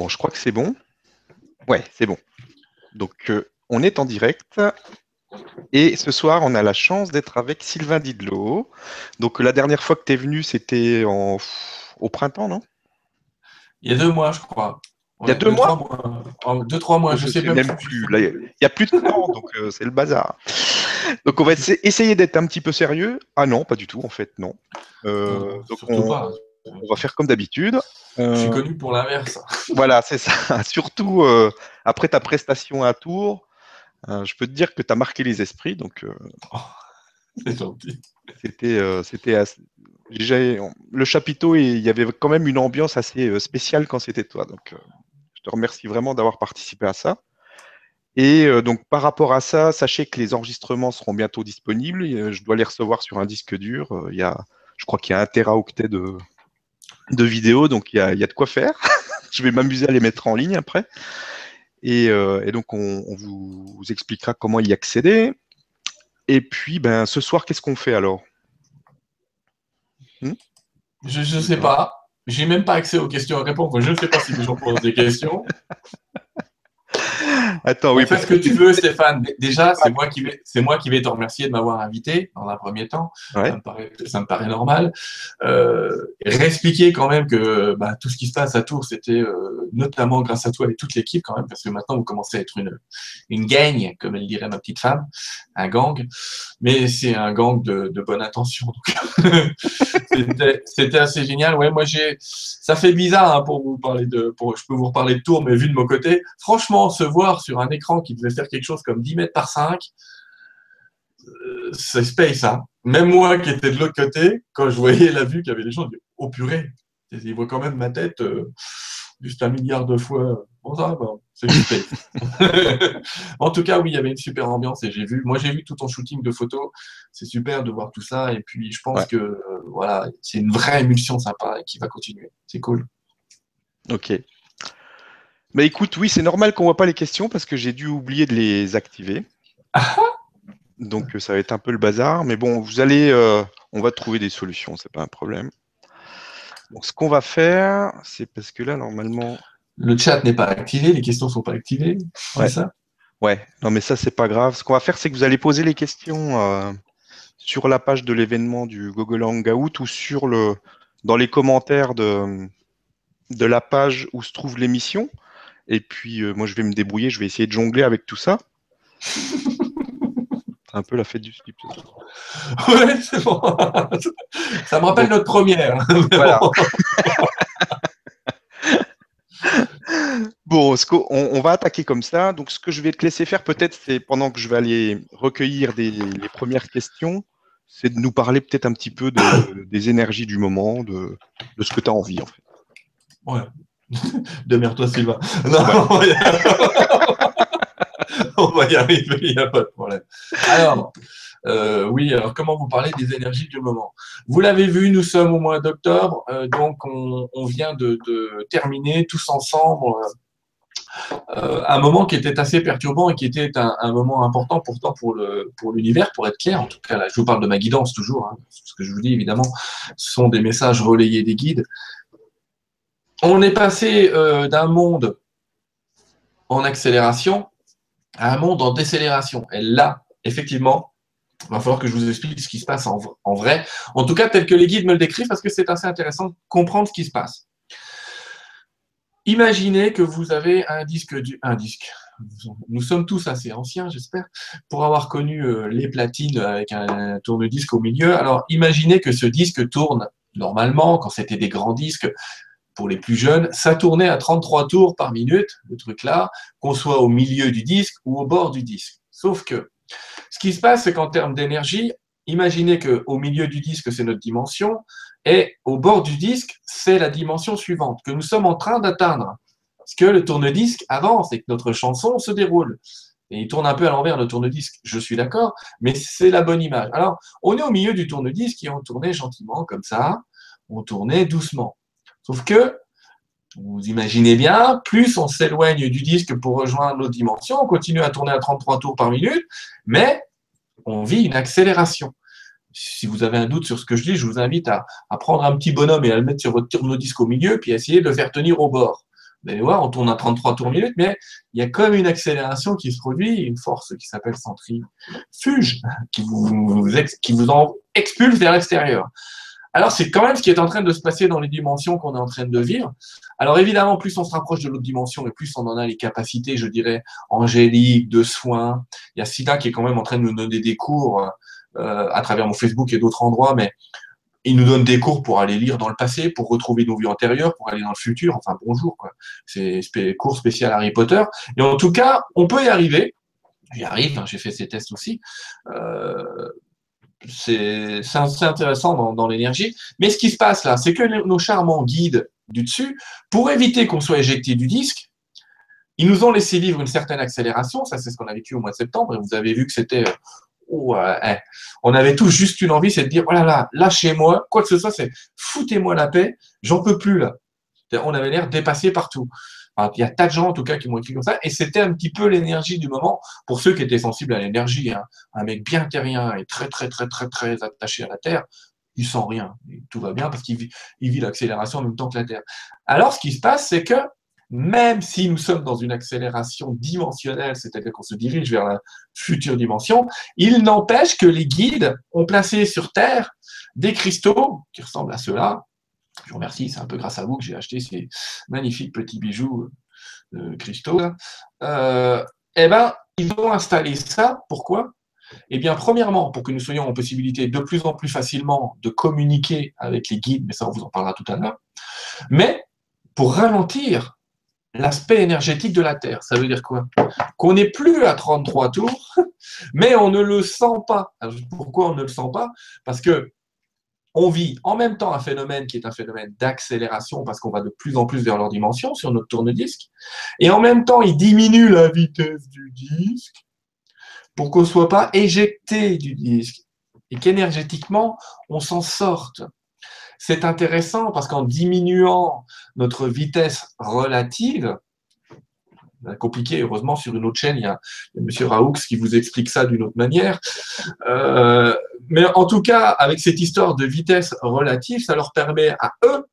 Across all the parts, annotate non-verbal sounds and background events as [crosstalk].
Bon, je crois que c'est bon. Ouais, c'est bon. Donc, euh, on est en direct. Et ce soir, on a la chance d'être avec Sylvain Didlot. Donc, la dernière fois que tu es venu, c'était en... au printemps, non? Il y a deux mois, je crois. il y a deux, mois, Deux, trois mois, je, sais, même, plus. il n'y a plus de temps, donc euh, c'est le bazar. Donc, on va essayer d'être un petit peu sérieux. Ah non, pas du tout, en fait, non. Euh, donc, on... pas on va faire comme d'habitude. Je suis euh, connu pour l'inverse. voilà, c'est ça. [laughs] Surtout euh, après ta prestation à Tours, euh, je peux te dire que tu as marqué les esprits. Donc, oh, c'est gentil. C'était, c'était le chapiteau et il y avait quand même une ambiance assez spéciale quand c'était toi. Donc, je te remercie vraiment d'avoir participé à ça. Et donc, par rapport à ça, sachez que les enregistrements seront bientôt disponibles. Je dois les recevoir sur un disque dur. Il y a, je crois qu'il y a un teraoctet de, de vidéos, donc il y a, de quoi faire. [laughs] je vais m'amuser à les mettre en ligne après. Et, euh, donc, on, vous, expliquera comment y accéder. Et puis, ben, ce soir, qu'est-ce qu'on fait alors? Hmm? Je ne sais pas. J'ai même pas accès aux questions à répondre. Je ne sais pas si les gens posent des questions. [laughs] Attends, oui. Fais ce que tu veux, Stéphane. Déjà, c'est moi qui vais, c'est moi qui vais te remercier de m'avoir invité dans un premier temps. Ça, me paraît, normal. Euh, réexpliquer quand même que bah, tout ce qui se passe à Tours, c'était euh, notamment grâce à toi et toute l'équipe quand même, parce que maintenant vous commencez à être une une gang, comme elle dirait ma petite femme, un gang. Mais c'est un gang de, de bonne intention. [laughs] c'était assez génial. Ouais, moi j'ai, ça fait bizarre hein, pour vous parler de, pour, je peux vous reparler de Tours, mais vu de mon côté, franchement, se voir sur un écran qui devait faire quelque chose comme 10 mètres par 5, euh, c'est space. Hein. Même moi qui étais de l'autre côté, quand je voyais la vue qu'il y avait des gens, je dis, oh purée, ils voient quand même ma tête euh, juste un milliard de fois. Bon, ça, c'est du space. [laughs] en tout cas, oui, il y avait une super ambiance et j'ai vu, moi j'ai vu tout ton shooting de photos. C'est super de voir tout ça et puis je pense que euh, voilà, c'est une vraie émulsion sympa et qui va continuer. C'est cool. Ok. Bah écoute, oui, c'est normal qu'on voit pas les questions parce que j'ai dû oublier de les activer. Ah Donc ça va être un peu le bazar, mais bon, vous allez, euh, on va trouver des solutions, c'est pas un problème. Donc ce qu'on va faire, c'est parce que là normalement. Le chat n'est pas activé, les questions sont pas activées. Ouais. ça? Ouais. Non mais ça c'est pas grave. Ce qu'on va faire, c'est que vous allez poser les questions euh, sur la page de l'événement du Google Hangout ou sur le dans les commentaires de de la page où se trouve l'émission. Et puis, euh, moi, je vais me débrouiller, je vais essayer de jongler avec tout ça. [laughs] C'est un peu la fête du slip. Ouais, c'est bon. [laughs] Ça me rappelle notre première. Voilà. [laughs] bon, on, va attaquer comme ça. Donc, ce que je vais te laisser faire, peut-être, c'est pendant que je vais aller recueillir les premières questions, c'est de nous parler peut-être un petit peu des énergies du moment, de, de ce que tu as envie, en fait. Ouais, [laughs] Demeure-toi, Sylvain. Non, [laughs] on va y arriver, il n'y a pas de problème. Alors, euh, oui, alors comment vous parlez des énergies du moment? Vous l'avez vu, nous sommes au mois d'octobre, euh, donc on, vient de, terminer tous ensemble euh, un moment qui était assez perturbant et qui était un, moment important pourtant pour l'univers, pour, pour être clair. En tout cas, là, je vous parle de ma guidance toujours. Hein. ce que je vous dis, évidemment, ce sont des messages relayés des guides on est passé euh, d'un monde en accélération à un monde en décélération. Et là, effectivement, il va falloir que je vous explique ce qui se passe en, vrai. En tout cas, tel que les guides me le décrivent, parce que c'est assez intéressant de comprendre ce qui se passe. Imaginez que vous avez un disque, un disque. Nous sommes tous assez anciens, j'espère, pour avoir connu euh, les platines avec un tourne-disque au milieu. Alors, imaginez que ce disque tourne normalement, quand c'était des grands disques, pour les plus jeunes, ça tournait à 33 tours par minute, le truc là, qu'on soit au milieu du disque ou au bord du disque. Sauf que ce qui se passe, c'est qu'en termes d'énergie, imaginez qu'au milieu du disque, c'est notre dimension, et au bord du disque, c'est la dimension suivante, que nous sommes en train d'atteindre. Parce que le tourne-disque avance et que notre chanson se déroule. Et il tourne un peu à l'envers le tourne-disque, je suis d'accord, mais c'est la bonne image. Alors, on est au milieu du tourne-disque et on tournait gentiment comme ça, on tournait doucement. Sauf que, vous imaginez bien, plus on s'éloigne du disque pour rejoindre nos dimensions, on continue à tourner à 33 tours par minute, mais on vit une accélération. Si vous avez un doute sur ce que je dis, je vous invite à, prendre un petit bonhomme et à le mettre sur votre tourne-disque au milieu, puis à essayer de le faire tenir au bord. Vous allez voir, on tourne à 33 tours minutes, mais il y a comme une accélération qui se produit, une force qui s'appelle centrifuge, qui vous, qui vous en expulse vers l'extérieur. Alors, c'est quand même ce qui est en train de se passer dans les dimensions qu'on est en train de vivre. Alors, évidemment, plus on se rapproche de l'autre dimension et plus on en a les capacités, je dirais, angéliques, de soins. Il y a Sida qui est quand même en train de nous donner des cours euh, à travers mon Facebook et d'autres endroits, mais il nous donne des cours pour aller lire dans le passé, pour retrouver nos vies antérieures, pour aller dans le futur. Enfin, bonjour, quoi. C'est cours spécial Harry Potter. Et en tout cas, on peut y arriver. J'y arrive, hein, j'ai fait ces tests aussi. Euh, c'est intéressant dans, l'énergie. Mais ce qui se passe là, c'est que nos charmants guides du dessus, pour éviter qu'on soit éjecté du disque, ils nous ont laissé vivre une certaine accélération. Ça, c'est ce qu'on a vécu au mois de septembre. Et vous avez vu que c'était. Oh, on avait tous juste une envie, c'est de dire oh là là, lâchez-moi, quoi que ce soit, c'est foutez-moi la paix, j'en peux plus là. On avait l'air dépassé partout il y a tas de gens, en tout cas, qui m'ont écrit comme ça. Et c'était un petit peu l'énergie du moment pour ceux qui étaient sensibles à l'énergie. Hein. Un mec bien terrien et très, très, très, très, très attaché à la Terre, il sent rien. tout va bien parce qu'il vit l'accélération en même temps que la Terre. Alors, ce qui se passe, c'est que même si nous sommes dans une accélération dimensionnelle, c'est-à-dire qu'on se dirige vers la future dimension, il n'empêche que les guides ont placé sur Terre des cristaux qui ressemblent à ceux-là, je vous remercie, c'est un peu grâce à vous que j'ai acheté ces magnifiques petits bijoux de cristaux. Euh, eh ben, ils ont installé ça. Pourquoi? Eh bien, premièrement, pour que nous soyons en possibilité de plus en plus facilement de communiquer avec les guides, mais ça, on vous en parlera tout à l'heure. Mais pour ralentir l'aspect énergétique de la Terre. Ça veut dire quoi? Qu'on n'est plus à 33 tours, [laughs] mais on ne le sent pas. pourquoi on ne le sent pas? Parce que on vit en même temps un phénomène qui est un phénomène d'accélération parce qu'on va de plus en plus vers leur dimension sur notre tourne-disque, et en même temps, il diminue la vitesse du disque pour qu'on ne soit pas éjecté du disque et qu'énergétiquement, on s'en sorte. C'est intéressant parce qu'en diminuant notre vitesse relative, compliqué. Heureusement, sur une autre chaîne, il y a, M. Raoux qui vous explique ça d'une autre manière. Euh, mais en tout cas, avec cette histoire de vitesse relative, ça leur permet à eux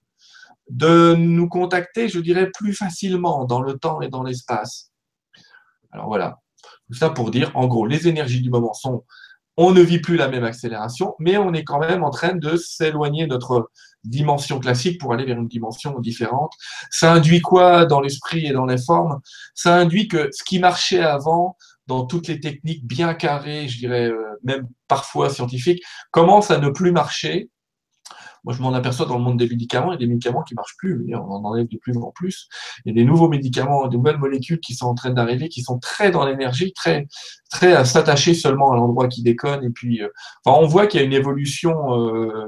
de nous contacter, je dirais, plus facilement dans le temps et dans l'espace. Alors voilà, tout ça pour dire, en gros, les énergies du moment sont on ne vit plus la même accélération, mais on est quand même en train de s'éloigner de notre dimension classique pour aller vers une dimension différente. Ça induit quoi dans l'esprit et dans les formes? Ça induit que ce qui marchait avant, dans toutes les techniques bien carrées, je dirais euh, même parfois scientifiques, commence à ne plus marcher moi, je m'en aperçois dans le monde des médicaments, il y a des médicaments qui ne marchent plus, on en enlève de plus en plus. Il y a des nouveaux médicaments, de nouvelles molécules qui sont en train d'arriver, qui sont très dans l'énergie, très, très à s'attacher seulement à l'endroit qui déconne. Et puis, euh, enfin, on voit qu'il y a une évolution, euh,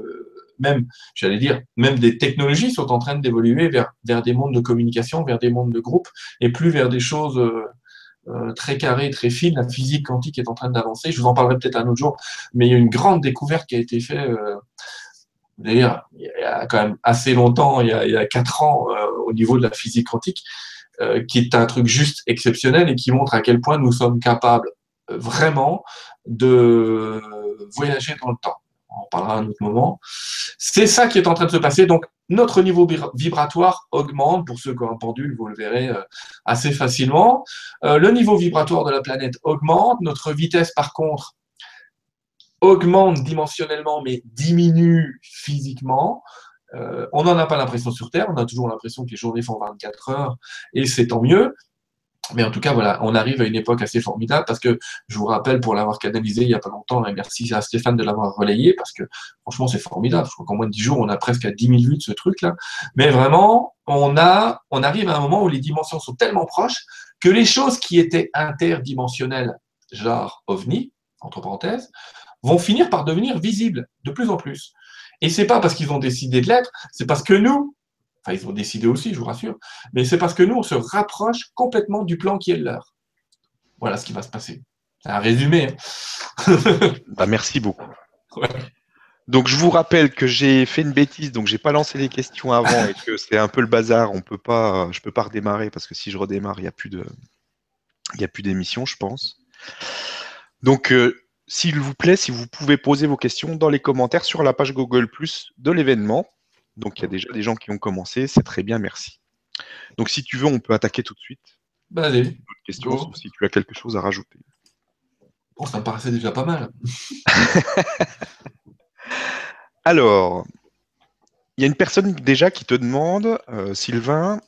même, j'allais dire, même des technologies sont en train d'évoluer vers, vers des mondes de communication, vers des mondes de groupe, et plus vers des choses. Très carrées, très fines. La physique quantique est en train d'avancer. Je vous en parlerai peut-être un autre jour, mais il y a une grande découverte qui a été faite d'ailleurs, il y a quand même assez longtemps, il y a, il quatre ans, euh, au niveau de la physique quantique, euh, qui est un truc juste exceptionnel et qui montre à quel point nous sommes capables euh, vraiment de voyager dans le temps. On en parlera à un autre moment. C'est ça qui est en train de se passer. Donc, notre niveau vibratoire augmente. Pour ceux qui ont un pendule, vous le verrez assez facilement. le niveau vibratoire de la planète augmente. Notre vitesse, par contre, augmente dimensionnellement, mais diminue physiquement. Euh, on n'en a pas l'impression sur Terre, on a toujours l'impression que les journées font 24 heures, et c'est tant mieux. Mais en tout cas, voilà, on arrive à une époque assez formidable parce que je vous rappelle, pour l'avoir canalisé il n'y a pas longtemps, et merci à Stéphane de l'avoir relayé parce que franchement, c'est formidable. Je crois qu'en moins de 10 jours, on a presque à 10 000 vues de ce truc-là. Mais vraiment, on, a, on arrive à un moment où les dimensions sont tellement proches que les choses qui étaient interdimensionnelles, genre ovni, entre parenthèses, vont finir par devenir visibles de plus en plus. Et c'est pas parce qu'ils ont décidé de l'être, c'est parce que nous, enfin ils ont décidé aussi, je vous rassure, mais c'est parce que nous, on se rapproche complètement du plan qui est le leur. Voilà ce qui va se passer. C'est un résumé. Hein. [laughs] bah, merci beaucoup. Donc je vous rappelle que j'ai fait une bêtise, donc j'ai pas lancé les questions avant et que c'est un peu le bazar. On peut pas, je peux pas redémarrer parce que si je redémarre, il n'y a plus de, il y a plus d'émission, je pense. Donc euh, s'il vous plaît, si vous pouvez poser vos questions dans les commentaires sur la page Google Plus de l'événement. Donc il y a déjà des gens qui ont commencé, c'est très bien, merci. Donc, si tu veux, on peut attaquer tout de suite. Bah, allez. D'autres questions, sauf si tu as quelque chose à rajouter. Bon, ça me paraissait déjà pas mal. [laughs] Alors, il y a une personne déjà qui te demande, euh, Sylvain,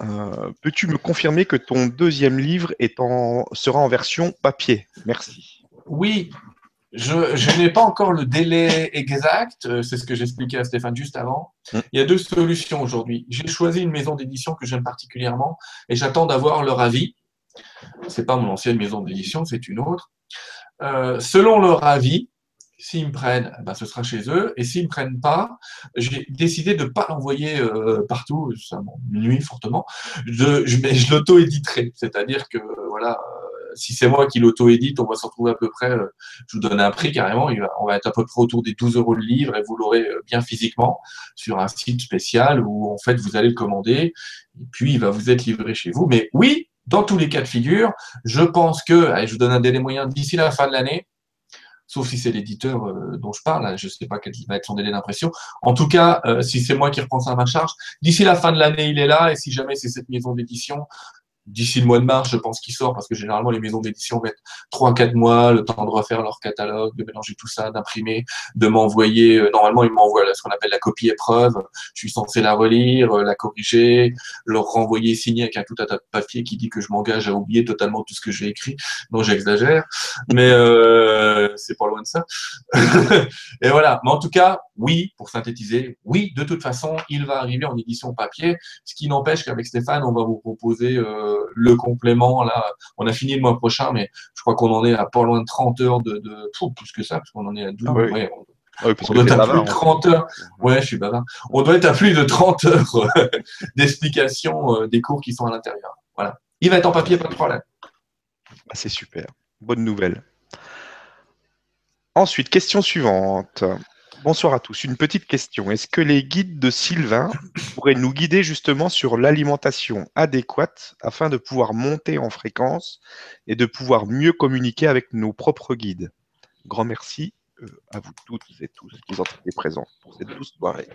euh, peux-tu me confirmer que ton deuxième livre est en, sera en version papier? Merci. Oui, je, n'ai pas encore le délai exact, euh, c'est ce que j'expliquais à Stéphane juste avant. Mm. Il y a deux solutions aujourd'hui. J'ai choisi une maison d'édition que j'aime particulièrement et j'attends d'avoir leur avis. C'est pas mon ancienne maison d'édition, c'est une autre. Euh, selon leur avis, s'ils me prennent, ben, ce sera chez eux. Et s'ils ne me prennent pas, j'ai décidé de ne pas l'envoyer euh, partout, ça m'ennuie fortement. Je, je, je l'auto-éditerai. C'est-à-dire que voilà, si c'est moi qui l'auto-édite, on va se retrouver à peu près, euh, je vous donne un prix carrément, on va être à peu près autour des 12 euros le livre et vous l'aurez euh, bien physiquement sur un site spécial où en fait vous allez le commander et puis il va vous être livré chez vous. Mais oui, dans tous les cas de figure, je pense que, je vous donne un délai moyen d'ici la fin de l'année, sauf si c'est l'éditeur euh, dont je parle, je ne sais pas quel va être son délai d'impression. En tout cas, si c'est moi qui reprends ça à ma charge, d'ici la fin de l'année, il est là, et si jamais c'est cette maison d'édition, d'ici le mois de mars, je pense qu'il sort parce que généralement les maisons d'édition mettent 3-4 mois, le temps de refaire leur catalogue, de mélanger tout ça, d'imprimer, de m'envoyer. Euh, normalement, ils m'envoient ce qu'on appelle la copie épreuve. Je suis censé la relire, euh, la corriger, leur renvoyer signer avec un tout un tas de papier qui dit que je m'engage à oublier totalement tout ce que j'ai écrit. Non, j'exagère, mais euh, c'est pas loin de ça. [laughs] Et voilà. Mais en tout cas, oui, pour synthétiser, oui, de toute façon, il va arriver en édition papier, ce qui n'empêche qu'avec Stéphane, on va vous proposer euh, le complément. Là, on a fini le mois prochain, mais je crois qu'on en est à pas loin de 30 heures de, de plus que ça, parce qu'on en est à 12. Ah oui. ouais, on, Ah oui, on doit être à plus de en 30 fait. heures. Ouais, je suis bavard. On doit être à plus de 30 heures euh, [laughs] d'explication euh, des cours qui sont à l'intérieur. Voilà. Il va être en papier, pas de problème. Ah, c'est super. Bonne nouvelle. Ensuite, question suivante. Bonsoir à tous. Une petite question. Est-ce que les guides de Sylvain pourraient nous guider justement sur l'alimentation adéquate afin de pouvoir monter en fréquence et de pouvoir mieux communiquer avec nos propres guides? Grand merci euh, à vous toutes et tous qui été présents pour cette douce soirée.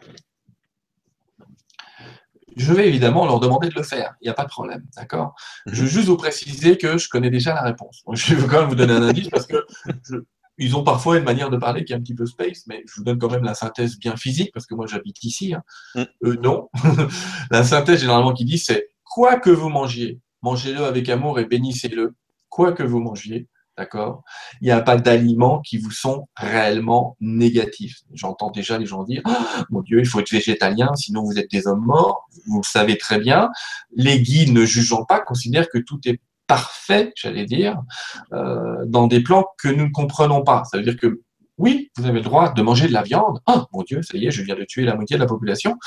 Je vais évidemment leur demander de le faire. Il n'y a pas de problème. D'accord? Je veux juste vous préciser que je connais déjà la réponse. Je veux quand même vous donner un indice parce que je- ils ont parfois une manière de parler qui est un petit peu space, mais je vous donne quand même la synthèse bien physique parce que moi j'habite ici. hein. Mm. Eux, non. [laughs] la synthèse généralement qui dit c'est quoi que vous mangiez, mangez-le avec amour et bénissez-le. Quoi que vous mangiez, d'accord Il n'y a pas d'aliments qui vous sont réellement négatifs. J'entends déjà les gens dire Ah, mon Dieu, il faut être végétalien, sinon vous êtes des hommes morts. Vous le savez très bien. Les guides, ne jugeant pas, considèrent que tout est parfait, j'allais dire, euh, dans des plans que nous ne comprenons pas. Ça veut dire que oui, vous avez le droit de manger de la viande. Ah, mon Dieu, ça y est, je viens de tuer la moitié de la population.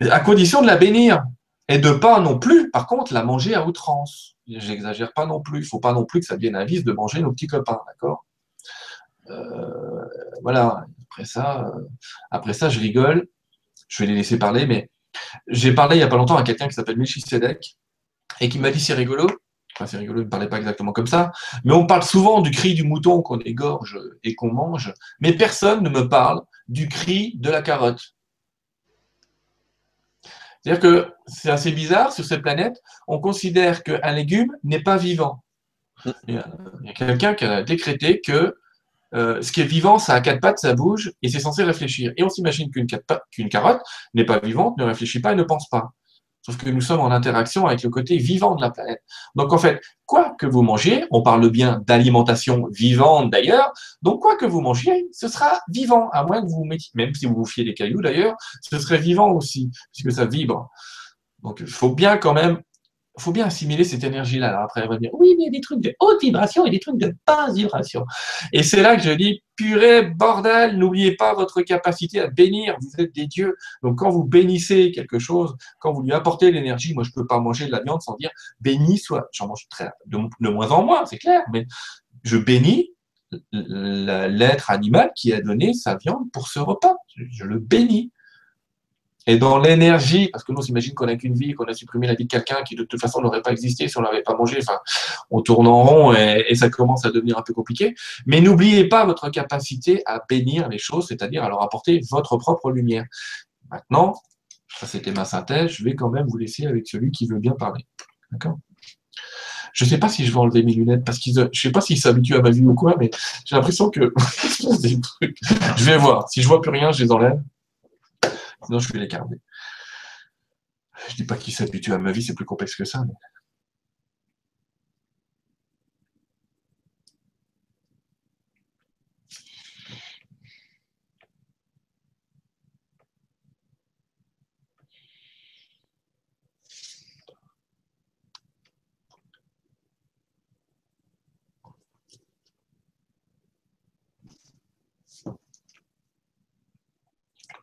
À condition de la bénir et de pas non plus, par contre, la manger à outrance. J'exagère pas non plus. Il faut pas non plus que ça devienne un vice de manger nos petits copains, d'accord? Euh, Voilà. Après ça, euh, après ça, je rigole. Je vais les laisser parler, mais j'ai parlé il y a pas longtemps à quelqu'un qui s'appelle Melchisedec et qui m'a dit c'est rigolo. Enfin, c'est rigolo, il ne parlait pas exactement comme ça, mais on parle souvent du cri du mouton qu'on égorge et qu'on mange, mais personne ne me parle du cri de la carotte. C'est-à-dire que c'est assez bizarre, sur cette planète, on considère qu'un légume n'est pas vivant. Il y a, quelqu'un qui a décrété que euh, ce qui est vivant, ça a quatre pattes, ça bouge, et c'est censé réfléchir. Et on s'imagine qu'une carotte n'est pas vivante, ne réfléchit pas et ne pense pas. Sauf que nous sommes en interaction avec le côté vivant de la planète. Donc en fait, quoi que vous mangiez, on parle bien d'alimentation vivante d'ailleurs, donc quoi que vous mangiez, ce sera vivant, à moins que vous mettiez, même si vous vous fiez des cailloux d'ailleurs, ce serait vivant aussi, puisque ça vibre. Donc il faut bien quand même, faut bien assimiler cette énergie-là. Après, on va dire, oui, mais il y a des trucs de haute vibration et des trucs de basse vibration. Et c'est là que je dis, purée, bordel, n'oubliez pas votre capacité à bénir, vous êtes des dieux. Donc quand vous bénissez quelque chose, quand vous lui apportez l'énergie, moi je peux pas manger de la viande sans dire béni soit, j'en mange très, de, de moins en moins, c'est clair, mais je bénis l'être animal qui a donné sa viande pour ce repas. Je le bénis. Et dans l'énergie, parce que nous on s'imagine qu'on n'a qu'une vie, qu'on a supprimé la vie de quelqu'un qui de toute façon n'aurait pas existé si on l'avait pas mangé. Enfin, on tourne en rond et, ça commence à devenir un peu compliqué. Mais n'oubliez pas votre capacité à bénir les choses, c'est-à-dire à leur apporter votre propre lumière. Maintenant, Ça, c'était ma synthèse. Je vais quand même vous laisser avec celui qui veut bien parler. D'accord? Je ne sais pas si je vais enlever mes lunettes parce qu'ils, je sais pas s'ils s'habituent à ma vie ou quoi, mais j'ai l'impression que [laughs] des trucs. Je vais voir. Si je vois plus rien, je les enlève. Sinon, je vais les garder. Je dis pas qu'ils s'habituent à ma vie, c'est plus complexe que ça.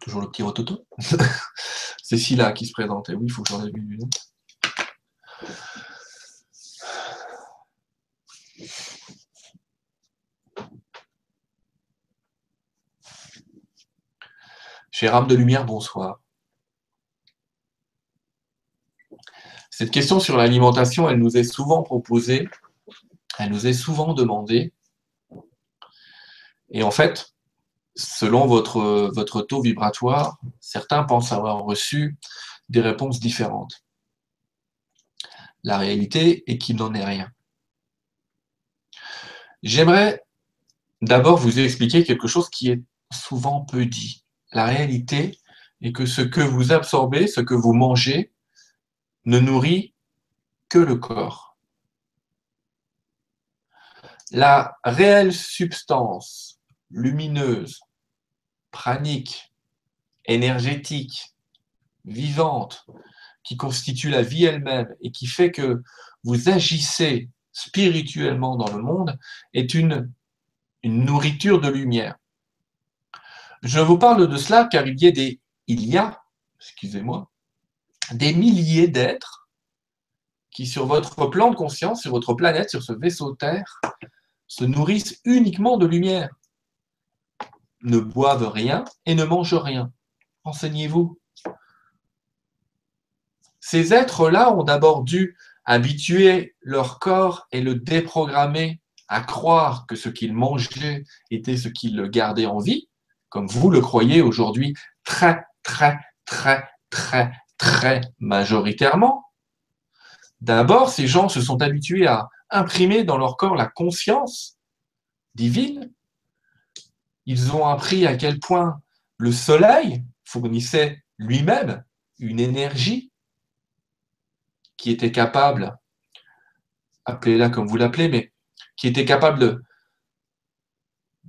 Toujours le petit rototo. [laughs] C'est Scylla qui se présente. Et oui, il faut que j'enlève une lunette. Cher âme de lumière, bonsoir. Cette question sur l'alimentation, elle nous est souvent proposée, elle nous est souvent demandée. Et en fait, selon votre, taux vibratoire, certains pensent avoir reçu des réponses différentes. La réalité est qu'il n'en est rien. J'aimerais d'abord vous expliquer quelque chose qui est souvent peu dit. La réalité est que ce que vous absorbez, ce que vous mangez, ne nourrit que le corps. La réelle substance lumineuse pranique, énergétique, vivante, qui constitue la vie elle-même et qui fait que vous agissez spirituellement dans le monde, est une, nourriture de lumière. Je vous parle de cela car il y a il y a, excusez-moi, des milliers d'êtres qui, sur votre plan de conscience, sur votre planète, sur ce vaisseau Terre, se nourrissent uniquement de lumière ne boivent rien et ne mangent rien. Renseignez-vous. Ces êtres-là ont d'abord dû habituer leur corps et le déprogrammer à croire que ce qu'ils mangeaient était ce qui le gardait en vie, comme vous le croyez aujourd'hui très, très, très, très, très majoritairement. D'abord, ces gens se sont habitués à imprimer dans leur corps la conscience divine ils ont appris à quel point le soleil fournissait lui-même une énergie qui était capable, appelez-la comme vous l'appelez, mais qui était capable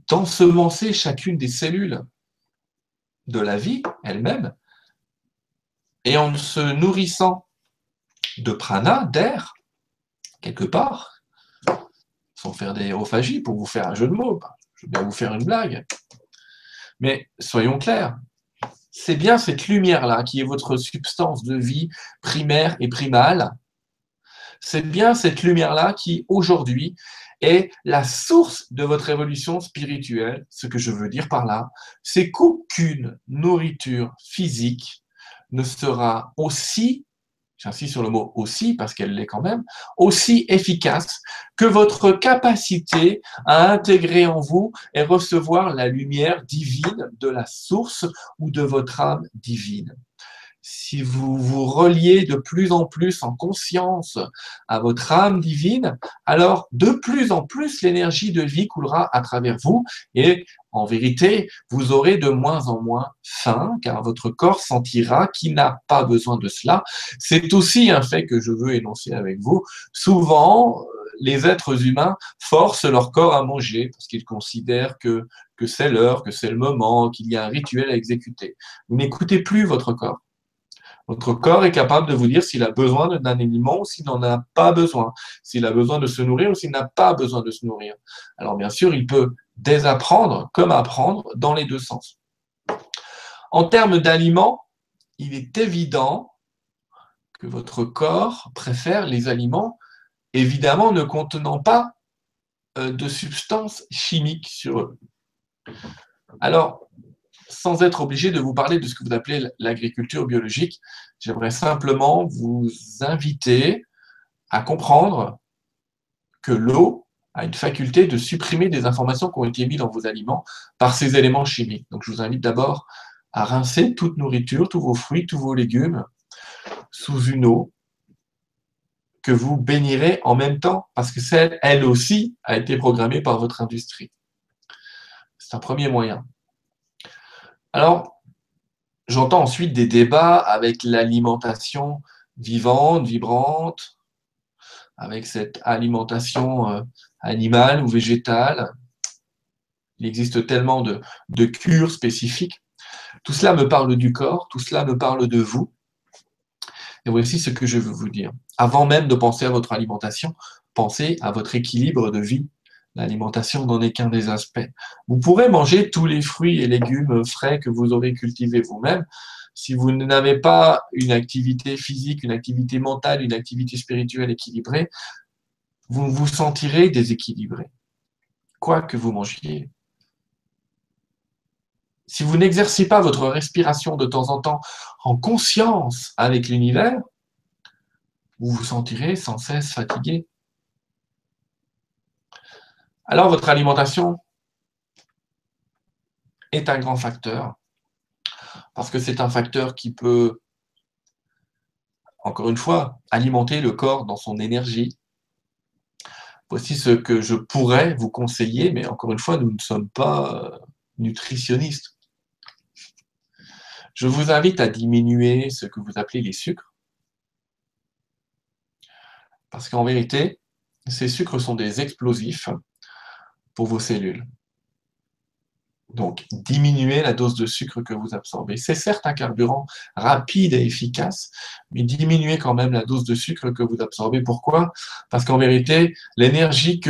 d'ensemencer chacune des cellules de la vie elle-même, et en se nourrissant de prana, d'air, quelque part, sans faire des hérophagies pour vous faire un jeu de mots, je vais vous faire une blague. Mais soyons clairs, c'est bien cette lumière-là qui est votre substance de vie primaire et primale. C'est bien cette lumière-là qui, aujourd'hui, est la source de votre évolution spirituelle. Ce que je veux dire par là, c'est qu'aucune nourriture physique ne sera aussi j'insiste sur le mot aussi parce qu'elle l'est quand même, aussi efficace que votre capacité à intégrer en vous et recevoir la lumière divine de la source ou de votre âme divine. Si vous vous reliez de plus en plus en conscience à votre âme divine, alors de plus en plus l'énergie de vie coulera à travers vous et en vérité, vous aurez de moins en moins faim car votre corps sentira qu'il n'a pas besoin de cela. C'est aussi un fait que je veux énoncer avec vous. Souvent, les êtres humains forcent leur corps à manger parce qu'ils considèrent que, que c'est l'heure, que c'est le moment, qu'il y a un rituel à exécuter. Vous n'écoutez plus votre corps. Votre corps est capable de vous dire s'il a besoin d'un aliment ou s'il n'en a pas besoin, s'il a besoin de se nourrir ou s'il n'a pas besoin de se nourrir. Alors bien sûr, il peut désapprendre comme apprendre dans les deux sens. En termes d'aliments, il est évident que votre corps préfère les aliments, évidemment ne contenant pas euh, de substances chimiques sur eux. Alors, sans être obligé de vous parler de ce que vous appelez l'agriculture biologique, j'aimerais simplement vous inviter à comprendre que l'eau a une faculté de supprimer des informations qui ont été mises dans vos aliments par ces éléments chimiques. Donc je vous invite d'abord à rincer toute nourriture, tous vos fruits, tous vos légumes sous une eau que vous bénirez en même temps, parce que celle, elle aussi, a été programmée par votre industrie. C'est un premier moyen. Alors, j'entends ensuite des débats avec l'alimentation vivante, vibrante, avec cette alimentation euh, animale ou végétale. Il existe tellement de, de cures spécifiques. Tout cela me parle du corps, tout cela me parle de vous. Et voici ce que je veux vous dire. Avant même de penser à votre alimentation, pensez à votre équilibre de vie. L'alimentation n'en est qu'un des aspects. Vous pourrez manger tous les fruits et légumes frais que vous aurez cultivés vous-même. Si vous n'avez pas une activité physique, une activité mentale, une activité spirituelle équilibrée, vous vous sentirez déséquilibré, quoi que vous mangiez. Si vous n'exercez pas votre respiration de temps en temps en conscience avec l'univers, vous vous sentirez sans cesse fatigué. Alors votre alimentation est un grand facteur, parce que c'est un facteur qui peut, encore une fois, alimenter le corps dans son énergie. Voici ce que je pourrais vous conseiller, mais encore une fois, nous ne sommes pas nutritionnistes. Je vous invite à diminuer ce que vous appelez les sucres. Parce qu'en vérité, ces sucres sont des explosifs vos cellules. Donc, diminuez la dose de sucre que vous absorbez. C'est certes un carburant rapide et efficace, mais diminuez quand même la dose de sucre que vous absorbez. Pourquoi? Parce qu'en vérité, l'énergie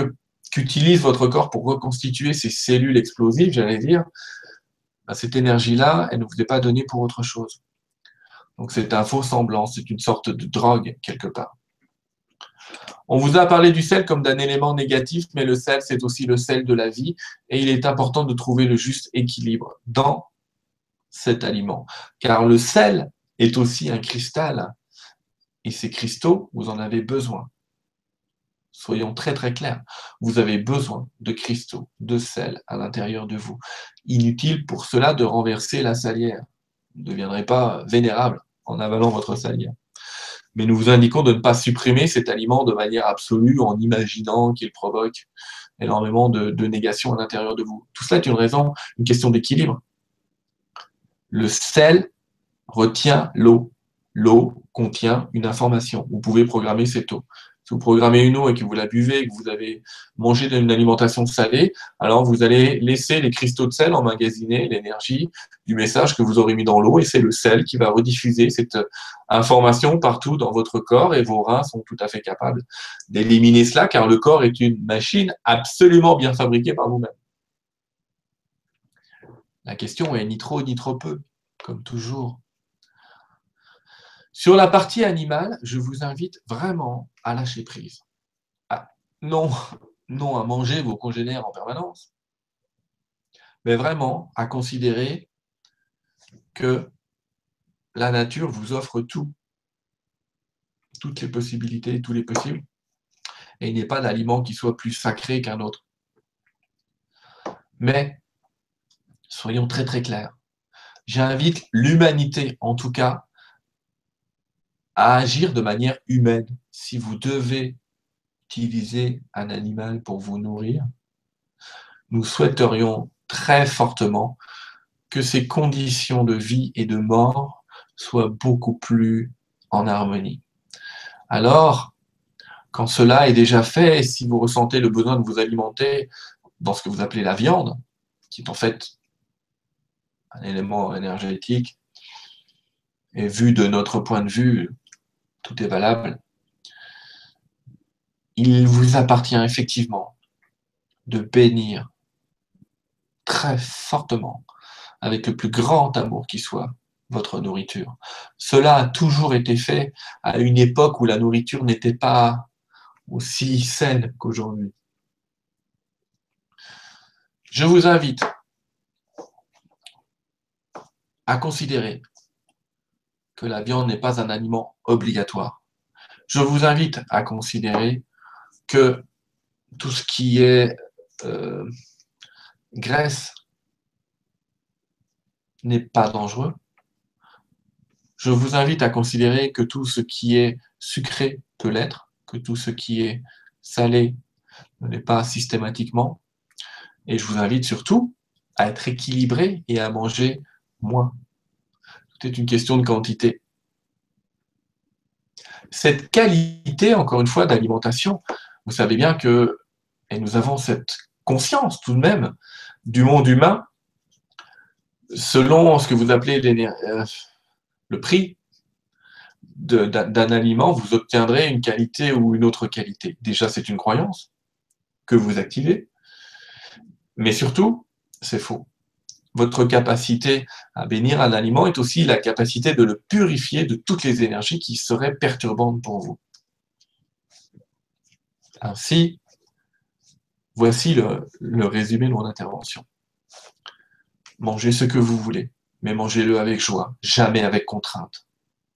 qu'utilise votre corps pour reconstituer ces cellules explosives, j'allais dire, bah, cette énergie-là, elle ne vous est pas donnée pour autre chose. Donc c'est un faux semblant, c'est une sorte de drogue quelque part. On vous a parlé du sel comme d'un élément négatif, mais le sel, c'est aussi le sel de la vie, et il est important de trouver le juste équilibre dans cet aliment. Car le sel est aussi un cristal, et ces cristaux, vous en avez besoin. Soyons très très clairs. Vous avez besoin de cristaux, de sel à l'intérieur de vous. Inutile pour cela de renverser la salière. Vous ne deviendrez pas vénérable en avalant votre salière. Mais nous vous indiquons de ne pas supprimer cet aliment de manière absolue en imaginant qu'il provoque énormément de, de négation à l'intérieur de vous. Tout cela est une raison, une question d'équilibre. Le sel retient l'eau. L'eau contient une information. Vous pouvez programmer cette eau. Si vous programmez une eau et que vous la buvez et que vous avez mangé une alimentation salée, alors vous allez laisser les cristaux de sel emmagasiner l'énergie du message que vous aurez mis dans l'eau et c'est le sel qui va rediffuser cette information partout dans votre corps et vos reins sont tout à fait capables d'éliminer cela car le corps est une machine absolument bien fabriquée par vous-même. La question est ni trop ni trop peu, comme toujours. Sur la partie animale, je vous invite vraiment à lâcher prise. non, [laughs] non à manger vos congénères en permanence, mais vraiment à considérer que la nature vous offre tout, toutes les possibilités, tous les possibles, et il n'y a pas d'aliment qui soit plus sacré qu'un autre. Mais soyons très très clairs. J'invite l'humanité, en tout cas, à agir de manière humaine. Si vous devez utiliser un animal pour vous nourrir, nous souhaiterions très fortement que ces conditions de vie et de mort soient beaucoup plus en harmonie. Alors, quand cela est déjà fait, si vous ressentez le besoin de vous alimenter dans ce que vous appelez la viande, qui est en fait un élément énergétique, et vu de notre point de vue, tout est valable. Il vous appartient effectivement de bénir très fortement, avec le plus grand amour qui soit, votre nourriture. Cela a toujours été fait à une époque où la nourriture n'était pas aussi saine qu'aujourd'hui. Je vous invite à considérer que la viande n'est pas un aliment obligatoire. Je vous invite à considérer que tout ce qui est euh, graisse n'est pas dangereux. Je vous invite à considérer que tout ce qui est sucré peut l'être, que tout ce qui est salé ne l'est pas systématiquement. Et je vous invite surtout à être équilibré et à manger moins. Tout est une question de quantité. Cette qualité, encore une fois, d'alimentation, vous savez bien que, et nous avons cette conscience tout de même du monde humain, selon ce que vous appelez euh, le prix d'un aliment, vous obtiendrez une qualité ou une autre qualité. Déjà, c'est une croyance que vous activez, mais surtout, c'est faux. Votre capacité à bénir un aliment est aussi la capacité de le purifier de toutes les énergies qui seraient perturbantes pour vous. Ainsi, voici le, résumé de mon intervention. Mangez ce que vous voulez, mais mangez-le avec joie, jamais avec contrainte.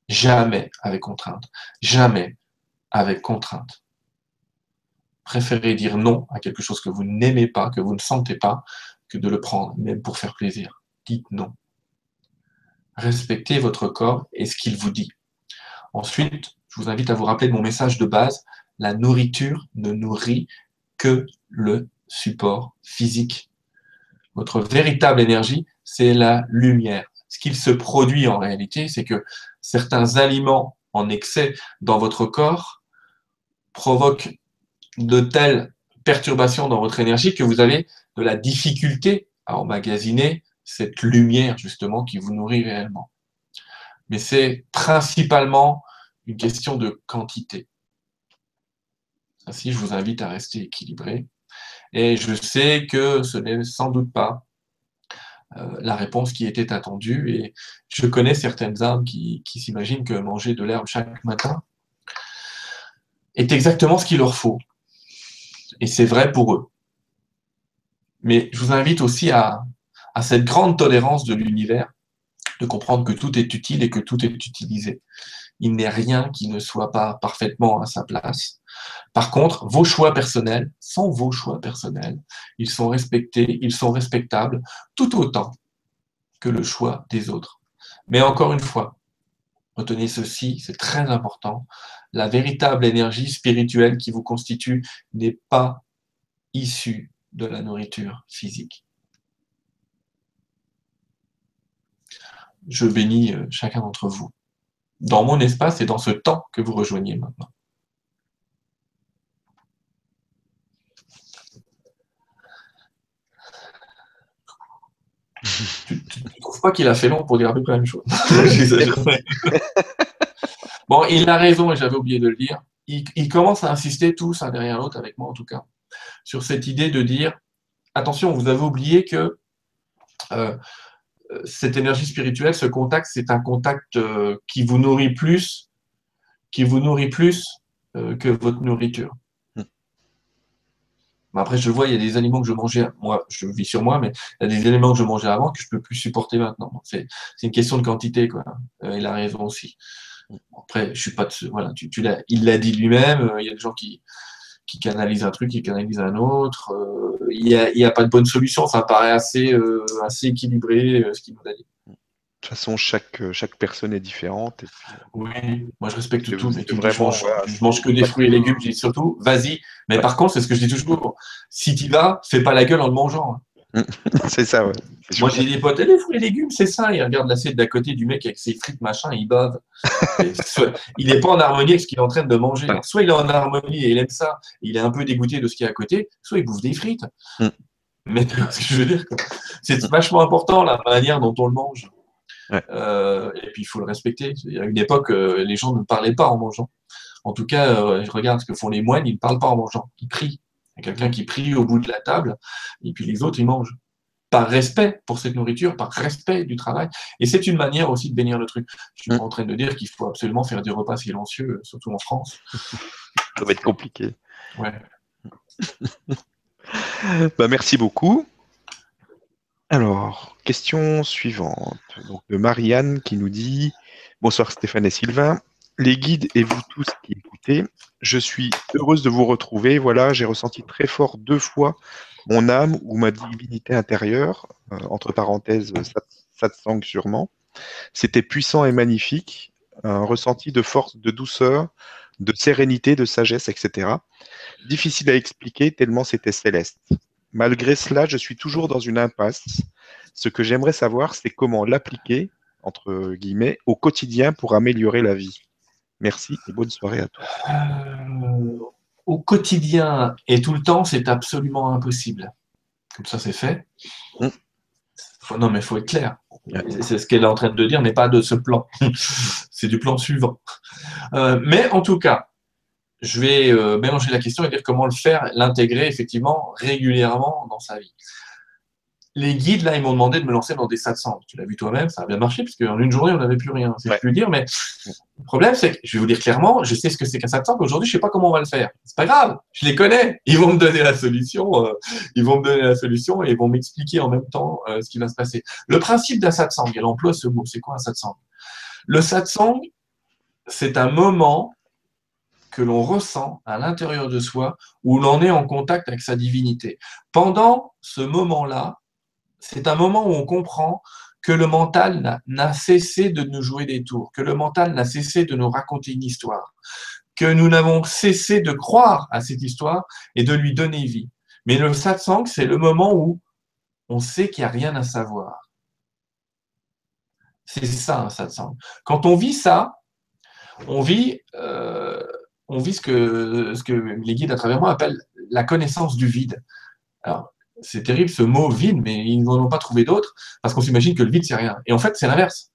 Jamais avec contrainte. Jamais avec contrainte. Préférez dire non à quelque chose que vous n'aimez pas, que vous ne sentez pas, de le prendre, même pour faire plaisir. Dites non. Respectez votre corps et ce qu'il vous dit. Ensuite, je vous invite à vous rappeler de mon message de base. La nourriture ne nourrit que le support physique. Votre véritable énergie, c'est la lumière. Ce qu'il se produit en réalité, c'est que certains aliments en excès dans votre corps provoquent de telles perturbations dans votre énergie que vous avez de la difficulté à emmagasiner cette lumière justement qui vous nourrit réellement. Mais c'est principalement une question de quantité. Ainsi, je vous invite à rester équilibré. Et je sais que ce n'est sans doute pas euh, la réponse qui était attendue. Et je connais certaines âmes qui, s'imaginent que manger de l'herbe chaque matin est exactement ce qu'il leur faut. Et c'est vrai pour eux. Mais je vous invite aussi à, cette grande tolérance de l'univers, de comprendre que tout est utile et que tout est utilisé. Il n'est rien qui ne soit pas parfaitement à sa place. Par contre, vos choix personnels sont vos choix personnels. Ils sont respectés, ils sont respectables tout autant que le choix des autres. Mais encore une fois, retenez ceci, c'est très important. La véritable énergie spirituelle qui vous constitue n'est pas issue de la nourriture physique. Je bénis euh, chacun d'entre vous dans mon espace et dans ce temps que vous rejoignez maintenant. [laughs] tu ne trouves pas qu'il a fait long pour dire à peu près la même chose? [laughs] [laughs] Bon, il a raison et j'avais oublié de le dire. Il, commence à insister tous un derrière l'autre, avec moi en tout cas, sur cette idée de dire attention, vous avez oublié que euh, cette énergie spirituelle, ce contact, c'est un contact euh, qui vous nourrit plus, qui vous nourrit plus euh, que votre nourriture. Après, je vois, il y a des aliments que je mangeais, moi, je vis sur moi, mais il y a des éléments que je mangeais avant que je ne peux plus supporter maintenant. C'est une question de quantité, quoi. Il a raison aussi. Après, je suis pas de voilà, tu, tu il l'a dit lui-même. Euh, il y a des gens qui, qui canalisent un truc, qui canalisent un autre. Euh, il n'y a, a, pas de bonne solution. Ça paraît assez, assez équilibré ce qu'il nous a dit. De toute façon, chaque, chaque personne est différente. oui, moi je respecte tout, mais vraiment, je, mange, mange que des fruits et légumes, je dis surtout, vas-y. Mais par contre, c'est ce que je dis toujours, si tu vas, fais pas la gueule en le mangeant. [laughs] C'est ça, ouais. Moi j'ai des potes, les fruits et légumes, c'est ça. Ils regardent l'assiette d'à côté du mec avec ses frites, machin, [laughs] il bave. il n'est pas en harmonie avec ce qu'il est en train de manger. soit il est en harmonie et il aime ça, il est un peu dégoûté de ce qui est à côté, soit il bouffe des frites. Mm. Mais ce que je veux dire, c'est vachement important la manière dont on le mange. Euh, et puis il faut le respecter. Il y a une époque, euh, les gens ne parlaient pas en mangeant. En tout cas, euh, je regarde ce que font les moines, ils ne parlent pas en mangeant, ils prient. Il y a quelqu'un qui prie au bout de la table, et puis les autres, ils mangent. Par respect pour cette nourriture, par respect du travail. Et c'est une manière aussi de bénir le truc. Je suis pas en train de dire qu'il faut absolument faire des repas silencieux, surtout en France. Ça va être compliqué. Ouais. [laughs] bah, merci beaucoup. Alors, question suivante. Donc, de Marianne qui nous dit Bonsoir Stéphane et Sylvain. Les guides et vous tous qui je suis heureuse de vous retrouver. Voilà, j'ai ressenti très fort deux fois mon âme ou ma divinité intérieure, euh, entre parenthèses, satsang sûrement. C'était puissant et magnifique, un ressenti de force, de douceur, de sérénité, de sagesse, etc. Difficile à expliquer tellement c'était céleste. Malgré cela, je suis toujours dans une impasse. Ce que j'aimerais savoir, c'est comment l'appliquer, entre guillemets, au quotidien pour améliorer la vie. Merci et bonne soirée à tous. Euh, au quotidien et tout le temps, c'est absolument impossible. Comme ça, c'est fait. Mm. non, mais il faut être clair. C'est ce qu'elle est en train de dire, n'est pas de ce plan. [laughs] c'est du plan suivant. Euh, mais en tout cas, je vais euh, mélanger la question et dire comment le faire, l'intégrer effectivement régulièrement dans sa vie les guides, là, ils m'ont demandé de me lancer dans des satsangs. Tu l'as vu toi-même, ça a bien marché, puisque en une journée, on n'avait plus rien, c'est plus dire. Mais le problème, c'est que, je vais vous dire clairement, je sais ce que c'est qu'un satsang, aujourd'hui, je sais pas comment on va le faire. C'est pas grave, je les connais. Ils vont me donner la solution, euh, ils vont me donner la solution et ils vont m'expliquer en même temps euh, ce qui va se passer. Le principe d'un satsang, elle emploie ce mot, c'est quoi un satsang Le satsang, c'est un moment que l'on ressent à l'intérieur de soi où l'on est en contact avec sa divinité. Pendant ce moment-là, c'est un moment où on comprend que le mental n'a cessé de nous jouer des tours, que le mental n'a cessé de nous raconter une histoire, que nous n'avons cessé de croire à cette histoire et de lui donner vie. Mais le satsang, c'est le moment où on sait qu'il n'y a rien à savoir. C'est ça un satsang. Quand on vit ça, on vit, euh, on vit ce, que, ce que les guides à travers moi appellent la connaissance du vide. C'est terrible ce mot vide, mais ils n'en ont pas trouvé d'autre parce qu'on s'imagine que le vide, c'est rien. Et en fait, c'est l'inverse.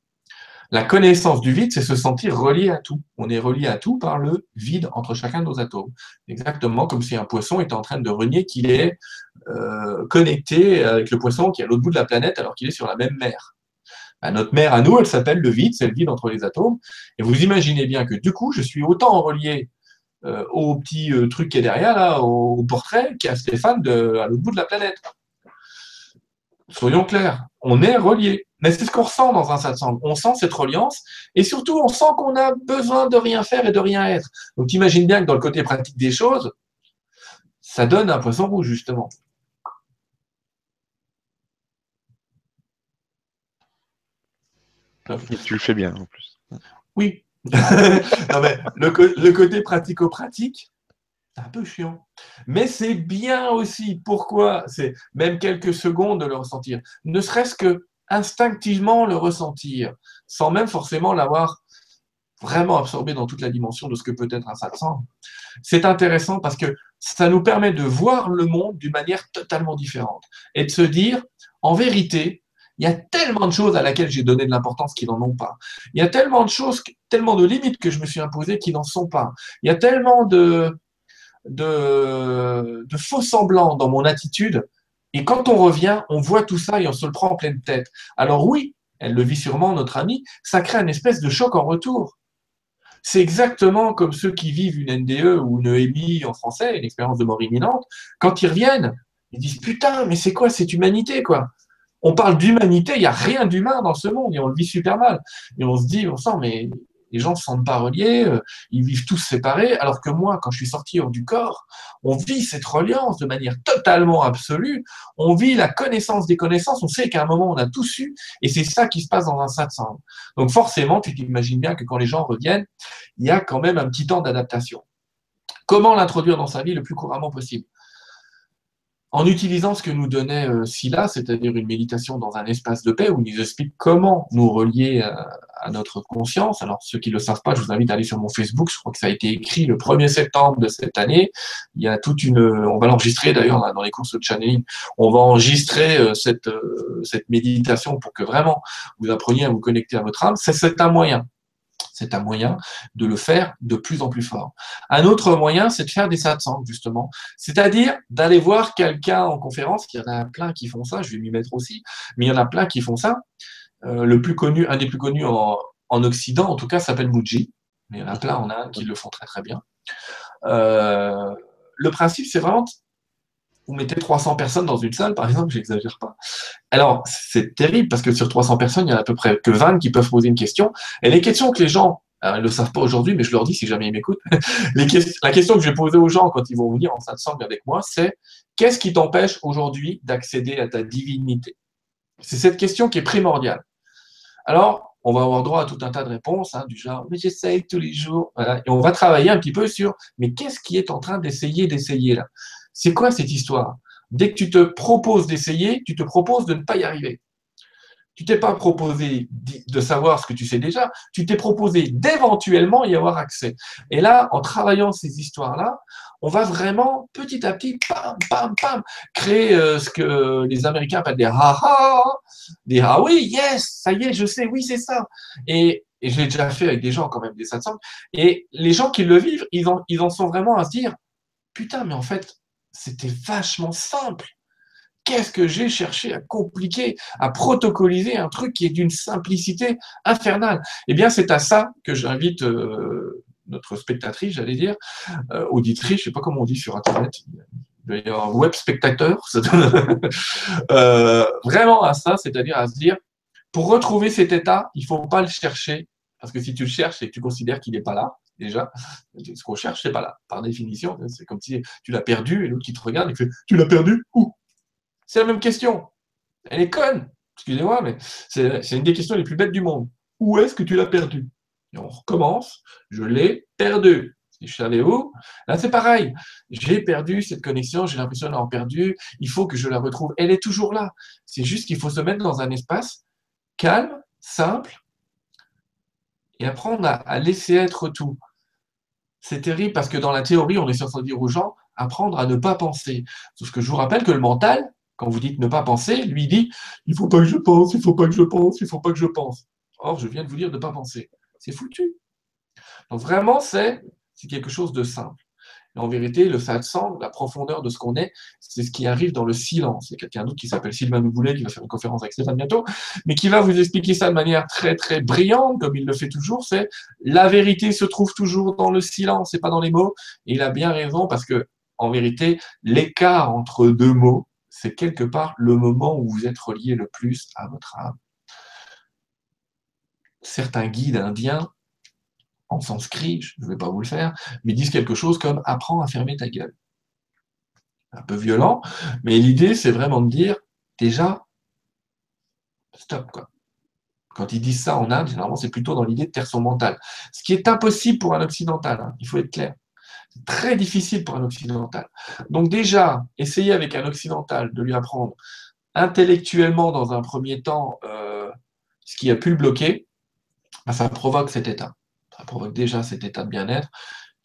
La connaissance du vide, c'est se sentir relié à tout. On est relié à tout par le vide entre chacun de nos atomes. Exactement comme si un poisson était en train de renier qu'il est euh, connecté avec le poisson qui est à l'autre bout de la planète alors qu'il est sur la même mer. Bah, notre mer à nous, elle s'appelle le vide, c'est le vide entre les atomes. Et vous imaginez bien que du coup, je suis autant relié euh, au petit euh, truc qui est derrière, là, au portrait, qui a Stéphane de, à l'autre bout de la planète. Soyons clairs, on est reliés. Mais c'est ce qu'on ressent dans un satsang. On sent cette reliance et surtout on sent qu'on a besoin de rien faire et de rien être. Donc imagine bien que dans le côté pratique des choses, ça donne un poisson rouge justement. tu le fais bien en plus. Oui, [laughs] le, côté pratico-pratique, c'est un peu chiant. Mais c'est bien aussi. Pourquoi? C'est même quelques secondes de le ressentir. Ne serait-ce que instinctivement le ressentir, sans même forcément l'avoir vraiment absorbé dans toute la dimension de ce que peut être un satsang. C'est intéressant parce que ça nous permet de voir le monde d'une manière totalement différente et de se dire, en vérité, il y a tellement de choses à laquelle j'ai donné de l'importance qui n'en ont pas. Il y a tellement de choses, tellement de limites que je me suis imposé qui n'en sont pas. Il y a tellement de, de, de faux semblants dans mon attitude. Et quand on revient, on voit tout ça et on se le prend en pleine tête. Alors oui, elle le vit sûrement, notre amie, ça crée un espèce de choc en retour. C'est exactement comme ceux qui vivent une NDE ou une EMI en français, une expérience de mort imminente. Quand ils reviennent, ils disent Putain, mais c'est quoi cette humanité, quoi? On parle d'humanité, il n'y a rien d'humain dans ce monde et on le vit super mal. Et on se dit, on sent, mais les gens ne se sentent pas reliés, euh, ils vivent tous séparés, alors que moi, quand je suis sorti hors du corps, on vit cette reliance de manière totalement absolue, on vit la connaissance des connaissances, on sait qu'à un moment, on a tout su, et c'est ça qui se passe dans un satsang. Donc forcément, tu t'imagines bien que quand les gens reviennent, il y a quand même un petit temps d'adaptation. Comment l'introduire dans sa vie le plus couramment possible? En utilisant ce que nous donnait euh, Silla, c'est-à-dire une méditation dans un espace de paix où il nous explique comment nous relier euh, à, notre conscience. Alors, ceux qui ne le savent pas, je vous invite à aller sur mon Facebook. Je crois que ça a été écrit le 1er septembre de cette année. Il y a toute une, on va l'enregistrer d'ailleurs dans les courses de channeling. On va enregistrer euh, cette, cette méditation pour que vraiment vous appreniez à vous connecter à votre âme. C'est un moyen. C'est un moyen de le faire de plus en plus fort. Un autre moyen, c'est de faire des satsangs, justement. C'est-à-dire d'aller voir quelqu'un en conférence. Il y en a plein qui font ça, je vais m'y mettre aussi, mais il y en a plein qui font ça. Euh, le plus connu, un des plus connus en, Occident, en tout cas, s'appelle Muji. Mais il y en a plein en Inde qui le font très très bien. Euh, le principe, c'est vraiment vous mettez 300 personnes dans une salle, par exemple, j'exagère pas. Alors, c'est terrible parce que sur 300 personnes, il y en a à peu près que 20 qui peuvent poser une question. Et les questions que les gens, ne le savent pas aujourd'hui, mais je leur dis si jamais ils m'écoutent, [laughs] la question que je vais poser aux gens quand ils vont venir en satsang avec moi, c'est qu'est-ce qui t'empêche aujourd'hui d'accéder à ta divinité? C'est cette question qui est primordiale. Alors, on va avoir droit à tout un tas de réponses, hein, du genre, mais j'essaye tous les jours. Et on va travailler un petit peu sur, mais qu'est-ce qui est en train d'essayer, d'essayer là? C'est quoi cette histoire? Dès que tu te proposes d'essayer, tu te proposes de ne pas y arriver. Tu t'es pas proposé de savoir ce que tu sais déjà, tu t'es proposé d'éventuellement y avoir accès. Et là, en travaillant ces histoires-là, on va vraiment petit à petit, pam, pam, pam, créer euh, ce que les Américains appellent des ha-ha, des ah oui, yes, ça y est, je sais, oui, c'est ça. Et, je l'ai déjà fait avec des gens quand même, des satsangs. Et les gens qui le vivent, ils en, ils en sont vraiment à se dire, putain, mais en fait, c'était vachement simple. Qu'est-ce que j'ai cherché à compliquer, à protocoliser un truc qui est d'une simplicité infernale? Eh bien, c'est à ça que j'invite euh, notre spectatrice, j'allais dire, euh, auditrice, je sais pas comment on dit sur Internet, d'ailleurs web spectateur, [laughs] euh, vraiment à ça, c'est-à-dire à se dire, pour retrouver cet état, il faut pas le chercher, parce que si tu le cherches et que tu considères qu'il n'est pas là, déjà, ce qu'on cherche, c'est pas là, par définition, c'est comme si tu l'as perdu et l'autre qui te regarde et fait, tu l'as perdu où? C'est la même question. Elle est conne, excusez-moi, mais c'est une des questions les plus bêtes du monde. Où est-ce que tu l'as perdu? Et on recommence, je l'ai perdu. Si je savais où, là c'est pareil. J'ai perdu cette connexion, j'ai l'impression d'avoir perdu, il faut que je la retrouve. Elle est toujours là. C'est juste qu'il faut se mettre dans un espace calme, simple, et apprendre à, laisser être tout. C'est terrible parce que dans la théorie, on est censé dire aux gens, apprendre à ne pas penser. Sauf que je vous rappelle que le mental, quand vous dites ne pas penser, lui dit, il faut pas que je pense, il faut pas que je pense, il faut pas que je pense. Or, je viens de vous dire de ne pas penser c'est foutu. Donc vraiment, c'est quelque chose de simple. En vérité, le satsang, la profondeur de ce qu'on est, c'est ce qui arrive dans le silence. Il y a quelqu'un d'autre qui s'appelle Sylvain Nouboulet, qui va faire une conférence avec Stéphane bientôt, mais qui va vous expliquer ça de manière très très brillante, comme il le fait toujours, c'est la vérité se trouve toujours dans le silence et pas dans les mots. Et il a bien raison parce que, en vérité, l'écart entre deux mots, c'est quelque part le moment où vous êtes relié le plus à votre âme certains guides indiens, en sanskrit, je ne vais pas vous le faire, mais disent quelque chose comme apprends à fermer ta gueule. Un peu violent, mais l'idée, c'est vraiment de dire déjà, stop, quoi. Quand ils disent ça en Inde, généralement, c'est plutôt dans l'idée de taire son mental. Ce qui est impossible pour un occidental, hein, il faut être clair. C'est très difficile pour un occidental. Donc déjà, essayer avec un occidental de lui apprendre intellectuellement dans un premier temps euh, ce qui a pu le bloquer, bah, ça provoque cet état. Ça provoque déjà cet état de bien-être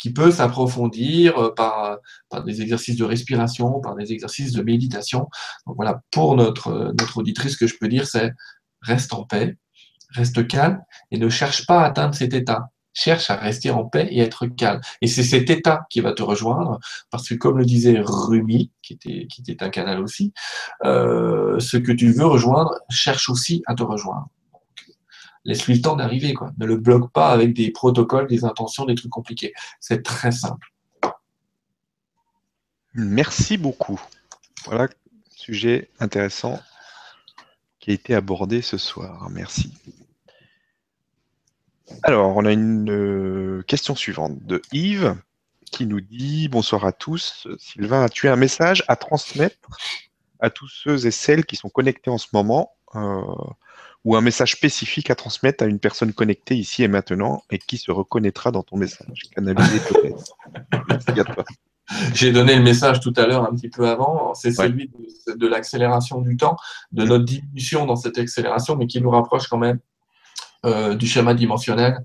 qui peut s'approfondir euh, par, des exercices de respiration, par des exercices de méditation. Donc voilà, pour notre, notre auditrice, ce que je peux dire, c'est reste en paix, reste calme et ne cherche pas à atteindre cet état. Cherche à rester en paix et être calme. Et c'est cet état qui va te rejoindre, parce que comme le disait Rumi, qui était, qui était un canal aussi, euh, ce que tu veux rejoindre, cherche aussi à te rejoindre laisse-lui le temps d'arriver. Ne le bloque pas avec des protocoles, des intentions, des trucs compliqués. C'est très simple. Merci beaucoup. Voilà, sujet intéressant qui a été abordé ce soir. Merci. Alors, on a une euh, question suivante de Yves qui nous dit Bonsoir à tous. Sylvain, as-tu un message à transmettre à tous ceux et celles qui sont connectés en ce moment euh, ou un message spécifique à transmettre à une personne connectée ici et maintenant et qui se reconnaîtra dans ton message. Canalisé peut-être. [laughs] J'ai donné le message tout à l'heure un petit peu avant, c'est celui de, l'accélération du temps, de notre diminution dans cette accélération, mais qui nous rapproche quand même euh, du schéma dimensionnel.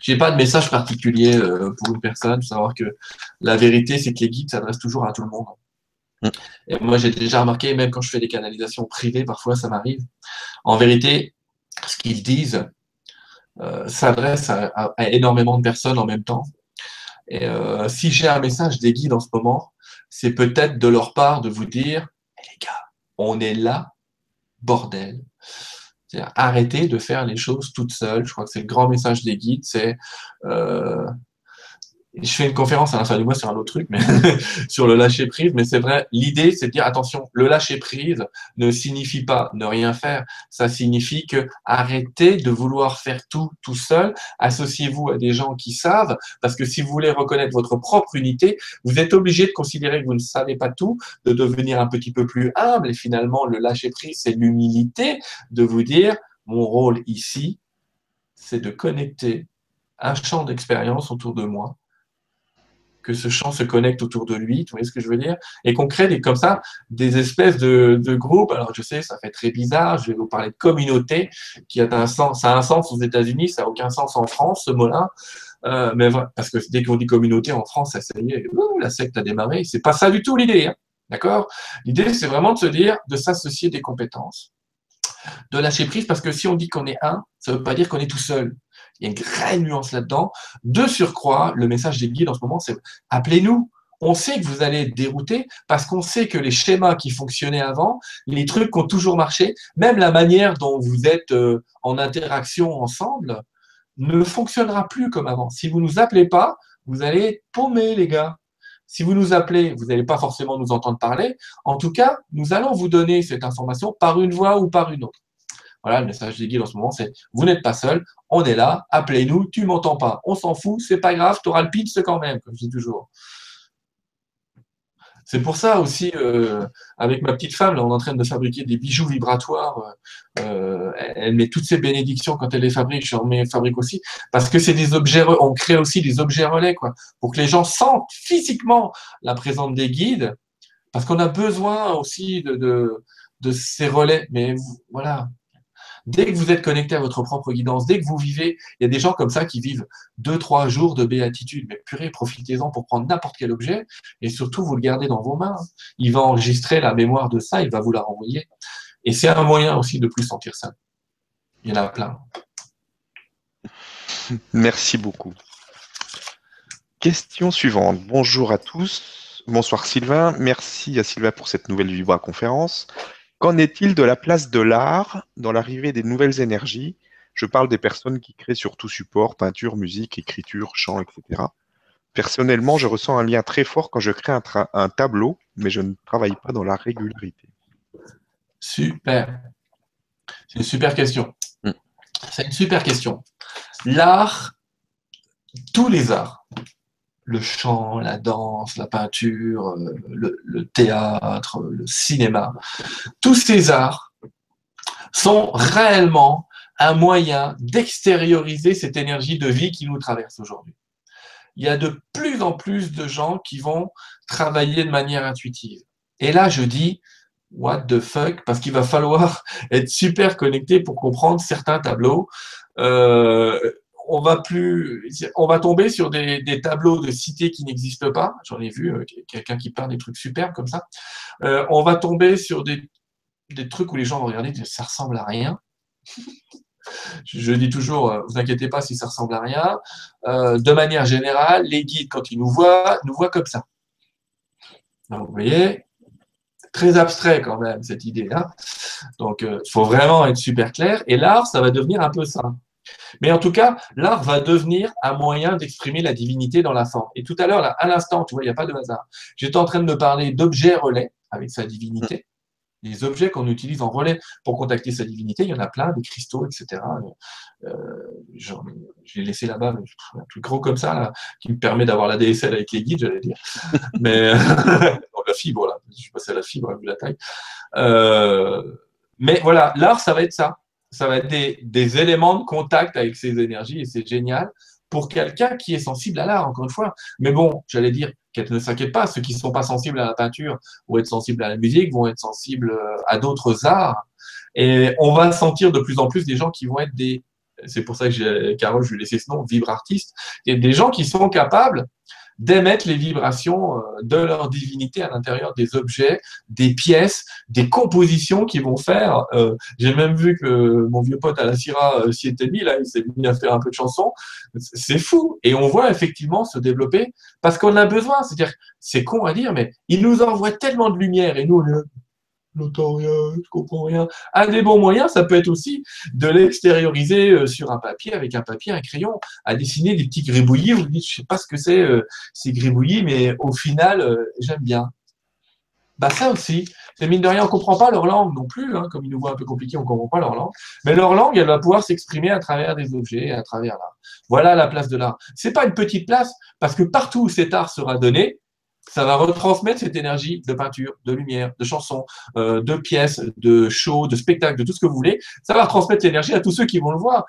Je n'ai pas de message particulier euh, pour une personne, savoir que la vérité, c'est que les guides s'adressent toujours à tout le monde. Mm. Et moi, j'ai déjà remarqué, même quand je fais des canalisations privées, parfois ça m'arrive. En vérité, ce qu'ils disent euh, s'adresse à, énormément de personnes en même temps. Et euh, si j'ai un message des guides en ce moment, c'est peut-être de leur part de vous dire eh, les gars, on est là, bordel. Arrêtez de faire les choses toutes seules. Je crois que c'est le grand message des guides, c'est euh, je fais une conférence à la du mois sur un autre truc, mais [laughs] sur le lâcher prise. Mais c'est vrai, l'idée, c'est de dire attention, le lâcher prise ne signifie pas ne rien faire. Ça signifie que arrêtez de vouloir faire tout tout seul. Associez-vous à des gens qui savent, parce que si vous voulez reconnaître votre propre unité, vous êtes obligé de considérer que vous ne savez pas tout, de devenir un petit peu plus humble. Et finalement, le lâcher prise, c'est l'humilité de vous dire mon rôle ici, c'est de connecter un champ d'expérience autour de moi, que ce champ se connecte autour de lui, tu vois ce que je veux dire Et qu'on crée des, comme ça des espèces de, groupes. Alors je sais, ça fait très bizarre, je vais vous parler de communauté, qui a un sens, ça a un sens aux États-Unis, ça n'a aucun sens en France, ce mot-là. Euh, mais parce que dès qu'on dit communauté en France, ça, y est, la secte a démarré. C'est pas ça du tout l'idée. Hein. D'accord? L'idée, c'est vraiment de se dire, de s'associer des compétences, de lâcher prise, parce que si on dit qu'on est un, ça ne veut pas dire qu'on est tout seul. Il y a une grande nuance là-dedans. De surcroît, le message des guides en ce moment, c'est appelez-nous. On sait que vous allez être dérouté parce qu'on sait que les schémas qui fonctionnaient avant, les trucs qui ont toujours marché, même la manière dont vous êtes euh, en interaction ensemble, ne fonctionnera plus comme avant. Si vous ne nous appelez pas, vous allez être paumés, les gars. Si vous nous appelez, vous n'allez pas forcément nous entendre parler. En tout cas, nous allons vous donner cette information par une voie ou par une autre. Voilà, le message des guides en ce moment, c'est vous n'êtes pas seul, on est là, appelez-nous, tu m'entends pas, on s'en fout, c'est pas grave, tu auras le pitch quand même, comme je dis toujours. C'est pour ça aussi, euh, avec ma petite femme, là, on est en train de fabriquer des bijoux vibratoires. Euh, elle met toutes ses bénédictions quand elle les fabrique, je en fabrique aussi, parce que c'est des objets, on crée aussi des objets relais, quoi, pour que les gens sentent physiquement la présence des guides, parce qu'on a besoin aussi de, de, de ces relais. Mais voilà, Dès que vous êtes connecté à votre propre guidance, dès que vous vivez, il y a des gens comme ça qui vivent deux, trois jours de béatitude. Mais purée, profitez-en pour prendre n'importe quel objet et surtout vous le gardez dans vos mains. Il va enregistrer la mémoire de ça, il va vous la renvoyer. Et c'est un moyen aussi de plus sentir ça. Il y en a plein. [laughs] Merci beaucoup. Question suivante. Bonjour à tous. Bonsoir Sylvain. Merci à Sylvain pour cette nouvelle Vibra conférence. Qu'en est-il de la place de l'art dans l'arrivée des nouvelles énergies? Je parle des personnes qui créent sur tout support, peinture, musique, écriture, chant, etc. Personnellement, je ressens un lien très fort quand je crée un, tableau, mais je ne travaille pas dans la régularité. Super. C'est une super question. Mm. C'est une super question. L'art, tous les arts, le chant, la danse, la peinture, euh, le, théâtre, le cinéma, tous ces arts sont réellement un moyen d'extérioriser cette énergie de vie qui nous traverse aujourd'hui. Il y a de plus en plus de gens qui vont travailler de manière intuitive. Et là, je dis, what the fuck, parce qu'il va falloir [laughs] être super connecté pour comprendre certains tableaux. Euh, on va tomber sur des, tableaux de cités qui n'existent pas. J'en ai vu euh, quelqu'un qui parle des trucs superbes comme ça. Euh, on va tomber sur des, trucs où les gens vont regarder, ça ressemble à rien. Je dis toujours, euh, vous inquiétez pas si ça ressemble à rien. de manière générale, les guides, quand ils nous voient, nous voient comme ça. vous voyez, très abstrait quand même cette idée-là. Donc, il faut vraiment être super clair. Et l'art, ça va devenir un peu ça. Mais en tout cas, l'art va devenir un moyen d'exprimer la divinité dans la forme. Et tout à l'heure, à l'instant, tu vois, il n'y a pas de hasard. J'étais en train de me parler d'objets relais avec sa divinité. Les objets qu'on utilise en relais pour contacter sa divinité, il y en a plein, des cristaux, etc. Euh, J'ai laissé là-bas un truc gros comme ça, là, qui me permet d'avoir la DSL avec les guides, j'allais dire. [laughs] Mais [laughs] la fibre, là, je suis passé à la fibre, vu la taille. Euh, mais voilà, l'art, ça va être ça ça va être des, éléments de contact avec ces énergies et c'est génial pour quelqu'un qui est sensible à l'art, encore une fois. Mais bon, j'allais dire qu'elle ne s'inquiète pas, ceux qui ne sont pas sensibles à la peinture ou être sensibles à la musique vont être sensibles euh, à d'autres arts. Et on va sentir de plus en plus des gens qui vont être des, c'est pour ça que Carole, je lui ai laissé ce nom, vibre artiste, et des gens qui sont capables d'émettre les vibrations euh, de leur divinité à l'intérieur des objets, des pièces, des compositions qu'ils vont faire. Euh, j'ai même vu que mon vieux pote à la Syrah euh, s'y était mis, là, il s'est mis à faire un peu de chansons. C'est fou. Et on voit effectivement se développer parce qu'on a besoin. C'est-à-dire, c'est con à dire, mais il nous envoie tellement de lumière et nous, on je comprends rien. Un des bons moyens, ça peut être aussi de l'extérioriser euh, sur un papier, avec un papier, un crayon, à dessiner des petits gribouillis. Vous dites, je sais pas ce que c'est euh, ces gribouillis, mais au final, euh, j'aime bien. Bah ça aussi, c'est mine de rien, on comprend pas leur langue non plus, hein, comme ils nous voient un peu compliqués, on comprend pas leur langue. Mais leur langue, elle va pouvoir s'exprimer à travers des objets, à travers l'art. Voilà la place de l'art. C'est pas une petite place, parce que partout où cet art sera donné, ça va retransmettre cette énergie de peinture, de lumière, de chansons, euh, de pièces, de shows, de spectacles, de tout ce que vous voulez. Ça va retransmettre l'énergie à tous ceux qui vont le voir.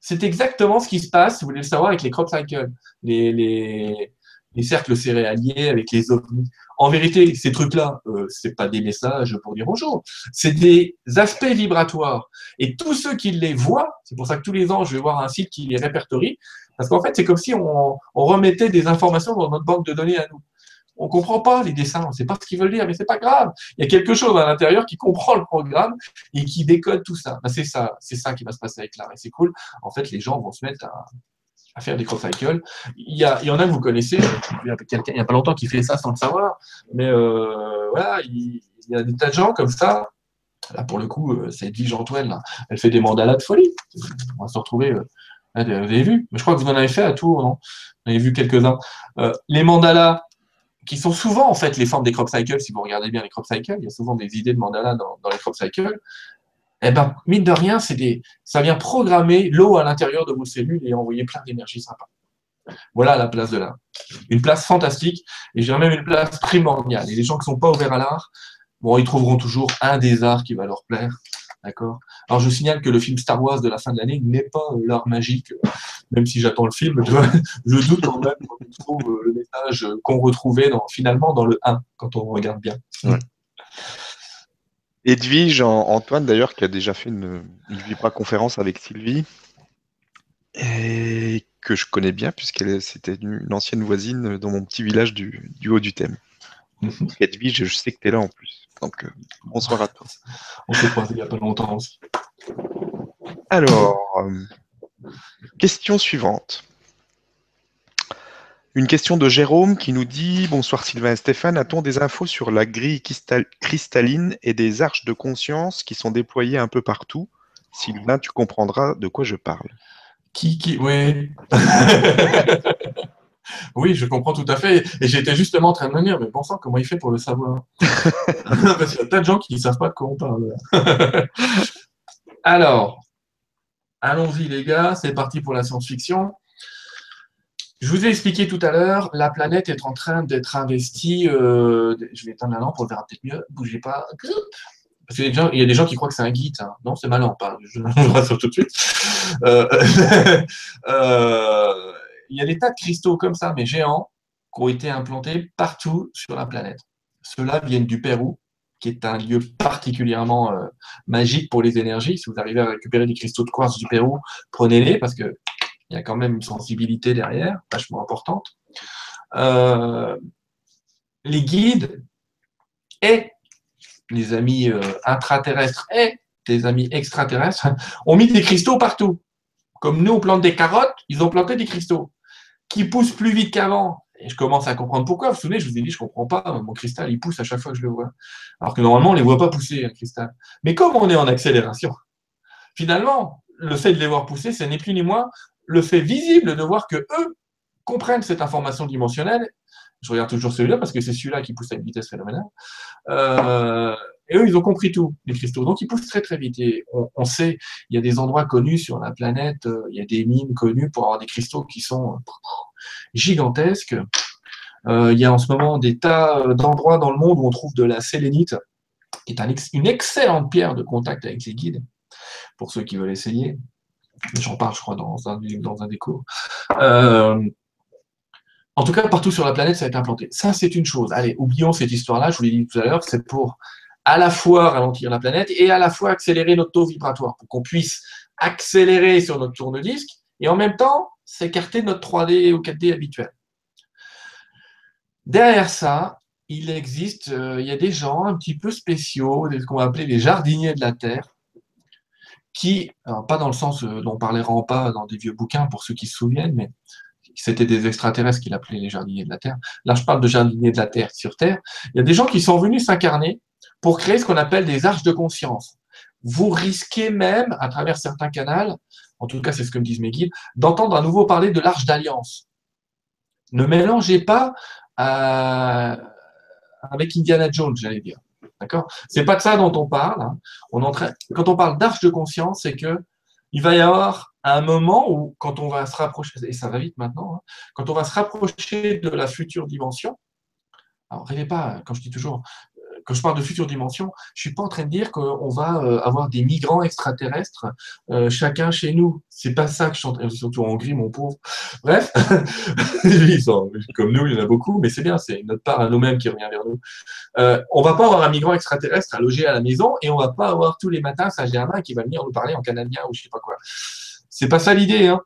C'est exactement ce qui se passe, si vous voulez le savoir, avec les crop cycles, les, les, les cercles céréaliers, avec les ovnis. En vérité, ces trucs-là, euh, c'est pas des messages pour dire bonjour, c'est des aspects vibratoires. Et tous ceux qui les voient, c'est pour ça que tous les ans, je vais voir un site qui les répertorie, parce qu'en fait, c'est comme si on, on remettait des informations dans notre banque de données à nous. On comprend pas les dessins, on sait pas ce qu'ils veulent dire, mais c'est pas grave. Il y a quelque chose à l'intérieur qui comprend le programme et qui décode tout ça. Ben, c'est ça, c'est ça qui va se passer avec l'art et c'est cool. En fait, les gens vont se mettre à, faire des cross cycles. Il y, a, il y en a que vous connaissez, il y a pas longtemps qui fait ça sans le savoir, mais euh, voilà, il, y a des tas de gens comme ça. Là, pour le coup, euh, cette Vige Antoine, elle fait des mandalas de folie. On va se retrouver. Euh, vous avez vu Je crois que vous en avez fait à Tours, non? Vous avez vu quelques-uns. les mandalas, qui sont souvent en fait les formes des crop cycles. Si vous regardez bien les crop cycles, il y a souvent des idées de mandala dans, les crop cycles. Eh ben, mine de rien, des, ça vient programmer l'eau à l'intérieur de vos cellules et envoyer plein d'énergie sympa. Voilà la place de l'art. Une place fantastique, et j'ai même une place primordiale. Et les gens qui ne sont pas ouverts à l'art, bon, ils trouveront toujours un des arts qui va leur plaire. D'accord Alors, je signale que le film Star Wars de la fin de l'année n'est pas euh, l'art magique, euh, même si j'attends le film. [laughs] Je doute quand même qu'on trouve euh, le message qu'on retrouvait dans, finalement dans le 1, quand on regarde bien. Edwige, Antoine d'ailleurs, qui a déjà fait une, une Vibra-conférence avec Sylvie, et que je connais bien, puisqu'elle c'était une, ancienne voisine dans mon petit village du haut du thème. Mhm. Edwige, je sais que tu es là en plus. Donc, euh, bonsoir à tous. On s'est croisé il n'y a pas longtemps aussi. Alors, euh, question suivante. Une question de Jérôme qui nous dit Bonsoir Sylvain et Stéphane, a-t-on des infos sur la grille cristalline et des arches de conscience qui sont déployées un peu partout? Sylvain, tu comprendras de quoi je parle. Qui, qui, oui. [laughs] Oui, je comprends tout à fait. Et j'étais justement en train de me dire, mais bon sang, comment il fait pour le savoir? [laughs] Parce qu'il y a tas de gens qui ne savent pas de quoi on parle. Alors, allons-y les gars, c'est parti pour la science-fiction. Je vous ai expliqué tout à l'heure, la planète est en train d'être investie. Euh, je vais éteindre la lampe, on verra peut-être mieux. Bougez pas. Parce qu'il y, a des gens qui croient que c'est un guide. Hein. Non, c'est ma lampe. Hein. Je vous rassure tout de suite. Euh, [laughs] euh, il y a des tas de cristaux comme ça, mais géants, qui ont été implantés partout sur la planète. Ceux-là viennent du Pérou, qui est un lieu particulièrement euh, magique pour les énergies. Si vous arrivez à récupérer des cristaux de quartz du Pérou, prenez-les parce qu'il y a quand même une sensibilité derrière, vachement importante. Euh, les guides et les amis euh, intraterrestres et des amis extraterrestres ont mis des cristaux partout. Comme nous, on plante des carottes, ils ont planté des cristaux qui poussent plus vite qu'avant. Et je commence à comprendre pourquoi. Vous vous souvenez, je vous ai dit, je ne comprends pas. Mon cristal, il pousse à chaque fois que je le vois. Alors que normalement, on ne les voit pas pousser, un cristal. Mais comme on est en accélération, finalement, le fait de les voir pousser, ce n'est plus ni moins le fait visible de voir que eux comprennent cette information dimensionnelle. Je regarde toujours celui-là parce que c'est celui-là qui pousse à une vitesse phénoménale. Euh, et eux, ils ont compris tout, les cristaux. Donc, ils poussent très, très vite. Et on, sait, il y a des endroits connus sur la planète, euh, il y a des mines connues pour avoir des cristaux qui sont euh, gigantesques. Euh, il y a en ce moment des tas d'endroits dans le monde où on trouve de la sélénite, qui est une excellente pierre de contact avec les guides, pour ceux qui veulent essayer. J'en parle, je crois, dans un, dans un des cours. en tout cas, partout sur la planète, ça a été implanté. Ça, c'est une chose. Allez, oublions cette histoire-là, je vous l'ai dit tout à l'heure, c'est pour à la fois ralentir la planète et à la fois accélérer notre taux vibratoire pour qu'on puisse accélérer sur notre tourne-disque et en même temps s'écarter de notre 3D ou 4D habituel. Derrière ça, il existe, euh, il y a des gens un petit peu spéciaux, ce qu'on va appeler les jardiniers de la Terre, qui, pas dans le sens euh, dont parlait pas dans des vieux bouquins pour ceux qui se souviennent, mais c'était des extraterrestres qu'il appelait les jardiniers de la Terre. Là, je parle de jardiniers de la Terre sur Terre. Il y a des gens qui sont venus s'incarner pour créer ce qu'on appelle des arches de conscience. Vous risquez même, à travers certains canaux, en tout cas c'est ce que me disent mes guides, d'entendre à nouveau parler de l'arche d'alliance. Ne mélangez pas euh, avec Indiana Jones, j'allais dire. D'accord? C'est pas de ça dont on parle. Hein. Quand on parle d'arche de conscience, c'est que il va y avoir un moment où, quand on va se rapprocher, et ça va vite maintenant, hein, quand on va se rapprocher de la future dimension, Alors, rêvez pas, quand je dis toujours, quand je parle de future dimension, je suis pas en train de dire qu'on va euh, avoir des migrants extraterrestres euh, chacun chez nous. C'est pas ça que je suis en train surtout en Hongrie, mon pauvre. Bref, [laughs] comme nous, il y en a beaucoup, mais c'est bien, c'est notre part à nous-mêmes qui revient vers nous. Euh, on va pas avoir un migrant extraterrestre à loger à la maison et on va pas avoir tous les matins Saint-Germain qui va venir nous parler en canadien ou je sais pas quoi. C'est pas ça l'idée. Hein.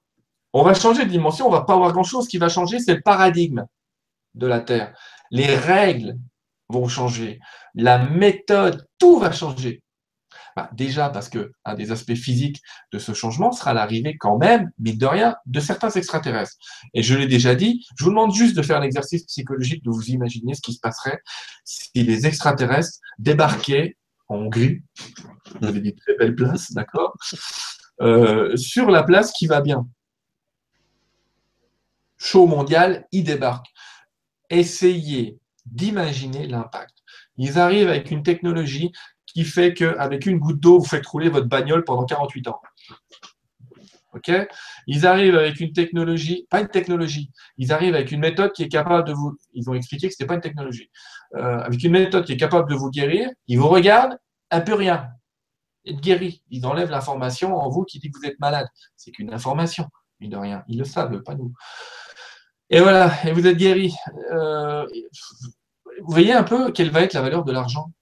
On va changer de dimension, on va pas avoir grand-chose. Ce qui va changer, c'est le paradigme de la Terre. Les règles vont changer. La méthode, tout va changer. Bah, déjà parce que un des aspects physiques de ce changement sera l'arrivée quand même, mine de rien, de certains extraterrestres. Et je l'ai déjà dit, je vous demande juste de faire un exercice psychologique, de vous imaginer ce qui se passerait si les extraterrestres débarquaient en Hongrie, vous avez des très belles places, d'accord, euh, sur la place qui va bien. Show mondial, ils débarquent. Essayez d'imaginer l'impact. Ils arrivent avec une technologie qui fait qu'avec une goutte d'eau, vous faites rouler votre bagnole pendant 48 ans. OK? Ils arrivent avec une technologie, pas une technologie, ils arrivent avec une méthode qui est capable de vous. Ils ont expliqué que ce n'était pas une technologie. Euh, avec une méthode qui est capable de vous guérir, ils vous regardent, un peu rien. Être guéri. Ils enlèvent l'information en vous qui dit que vous êtes malade. C'est qu'une information, mine de rien. Ils le savent, pas nous. Et voilà, et vous êtes guéri. Euh, vous voyez un peu quelle va être la valeur de l'argent?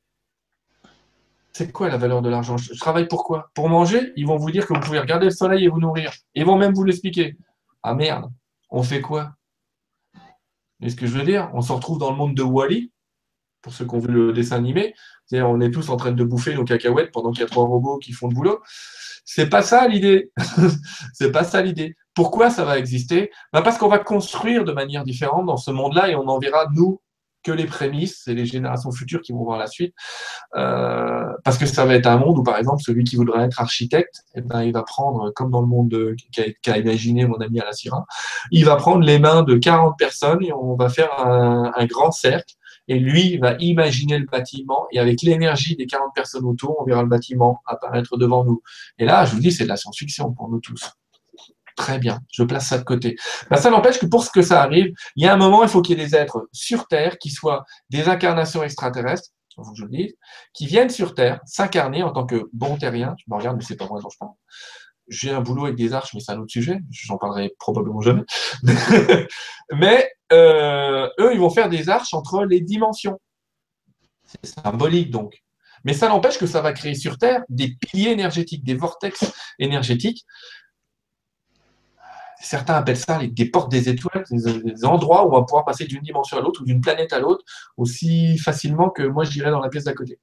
C'est quoi la valeur de l'argent? Je travaille pour quoi? Pour manger? Ils vont vous dire que vous pouvez regarder le soleil et vous nourrir. Ils vont même vous l'expliquer. Ah merde, on fait quoi? Est ce que je veux dire, on se retrouve dans le monde de Wally, pour ceux qui ont vu le dessin animé. on est tous en train de bouffer nos cacahuètes pendant qu'il y a trois robots qui font le boulot. C'est pas ça l'idée. [laughs] c'est pas ça l'idée. Pourquoi ça va exister? Ben, Parce qu'on va construire de manière différente dans ce monde-là et on en verra, nous, que les prémices, c'est les générations futures qui vont voir la suite. Euh, parce que ça va être un monde où, par exemple, celui qui voudra être architecte, eh ben, il va prendre, comme dans le monde qu'a imaginé mon ami Alassira, il va prendre les mains de 40 personnes et on va faire un, un grand cercle. Et lui va imaginer le bâtiment et avec l'énergie des 40 personnes autour, on verra le bâtiment apparaître devant nous. Et là, je vous dis, c'est de la science-fiction pour nous tous. Très bien, je place ça de côté. Ben, ça n'empêche que pour ce que ça arrive, il y a un moment, il faut qu'il y ait des êtres sur Terre qui soient des incarnations extraterrestres, que je le dise, qui viennent sur Terre s'incarner en tant que bon terrien. Tu me regardes, mais c'est pas moi dont je parle. J'ai un boulot avec des arches, mais c'est un autre sujet. J'en parlerai probablement jamais. [laughs] mais euh, eux, ils vont faire des arches entre les dimensions. C'est symbolique donc. Mais ça n'empêche que ça va créer sur Terre des piliers énergétiques, des vortex énergétiques certains appellent ça des portes des étoiles, des, endroits où on va pouvoir passer d'une dimension à l'autre ou d'une planète à l'autre aussi facilement que moi j'irais dans la pièce d'à côté.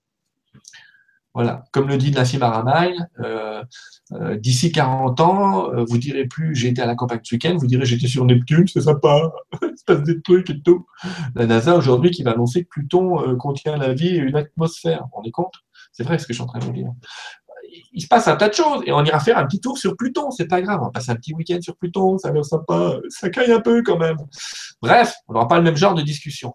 Voilà, comme le dit Nassim Aramail, euh, euh, d'ici 40 ans, euh, vous direz plus j'ai été à la campagne ce week-end, vous direz j'étais sur Neptune, c'est sympa, [laughs] il se passe des trucs et tout. La NASA aujourd'hui qui va annoncer que Pluton contient la vie et une atmosphère, on est compte? C'est vrai ce que je suis en train de vous dire il se passe un tas de choses et on ira faire un petit tour sur Pluton, c'est pas grave, on va passer un petit week-end sur Pluton, ça va sympa, ça caille un peu quand même. Bref, on n'aura pas le même genre de discussion.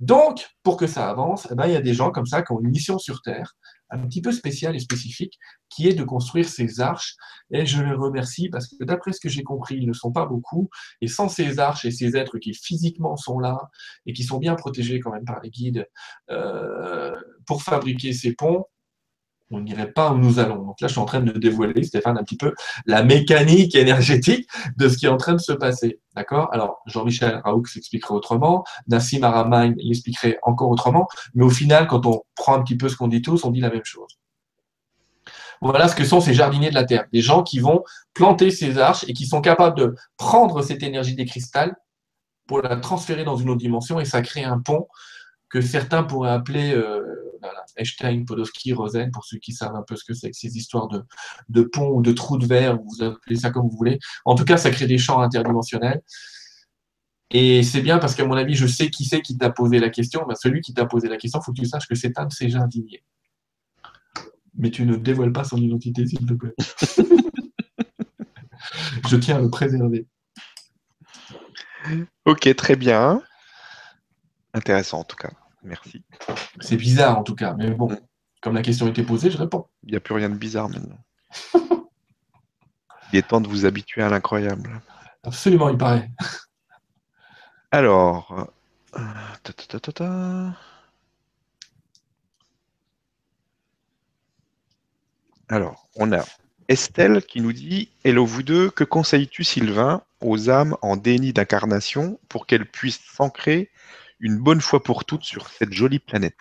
Donc, pour que ça avance, eh ben, il y a des gens comme ça qui ont une mission sur Terre, un petit peu spéciale et spécifique, qui est de construire ces arches. Et je les remercie parce que d'après ce que j'ai compris, ils ne sont pas beaucoup. Et sans ces arches et ces êtres qui physiquement sont là et qui sont bien protégés quand même par les guides euh, pour fabriquer ces ponts, on n'irait pas où nous allons. Donc là, je suis en train de dévoiler, Stéphane, un petit peu la mécanique énergétique de ce qui est en train de se passer. D'accord? Alors, Jean-Michel Raoult s'expliquerait autrement, Nassim Aramain l'expliquerait encore autrement, mais au final, quand on prend un petit peu ce qu'on dit tous, on dit la même chose. Voilà ce que sont ces jardiniers de la Terre, des gens qui vont planter ces arches et qui sont capables de prendre cette énergie des cristals pour la transférer dans une autre dimension et ça crée un pont que certains pourraient appeler euh, Einstein, Podolsky, Rosen, pour ceux qui savent un peu ce que c'est ces histoires de, ponts ou de trous de verre, vous appelez ça comme vous voulez. En tout cas, ça crée des champs interdimensionnels. Et c'est bien parce qu'à mon avis, je sais qui c'est qui t'a posé la question. Ben, celui qui t'a posé la question, il faut que tu saches que c'est un de ces jardiniers. Mais tu ne dévoiles pas son identité, s'il te plaît. [laughs] je tiens à le préserver. Ok, très bien. Intéressant en tout cas. Merci. C'est bizarre en tout cas, mais bon, comme la question était posée, je réponds. Il n'y a plus rien de bizarre maintenant. [laughs] il est temps de vous habituer à l'incroyable. Absolument, il paraît. Alors, ta, ta, ta, ta. Alors, on a Estelle qui nous dit Hello vous deux, que conseilles-tu Sylvain aux âmes en déni d'incarnation pour qu'elles puissent s'ancrer une bonne fois pour toutes sur cette jolie planète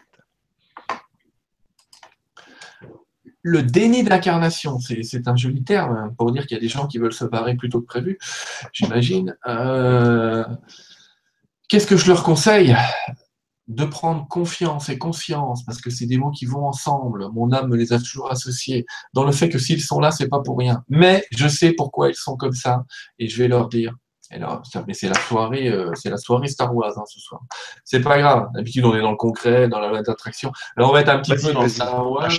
Le déni d'incarnation, c'est un joli terme hein, pour dire qu'il y a des gens qui veulent se barrer plutôt que prévu, j'imagine. Euh, qu'est-ce que je leur conseille? De prendre confiance et conscience, parce que c'est des mots qui vont ensemble. Mon âme me les a toujours associés dans le fait que s'ils sont là, c'est pas pour rien. Mais je sais pourquoi ils sont comme ça, et je vais leur dire. Mais c'est la soirée, euh, c'est la soirée Star Wars hein, ce soir. C'est pas grave. D'habitude, on est dans le concret, dans la loi d'attraction. Là, on va être un petit peu dans Star Wars.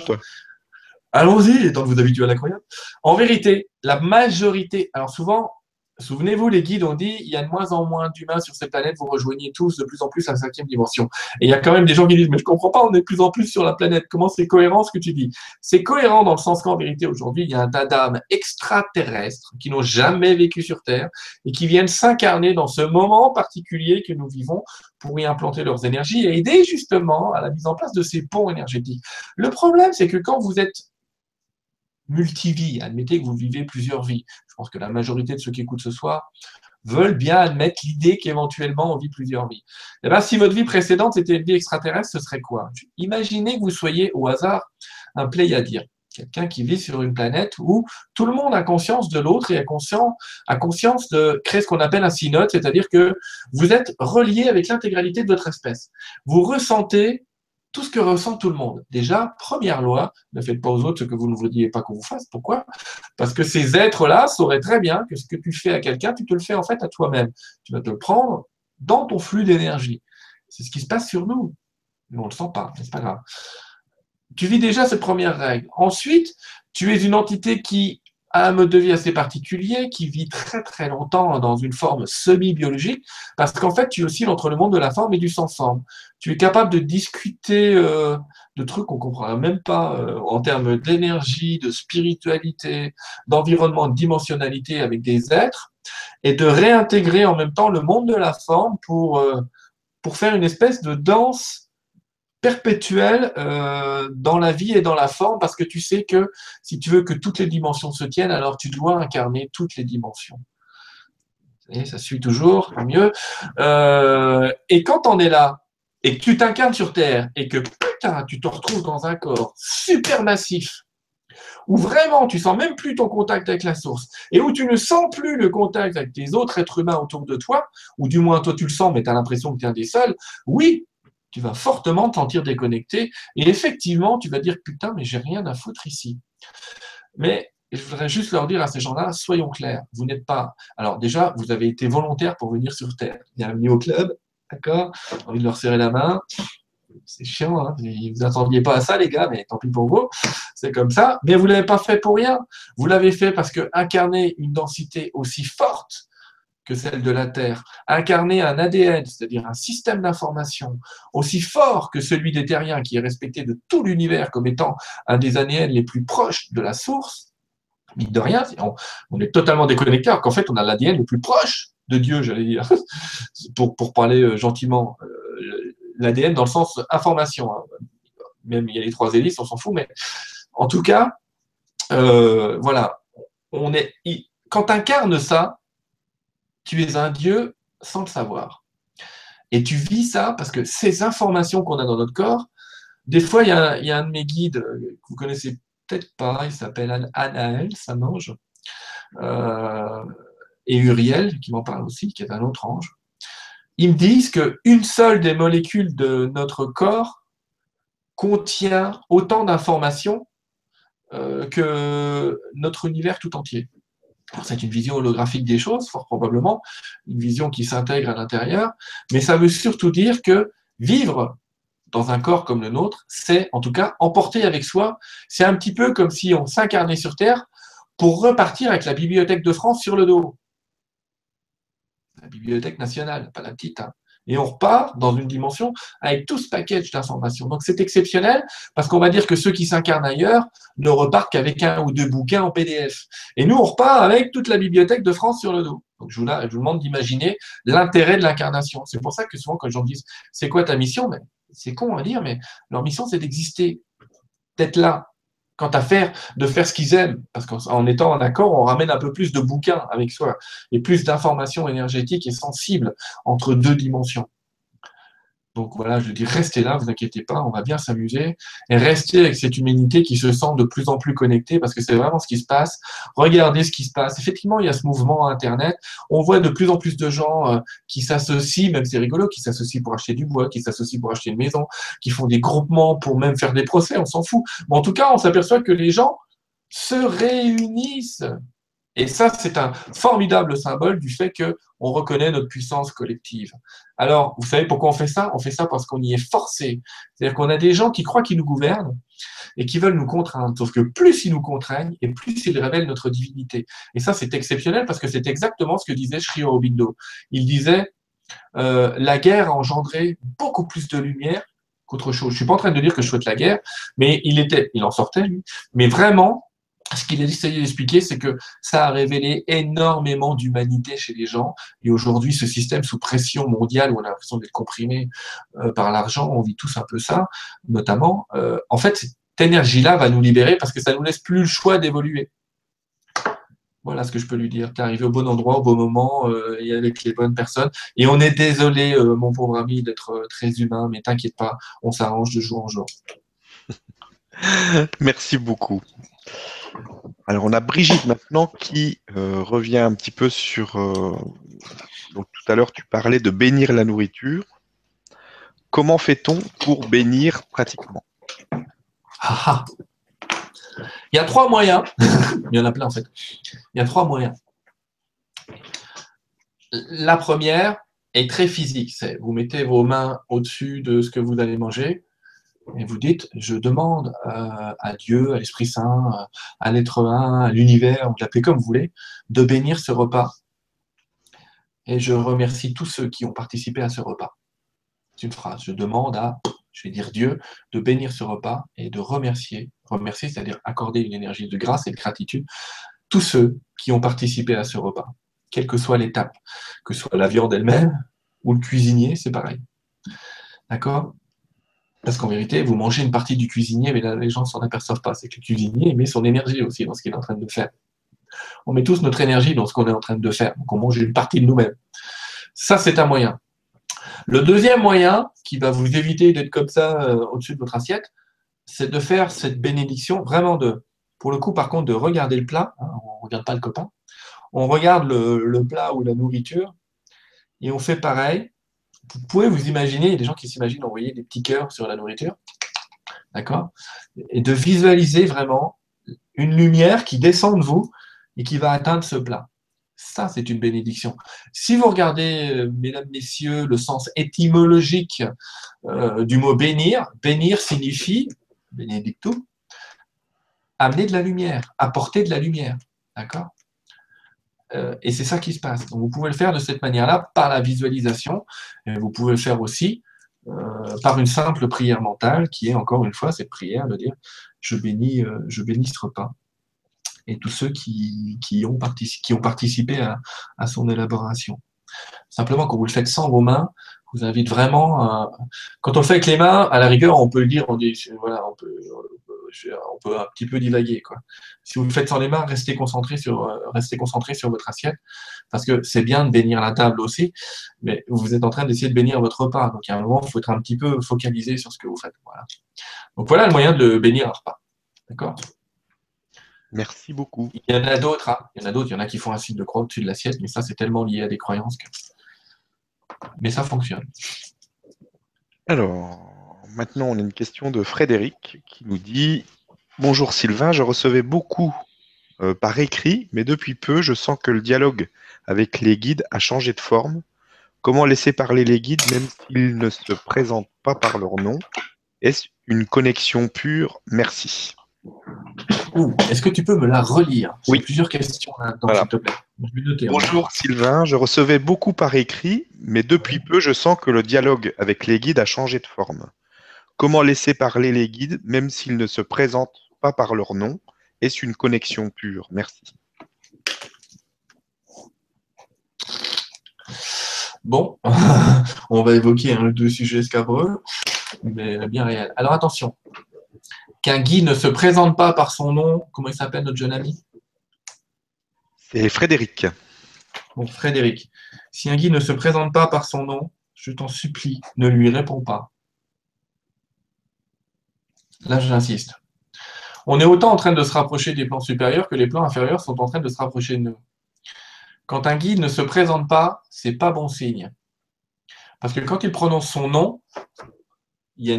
Allons-y, tant que vous habituez à l'incroyable. En vérité, la majorité, alors souvent, Souvenez-vous, les guides ont dit il y a de moins en moins d'humains sur cette planète, vous rejoignez tous de plus en plus la cinquième dimension. Et il y a quand même des gens qui disent mais je comprends pas, on est de plus en plus sur la planète. Comment c'est cohérent ce que tu dis? C'est cohérent dans le sens qu'en vérité aujourd'hui il y a un tas d'âmes extraterrestres qui n'ont jamais vécu sur Terre et qui viennent s'incarner dans ce moment particulier que nous vivons pour y implanter leurs énergies et aider justement à la mise en place de ces ponts énergétiques. Le problème c'est que quand vous êtes multivie. Admettez que vous vivez plusieurs vies. Pense que la majorité de ceux qui écoutent ce soir veulent bien admettre l'idée qu'éventuellement on vit plusieurs vies. Eh bien, si votre vie précédente était une vie extraterrestre, ce serait quoi? Imaginez que vous soyez au hasard un pléiadien, quelqu'un qui vit sur une planète où tout le monde a conscience de l'autre et a conscience, a conscience de créer ce qu'on appelle un synode, c'est-à-dire que vous êtes relié avec l'intégralité de votre espèce. Vous ressentez tout ce que ressent tout le monde. Déjà, première loi, ne faites pas aux autres ce que vous ne voudriez pas qu'on vous fasse. Pourquoi? Parce que ces êtres-là sauraient très bien que ce que tu fais à quelqu'un, tu te le fais en fait à toi-même. Tu vas te le prendre dans ton flux d'énergie. C'est ce qui se passe sur nous. Mais on ne le sent pas, c'est pas grave. Tu vis déjà cette première règle. Ensuite, tu es une entité qui un mode de vie assez particulier qui vit très très longtemps dans une forme semi-biologique, parce qu'en fait, tu oscilles entre le monde de la forme et du sans-forme. Tu es capable de discuter euh, de trucs qu'on ne comprend même pas euh, en termes d'énergie, de spiritualité, d'environnement, de dimensionnalité avec des êtres, et de réintégrer en même temps le monde de la forme pour, euh, pour faire une espèce de danse perpétuel euh, dans la vie et dans la forme parce que tu sais que si tu veux que toutes les dimensions se tiennent, alors tu dois incarner toutes les dimensions. Et ça suit toujours, mieux. Euh, et quand on est là et que tu t'incarnes sur Terre et que putain, tu te retrouves dans un corps super massif où vraiment tu sens même plus ton contact avec la source et où tu ne sens plus le contact avec les autres êtres humains autour de toi, ou du moins toi tu le sens mais tu as l'impression que tu es un des seuls, oui, tu vas fortement te sentir déconnecté et effectivement, tu vas dire putain, mais j'ai rien à foutre ici. Mais je voudrais juste leur dire à ces gens-là, soyons clairs, vous n'êtes pas. Alors déjà, vous avez été volontaire pour venir sur Terre. Bienvenue au club, d'accord envie de leur serrer la main. C'est chiant, hein vous n'attendiez pas à ça, les gars, mais tant pis pour vous. C'est comme ça. Mais vous l'avez pas fait pour rien. Vous l'avez fait parce que incarner une densité aussi forte que celle de la Terre, incarner un ADN, c'est-à-dire un système d'information aussi fort que celui des terriens, qui est respecté de tout l'univers comme étant un des ADN les plus proches de la source, mine de rien, on, est totalement déconnecté, alors qu'en fait, on a l'ADN le plus proche de Dieu, j'allais dire, [laughs] pour, pour parler euh, gentiment. Euh, L'ADN dans le sens information. Hein. Même il y a les trois hélices, on s'en fout, mais en tout cas, euh, voilà, on est, quand tu incarnes ça, tu es un Dieu sans le savoir. Et tu vis ça parce que ces informations qu'on a dans notre corps, des fois, il y a, un de mes guides euh, que vous connaissez peut-être pas, il s'appelle Anaël, ça mange, euh, et Uriel, qui m'en parle aussi, qui est un autre ange. Ils me disent qu'une seule des molécules de notre corps contient autant d'informations euh, que notre univers tout entier. C'est une vision holographique des choses, fort probablement, une vision qui s'intègre à l'intérieur, mais ça veut surtout dire que vivre dans un corps comme le nôtre, c'est en tout cas emporter avec soi, c'est un petit peu comme si on s'incarnait sur Terre pour repartir avec la Bibliothèque de France sur le dos. La Bibliothèque nationale, pas la petite. Hein et on repart dans une dimension avec tout ce package d'informations. Donc c'est exceptionnel parce qu'on va dire que ceux qui s'incarnent ailleurs ne repartent qu'avec un ou deux bouquins en PDF. Et nous, on repart avec toute la bibliothèque de France sur le dos. Donc, je vous, demande d'imaginer l'intérêt de l'incarnation. C'est pour ça que souvent, quand les gens disent c'est quoi ta mission? C'est con à dire, mais leur mission, c'est d'exister, d'être là, quant à faire, de faire ce qu'ils aiment. Parce qu'en étant en accord, on ramène un peu plus de bouquins avec soi et plus d'informations énergétiques et sensibles entre deux dimensions. Donc voilà, je dis restez là, vous inquiétez pas, on va bien s'amuser et restez avec cette humanité qui se sent de plus en plus connectée parce que c'est vraiment ce qui se passe. Regardez ce qui se passe. Effectivement, il y a ce mouvement Internet. On voit de plus en plus de gens euh, qui s'associent, même c'est rigolo, qui s'associent pour acheter du bois, qui s'associent pour acheter une maison, qui font des groupements pour même faire des procès, on s'en fout. Mais en tout cas, on s'aperçoit que les gens se réunissent et ça, c'est un formidable symbole du fait qu'on reconnaît notre puissance collective. Alors, vous savez pourquoi on fait ça? On fait ça parce qu'on y est forcé. C'est-à-dire qu'on a des gens qui croient qu'ils nous gouvernent et qui veulent nous contraindre. Sauf que plus ils nous contraignent et plus ils révèlent notre divinité. Et ça, c'est exceptionnel parce que c'est exactement ce que disait Sri Aurobindo. Il disait euh, la guerre a engendré beaucoup plus de lumière qu'autre chose. Je suis pas en train de dire que je souhaite la guerre, mais il était, il en sortait lui. Mais vraiment, ce qu'il a essayé d'expliquer, c'est que ça a révélé énormément d'humanité chez les gens. Et aujourd'hui, ce système sous pression mondiale, où on a l'impression d'être comprimé euh, par l'argent, on vit tous un peu ça, notamment. Euh, en fait, cette énergie-là va nous libérer parce que ça nous laisse plus le choix d'évoluer. Voilà ce que je peux lui dire. Tu es arrivé au bon endroit, au bon moment, euh, et avec les bonnes personnes. Et on est désolé, mon pauvre ami, d'être très humain, mais t'inquiète pas, on s'arrange de jour en jour. [laughs] Merci beaucoup. Alors, on a Brigitte maintenant qui euh, revient un petit peu sur. Euh, tout à l'heure, tu parlais de bénir la nourriture. Comment fait-on pour bénir pratiquement? Ah, ah. Il y a trois moyens. [laughs] Il y en a plein en fait. Il y a trois moyens. La première est très physique. C'est vous mettez vos mains au-dessus de ce que vous allez manger et vous dites, je demande euh, à Dieu, à l'Esprit Saint, euh, à l'être un, à l'univers, vous l'appelez comme vous voulez, de bénir ce repas. Et je remercie tous ceux qui ont participé à ce repas. C'est une phrase. Je demande à, je vais dire Dieu, de bénir ce repas et de remercier. Remercier, c'est-à-dire accorder une énergie de grâce et de gratitude. Tous ceux qui ont participé à ce repas, quelle que soit l'étape, que ce soit la viande elle-même ou le cuisinier, c'est pareil. D'accord? Parce qu'en vérité, vous mangez une partie du cuisinier, mais les gens ne s'en aperçoivent pas. C'est que le cuisinier met son énergie aussi dans ce qu'il est en train de faire. On met tous notre énergie dans ce qu'on est en train de faire. Donc on mange une partie de nous-mêmes. Ça, c'est un moyen. Le deuxième moyen qui va vous éviter d'être comme ça euh, au-dessus de votre assiette, c'est de faire cette bénédiction, vraiment de, pour le coup, par contre, de regarder le plat. Hein, on ne regarde pas le copain. On regarde le plat ou la nourriture et on fait pareil vous pouvez vous imaginer, il y a des gens qui s'imaginent envoyer des petits cœurs sur la nourriture, d'accord? Et de visualiser vraiment une lumière qui descend de vous et qui va atteindre ce plat. Ça, c'est une bénédiction. Si vous regardez, euh, mesdames, messieurs, le sens étymologique euh, du mot bénir, bénir signifie, benedictum, amener de la lumière, apporter de la lumière. D'accord? Euh, et c'est ça qui se passe. Donc, vous pouvez le faire de cette manière-là par la visualisation. Et vous pouvez le faire aussi euh, par une simple prière mentale qui est encore une fois cette prière de dire je bénis, euh, je bénis ce repas. Et tous ceux qui, ont, participé à, à, son élaboration. Simplement, quand vous le faites sans vos mains, vous invite vraiment. quand on le fait avec les mains, à la rigueur, on peut le dire, on dit voilà, on peut, on peut un petit peu divaguer. Quoi. Si vous le faites sans les mains, restez concentré sur, euh, restez concentré sur votre assiette, parce que c'est bien de bénir la table aussi, mais vous êtes en train d'essayer de bénir votre repas. Donc, il y a un moment, il faut être un petit peu focalisé sur ce que vous faites. Voilà. Donc, voilà le moyen de bénir un repas. D'accord? Merci beaucoup. Il y en a d'autres. Hein. Il y en a d'autres. Il y en a qui font un signe de croix au-dessus de l'assiette, mais ça, c'est tellement lié à des croyances que. Mais ça fonctionne. Alors, maintenant, on a une question de Frédéric qui nous dit Bonjour Sylvain, je recevais beaucoup euh, par écrit, mais depuis peu, je sens que le dialogue avec les guides a changé de forme. Comment laisser parler les guides même s'ils ne se présentent pas par leur nom? Est-ce une connexion pure? Merci. Est-ce que tu peux me la relire? Oui. Plusieurs questions là-dedans, s'il te plaît. Hein. Bonjour Sylvain, je recevais beaucoup par écrit, mais depuis peu, je sens que le dialogue avec les guides a changé de forme. Comment laisser parler les guides, même s'ils ne se présentent pas par leur nom Est-ce une connexion pure? Merci. Bon, [laughs] on va évoquer un ou deux sujets scabreux, mais bien réel. Alors attention, qu'un guide ne se présente pas par son nom, comment il s'appelle notre jeune ami? C'est Frédéric. Bon, Frédéric, si un guide ne se présente pas par son nom, je t'en supplie, ne lui réponds pas. Là, j'insiste. On est autant en train de se rapprocher des plans supérieurs que les plans inférieurs sont en train de se rapprocher de nous. Quand un guide ne se présente pas, c'est pas bon signe. Parce que quand il prononce son nom, il y,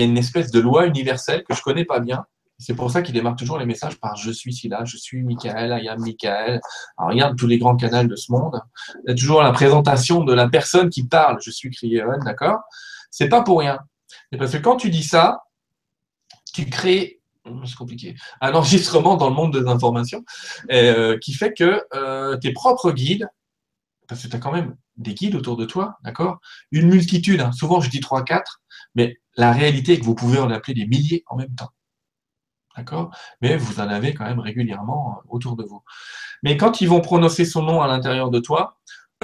a une, espèce de loi universelle que je ne connais pas bien. C'est pour ça qu'il démarre toujours les messages par je suis là, je suis Michael, I am Michael. Alors regarde tous les grands canaux de ce monde. Il y a toujours la présentation de la personne qui parle, je suis Krieven, d'accord? C'est pas pour rien. C'est parce que quand tu dis ça, tu crées c'est compliqué, un enregistrement dans le monde des informations euh, qui fait que euh, tes propres guides, parce que tu as quand même des guides autour de toi, d'accord Une multitude, hein. souvent je dis 3-4, mais la réalité est que vous pouvez en appeler des milliers en même temps. D'accord Mais vous en avez quand même régulièrement euh, autour de vous. Mais quand ils vont prononcer son nom à l'intérieur de toi,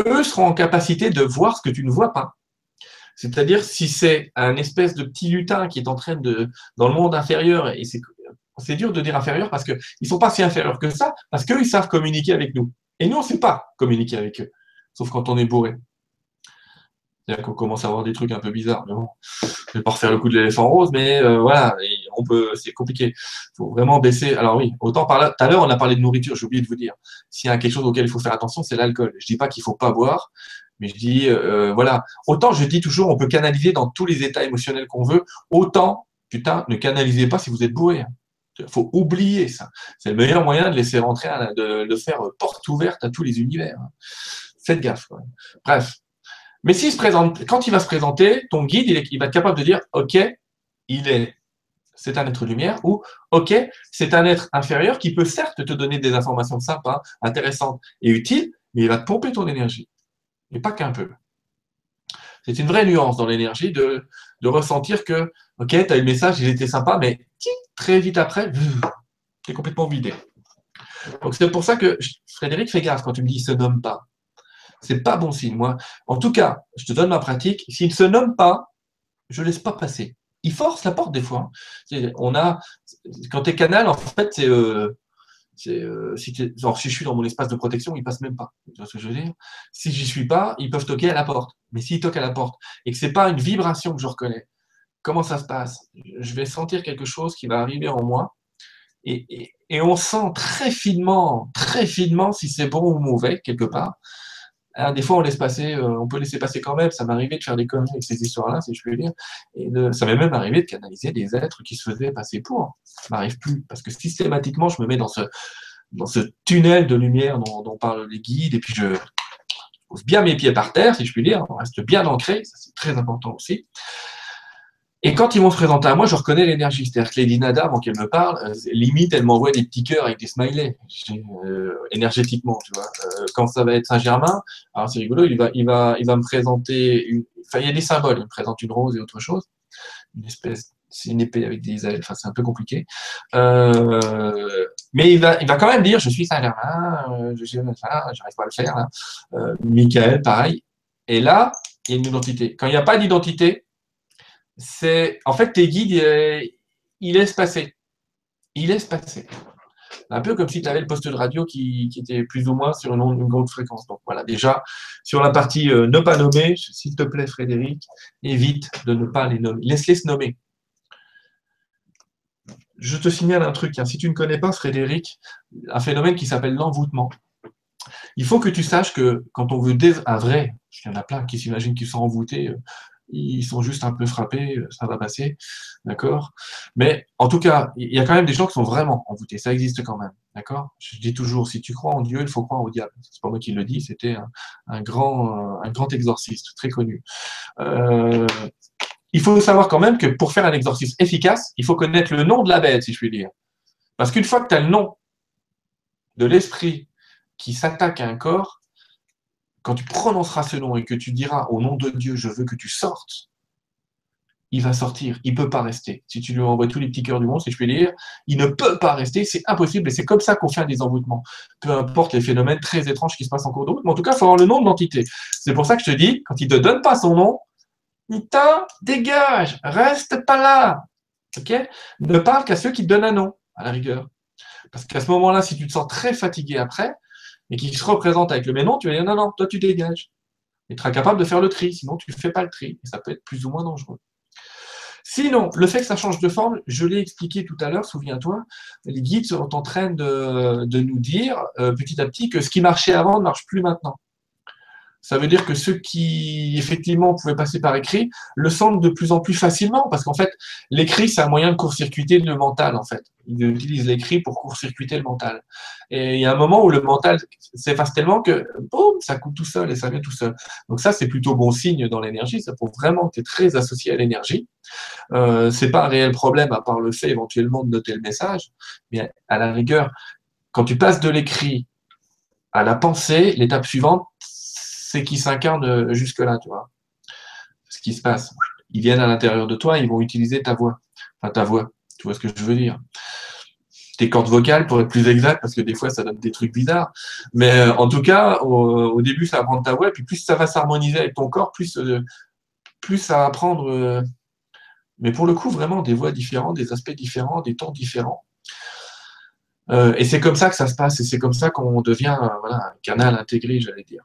eux seront en capacité de voir ce que tu ne vois pas. C'est-à-dire si c'est un espèce de petit lutin qui est en train de, dans le monde inférieur, et c'est dur de dire inférieur parce qu'ils ne sont pas si inférieurs que ça, parce qu'eux, ils savent communiquer avec nous. Et nous, on ne sait pas communiquer avec eux, sauf quand on est bourré. C'est-à-dire qu'on commence à avoir des trucs un peu bizarres. Mais bon, je vais pas refaire le coup de l'éléphant rose, mais euh, voilà, on peut, c'est compliqué. Il faut vraiment baisser. Alors oui, autant par là, tout à l'heure, on a parlé de nourriture, j'ai oublié de vous dire. S'il y a quelque chose auquel il faut faire attention, c'est l'alcool. Je ne dis pas qu'il ne faut pas boire, mais je dis, euh, voilà, autant je dis toujours, on peut canaliser dans tous les états émotionnels qu'on veut, autant, putain, ne canalisez pas si vous êtes bourré. Il hein. faut oublier ça. C'est le meilleur moyen de laisser rentrer, de, de faire porte ouverte à tous les univers. Hein. Faites gaffe. Bref. Mais s'il se présente, quand il va se présenter, ton guide, il, il va être capable de dire, OK, il est, c'est un être lumière, ou OK, c'est un être inférieur qui peut certes te donner des informations sympas, intéressantes et utiles, mais il va te pomper ton énergie et pas qu'un peu. C'est une vraie nuance dans l'énergie de, ressentir que, ok, tu as eu le message, il était sympa, mais très vite après, [laughs] tu es complètement vidé. Donc c'est pour ça que Frédéric, fais gaffe quand tu me dis il se nomme pas. C'est pas bon signe. Moi, en tout cas, je te donne ma pratique. S'il ne se nomme pas, je ne laisse pas passer. Il force la porte des fois. Hein. On a, quand tu es canal, en fait, c'est euh, euh, si, je suis dans mon espace de protection, ils passent même pas. Tu ce que je veux dire? Si j'y suis pas, ils peuvent toquer à la porte. Mais s'ils toquent à la porte et que c'est pas une vibration que je reconnais, comment ça se passe? Je vais sentir quelque chose qui va arriver en moi et on sent très finement, très finement si c'est bon ou mauvais quelque part. Hein, des fois, on laisse passer, euh, on peut laisser passer quand même. Ça m'est arrivé de faire des conneries avec ces histoires-là, si je puis dire. Ça m'est même arrivé de canaliser des êtres qui se faisaient passer pour. Ça m'arrive plus. Parce que systématiquement, je me mets dans ce, tunnel de lumière dont, parlent les guides, et puis je pose bien mes pieds par terre, si je puis dire. On reste bien ancré. Ça, c'est très important aussi. Et quand ils vont se présenter à moi, je reconnais l'énergie. C'est-à-dire que Lady Nada, avant qu'elle me parle, euh, limite, elle m'envoie des petits cœurs avec des smileys, euh, énergétiquement, tu vois. Euh, quand ça va être Saint-Germain, alors c'est rigolo, il va, il, va, il va me présenter, enfin, il y a des symboles, il me présente une rose et autre chose, une espèce, c'est une épée avec des ailes, enfin, c'est un peu compliqué. mais il va, il va quand même dire, je suis Saint-Germain, je suis j'arrive pas à le faire, là. Michael, pareil. Et là, il y a une identité. Quand il n'y a pas d'identité, c'est en fait tes guides, ils laissent passer. Ils laissent passer. Un peu comme si tu avais le poste de radio qui, était plus ou moins sur une, grande fréquence. Donc voilà, déjà, sur la partie euh, ne pas nommer, s'il te plaît, Frédéric, évite de ne pas les nommer. Laisse-les se nommer. Je te signale un truc. Hein. Si tu ne connais pas, Frédéric, un phénomène qui s'appelle l'envoûtement. Il faut que tu saches que quand on veut un vrai, il y en a plein qui s'imaginent qu'ils sont envoûtés, euh, ils sont juste un peu frappés, ça va passer, d'accord? Mais en tout cas, il y a quand même des gens qui sont vraiment envoûtés, ça existe quand même, d'accord? Je dis toujours, si tu crois en Dieu, il faut croire au diable. C'est pas moi qui le dis, c'était un, grand, un grand exorciste, très connu. Euh, il faut savoir quand même que pour faire un exorcisme efficace, il faut connaître le nom de la bête, si je puis dire. Parce qu'une fois que tu as le nom de l'esprit qui s'attaque à un corps, quand tu prononceras ce nom et que tu diras au nom de Dieu, je veux que tu sortes, il va sortir, il ne peut pas rester. Si tu lui envoies tous les petits cœurs du monde, si je peux dire, il ne peut pas rester, c'est impossible, et c'est comme ça qu'on fait un désenvoûtement. Peu importe les phénomènes très étranges qui se passent en cours de mais en tout cas, il faut avoir le nom de l'entité. C'est pour ça que je te dis, quand il ne te donne pas son nom, Putain, dégage, reste pas là. Ne parle qu'à ceux qui te donnent un nom, à la rigueur. Parce qu'à ce moment-là, si tu te sens très fatigué après, et qu'il se représente avec le même tu vas dire non, non, toi tu dégages. Tu seras capable de faire le tri, sinon tu ne fais pas le tri. Et ça peut être plus ou moins dangereux. Sinon, le fait que ça change de forme, je l'ai expliqué tout à l'heure, souviens-toi, les guides sont en train de, nous dire euh, petit à petit que ce qui marchait avant ne marche plus maintenant. Ça veut dire que ceux qui, effectivement, pouvaient passer par écrit, le sentent de plus en plus facilement, parce qu'en fait, l'écrit, c'est un moyen de court-circuiter le mental, en fait. Ils utilisent l'écrit pour court-circuiter le mental. Et il y a un moment où le mental s'efface tellement que, boum, ça coupe tout seul et ça vient tout seul. Donc ça, c'est plutôt bon signe dans l'énergie. Ça prouve vraiment que tu es très associé à l'énergie. Euh, c'est pas un réel problème, à part le fait éventuellement de noter le message. Mais à la rigueur, quand tu passes de l'écrit à la pensée, l'étape suivante, c'est qu'ils s'incarnent jusque-là, tu vois. Ce qui se passe. Ils viennent à l'intérieur de toi, ils vont utiliser ta voix. Enfin, ta voix. Tu vois ce que je veux dire tes cordes vocales pour être plus exact, parce que des fois ça donne des trucs bizarres. Mais euh, en tout cas, au, début, ça va prendre ta voix, et puis plus ça va s'harmoniser avec ton corps, plus, euh, ça va prendre. Euh, mais pour le coup, vraiment des voix différentes, des aspects différents, des tons différents. et c'est comme ça que ça se passe, et c'est comme ça qu'on devient un canal intégré, j'allais dire.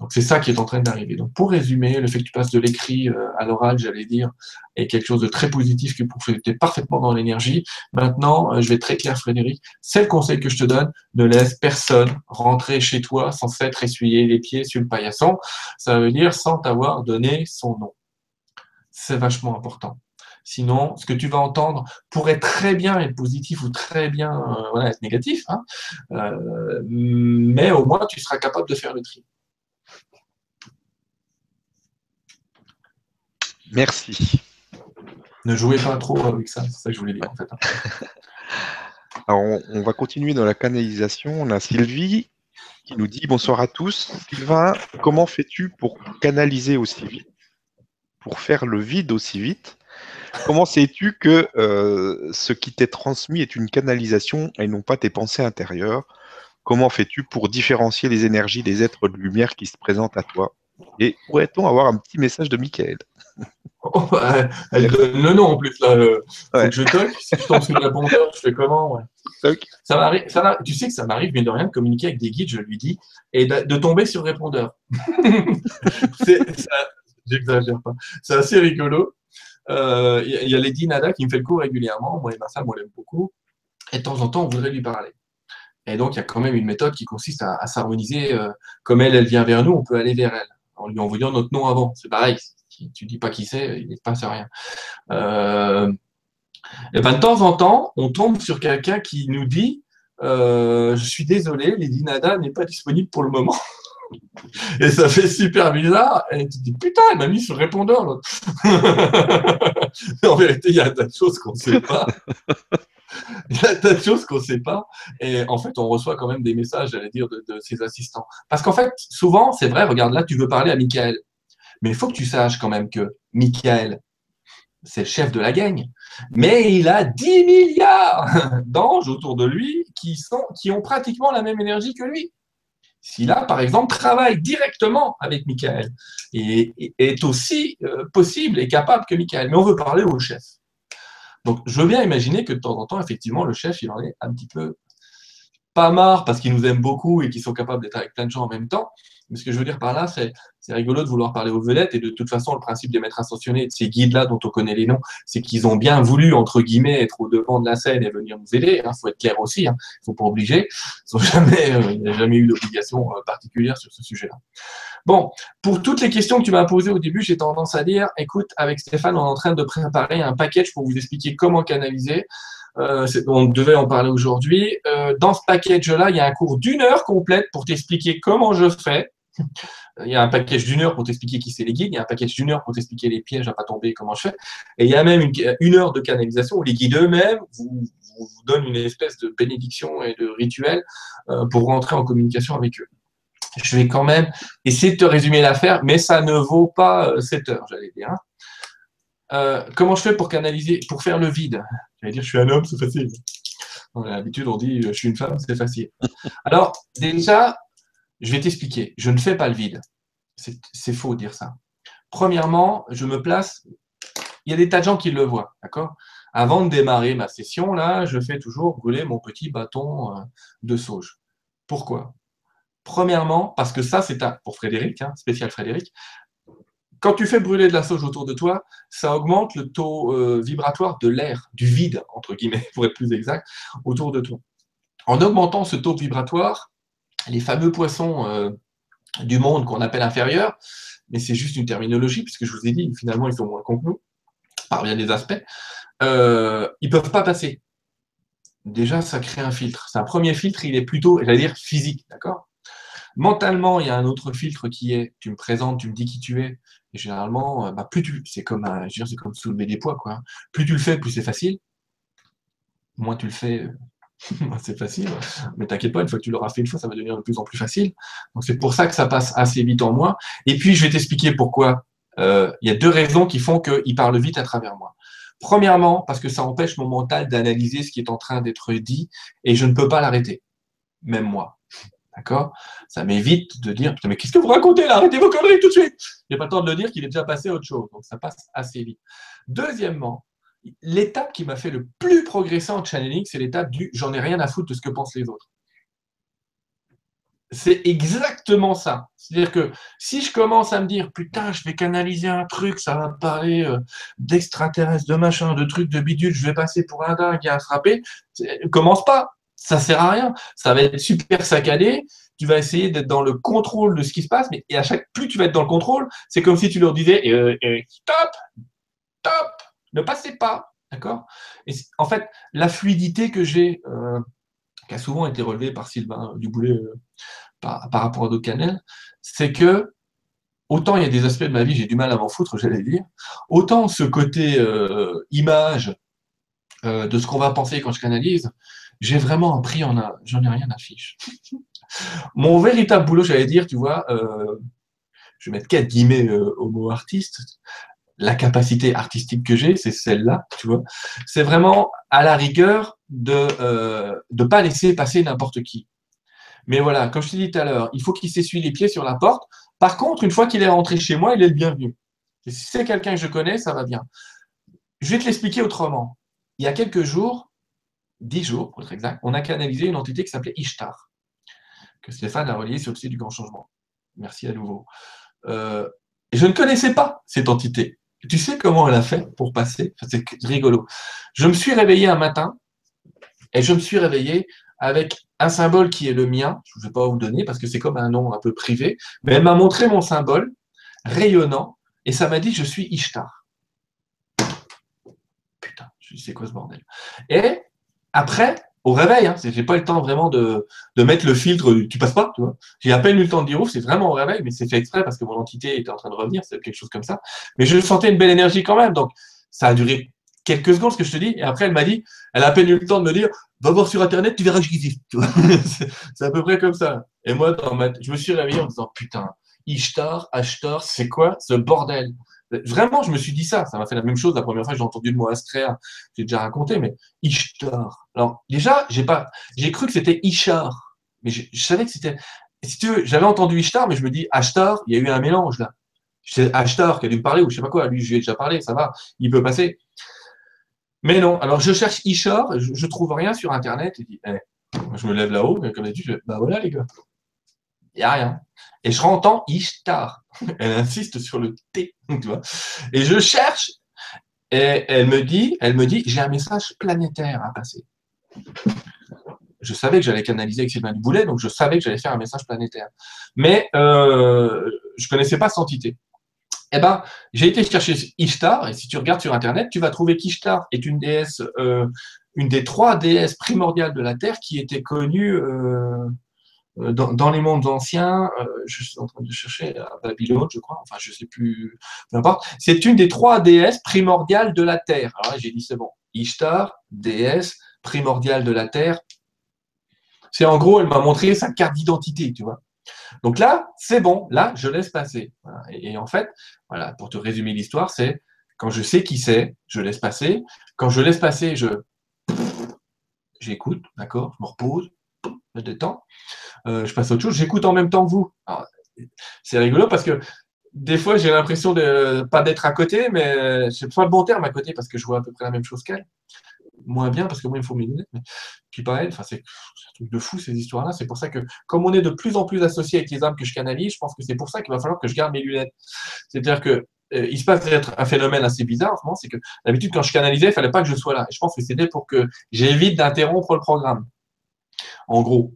Donc c'est ça qui est en train d'arriver. Donc pour résumer, le fait que tu passes de l'écrit euh, à l'oral, j'allais dire, est quelque chose de très positif que tu es parfaitement dans l'énergie. Maintenant, euh, je vais très clair, Frédéric. C'est le conseil que je te donne. Ne laisse personne rentrer chez toi sans s'être essuyé les pieds sur le paillasson. Ça veut dire sans t'avoir donné son nom. C'est vachement important. Sinon, ce que tu vas entendre pourrait très bien être positif ou très bien euh, être négatif, hein. mais au moins tu seras capable de faire le tri. Merci. Ne jouez pas trop avec ça, c'est ça que je voulais dire en fait. [laughs] Alors, on, va continuer dans la canalisation. On a Sylvie qui nous dit bonsoir à tous. Sylvain, comment fais-tu pour canaliser aussi vite Pour faire le vide aussi vite? Comment sais-tu que euh, ce qui t'est transmis est une canalisation et non pas tes pensées intérieures? Comment fais-tu pour différencier les énergies des êtres de lumière qui se présentent à toi? Et pourrait-on avoir un petit message de Michael? Oh, bah, elle donne le nom en plus. Là. Que je toque. Si je tombe sur le répondeur, je fais comment ça m'arrive, Tu sais que ça m'arrive, mais de rien, de communiquer avec des guides, je lui dis, et de, tomber sur le répondeur. [laughs] J'exagère pas. C'est assez rigolo. Il euh, y, a Lady Nada qui me fait le coup régulièrement. Moi et ma femme, on l'aime beaucoup. Et de temps en temps, on voudrait lui parler. Et donc, il y a quand même une méthode qui consiste à, s'harmoniser. Euh, comme elle, elle vient vers nous, on peut aller vers elle. En lui envoyant notre nom avant. C'est pareil tu dis pas qui c'est, il ne passe rien. Euh, et ben, de temps en temps, on tombe sur quelqu'un qui nous dit euh, Je suis désolé, Lady Nada n'est pas disponible pour le moment. [laughs] Et ça fait super bizarre. Et tu te dis Putain, elle m'a mis sur répondeur. [laughs] en vérité, il y a tas de choses qu'on ne sait pas. [laughs] [laughs] Il y a tas de choses qu'on ne sait pas. Et en fait, on reçoit quand même des messages, j'allais dire, de, ses assistants. Parce qu'en fait, souvent, c'est vrai, regarde là, tu veux parler à Michael. Mais il faut que tu saches quand même que Michael, c'est le chef de la gang, mais il a 10 milliards [laughs] d'anges autour de lui qui, sont, qui ont pratiquement la même énergie que lui. S'il a, par exemple, travaille directement avec Michael et, est aussi euh, possible et capable que Michael. Mais on veut parler au chef. Donc, je veux bien imaginer que de temps en temps, effectivement, le chef, il en est un petit peu pas marre parce qu'il nous aime beaucoup et qu'ils sont capables d'être avec plein de gens en même temps. Mais ce que je veux dire par là, c'est c'est rigolo de vouloir parler aux vedettes. Et de toute façon, le principe des maîtres ascensionnés, de ces guides-là dont on connaît les noms, c'est qu'ils ont bien voulu, entre guillemets, être au devant de la scène et venir nous aider. Il hein, faut être clair aussi. Il ne faut pas obliger. Ils [laughs] euh, il n'y a jamais eu d'obligation euh, particulière sur ce sujet-là. Bon, pour toutes les questions que tu m'as posées au début, j'ai tendance à dire, écoute, avec Stéphane, on est en train de préparer un package pour vous expliquer comment canaliser. Euh, on devait en parler aujourd'hui. Dans ce package-là, il y a un cours d'une heure complète pour t'expliquer comment je fais. Il y a un package d'une heure pour t'expliquer qui c'est les guides, il y a un package d'une heure pour t'expliquer les pièges à pas tomber, comment je fais. Et il y a même une, heure de canalisation où les guides eux-mêmes vous, donnent une espèce de bénédiction et de rituel euh, pour rentrer en communication avec eux. Je vais quand même essayer de te résumer l'affaire, mais ça ne vaut pas 7 heures, j'allais dire. Hein. euh, comment je fais pour canaliser, pour faire le vide? J'allais dire, je suis un homme, c'est facile. D'habitude, on dit, je suis une femme, c'est facile. Alors, déjà, je vais t'expliquer. Je ne fais pas le vide. C'est faux de dire ça. Premièrement, je me place. Il y a des tas de gens qui le voient, d'accord? Avant de démarrer ma session, là, je fais toujours brûler mon petit bâton euh, de sauge. Pourquoi? Premièrement, parce que ça, c'est pour Frédéric, hein, spécial Frédéric, quand tu fais brûler de la sauge autour de toi, ça augmente le taux euh, vibratoire de l'air, du vide, entre guillemets, [laughs] pour être plus exact, autour de toi. En augmentant ce taux vibratoire, les fameux poissons euh, du monde qu'on appelle inférieurs, mais c'est juste une terminologie, puisque je vous ai dit, finalement, ils sont moins cons par bien des aspects, euh, ils ne peuvent pas passer. Déjà, ça crée un filtre. C'est un premier filtre, il est plutôt, j'allais dire, physique, d'accord? Mentalement, il y a un autre filtre qui est, tu me présentes, tu me dis qui tu es, et généralement, euh, bah, plus tu, c'est comme, c'est comme soulever des poids, quoi. Plus tu le fais, plus c'est facile. Moins tu le fais, [laughs] c'est facile. Mais t'inquiète pas, une fois que tu l'auras fait une fois, ça va devenir de plus en plus facile. Donc c'est pour ça que ça passe assez vite en moi. Et puis je vais t'expliquer pourquoi. Euh, il y a deux raisons qui font qu'il parle vite à travers moi. Premièrement, parce que ça empêche mon mental d'analyser ce qui est en train d'être dit et je ne peux pas l'arrêter. Même moi. D'accord? Ça m'évite de dire Putain, mais qu'est-ce que vous racontez là? Arrêtez vos conneries tout de suite J'ai pas le temps de le dire qu'il est déjà passé à autre chose. Donc ça passe assez vite. Deuxièmement, l'étape qui m'a fait le plus progresser en channeling, c'est l'étape du j'en ai rien à foutre de ce que pensent les autres. C'est exactement ça. C'est-à-dire que si je commence à me dire putain, je vais canaliser un truc, ça va me parler euh, d'extraterrestres, de machin, de trucs, de bidule, je vais passer pour un dingue et un frappé, commence pas ça sert à rien. Ça va être super saccadé. Tu vas essayer d'être dans le contrôle de ce qui se passe, mais et à chaque plus tu vas être dans le contrôle, c'est comme si tu leur disais euh, euh, stop, stop, ne passez pas, d'accord? En fait, la fluidité que j'ai, euh, qui a souvent été relevée par Sylvain Duboulet par, par, rapport à d'autres canaux, c'est que autant il y a des aspects de ma vie, j'ai du mal à m'en foutre, j'allais dire, autant ce côté image de ce qu'on va penser quand je canalise, j'ai vraiment a, j'en ai rien à fiche. [laughs] Mon véritable boulot, j'allais dire, tu vois, euh, je vais mettre quatre guillemets euh, au mot artiste. La capacité artistique que j'ai, c'est celle-là, tu vois. C'est vraiment à la rigueur de euh, pas laisser passer n'importe qui. Mais voilà, comme je t'ai dit tout à l'heure, il faut qu'il s'essuie les pieds sur la porte. Par contre, une fois qu'il est rentré chez moi, il est le bienvenu. si c'est quelqu'un que je connais, ça va bien. Je vais te l'expliquer autrement. Il y a quelques jours, dix jours pour être exact, on a canalisé une entité qui s'appelait Ishtar, que Stéphane a relié sur le site du Grand Changement. Merci à nouveau. Euh, et je ne connaissais pas cette entité. Tu sais comment elle a fait pour passer? C'est rigolo. Je me suis réveillé un matin et je me suis réveillé avec un symbole qui est le mien. Je ne vais pas vous donner parce que c'est comme un nom un peu privé, mais elle m'a montré mon symbole rayonnant et ça m'a dit je suis Ishtar. Putain, c'est quoi ce bordel? Et après, au réveil, hein, j'ai pas eu le temps vraiment de, mettre le filtre, tu passes pas, tu vois. J'ai à peine eu le temps de dire ouf, c'est vraiment au réveil, mais c'est fait exprès parce que mon entité était en train de revenir, c'est quelque chose comme ça. Mais je sentais une belle énergie quand même, donc ça a duré quelques secondes, ce que je te dis, et après elle m'a dit, elle a à peine eu le temps de me dire, va voir sur internet, tu verras que j'existe. [laughs] c'est à peu près comme ça. Et moi, dans ma... je me suis réveillé en disant, putain, Ishtar, Ashtar, c'est quoi ce bordel? Vraiment, je me suis dit ça. Ça m'a fait la même chose la première fois que j'ai entendu le mot Astrea. J'ai déjà raconté, mais Ishtar. Alors, déjà, j'ai pas, j'ai cru que c'était Ishar. Mais je, savais que c'était, si tu veux, j'avais entendu Ishtar, mais je me dis Ashtar, il y a eu un mélange là. C'est Ashtar qui a dû me parler ou je sais pas quoi. Lui, je lui ai déjà parlé, ça va, il peut passer. Mais non. Alors, je cherche Ishtar, je, trouve rien sur Internet. Je dis, eh, je me lève là-haut, comme d'habitude, bah voilà les gars. Il n'y a rien. Et je rentends Ishtar. [laughs] Elle insiste sur le T, [laughs] tu vois. Et je cherche, et elle me dit, elle me dit, j'ai un message planétaire à passer. Je savais que j'allais canaliser avec Sylvain Duboulet, donc je savais que j'allais faire un message planétaire. Mais euh, je ne connaissais pas cette entité. Eh ben, j'ai été chercher Ishtar, et si tu regardes sur Internet, tu vas trouver qu'Ishtar est une déesse, euh, une des trois déesses primordiales de la Terre qui était connue euh, euh, dans, les mondes anciens, euh, je suis en train de chercher à Babylone, je crois, enfin je ne sais plus, peu importe, c'est une des trois déesses primordiales de la Terre. Alors j'ai dit c'est bon, Ishtar, déesse primordiale de la Terre. C'est en gros, elle m'a montré sa carte d'identité, tu vois. Donc là, c'est bon, là, je laisse passer. Et, en fait, voilà, pour te résumer l'histoire, c'est Quand je sais qui c'est, je laisse passer. Quand je laisse passer, je j'écoute, d'accord, je me repose, je détends, euh, je passe à autre chose, j'écoute en même temps que vous. C'est rigolo parce que des fois, j'ai l'impression de pas d'être à côté, mais c'est pas le bon terme à côté parce que je vois à peu près la même chose qu'elle. Moins bien parce que moi, il me faut mes lunettes. Mais... Puis pareil, c'est un truc de fou ces histoires-là. C'est pour ça que, comme on est de plus en plus associé avec les âmes que je canalise, je pense que c'est pour ça qu'il va falloir que je garde mes lunettes. C'est-à-dire que euh, il se passe un phénomène assez bizarre en ce moment, c'est que d'habitude, quand je canalisais, il fallait pas que je sois là. Et je pense que c'était pour que j'évite d'interrompre le programme. En gros.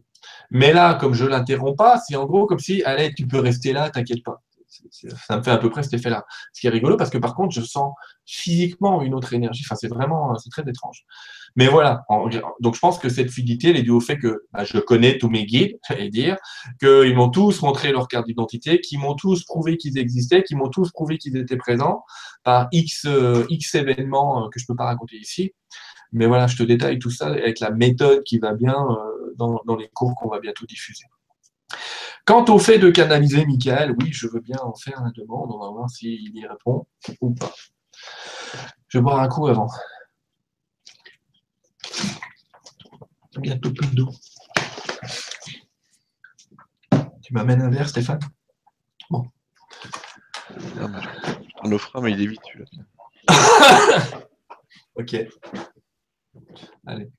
Mais là, comme je l'interromps pas, c'est en gros comme si, allez, tu peux rester là, t'inquiète pas ça me fait à peu près cet effet-là. Ce qui est rigolo parce que par contre, je sens physiquement une autre énergie. C'est vraiment, c'est très étrange. Mais voilà. Donc, je pense que cette fluidité, elle est due au fait que bah, je connais tous mes guides, [laughs] j'allais dire, qu'ils m'ont tous montré leur carte d'identité, qu'ils m'ont tous prouvé qu'ils existaient, qu'ils m'ont tous prouvé qu'ils étaient présents par X, euh, X événements euh, que je peux pas raconter ici. Mais voilà, je te détaille tout ça avec la méthode qui va bien euh, dans, dans les cours qu'on va bientôt diffuser. Quant au fait de canaliser Michael, oui, je veux bien en faire la demande. On va voir s'il y répond ou pas. Je vais boire un coup avant. Bientôt plus d'eau. Tu m'amènes un verre, Stéphane? Bon. On offre mais il est vite, celui-là. [laughs] ok. Allez.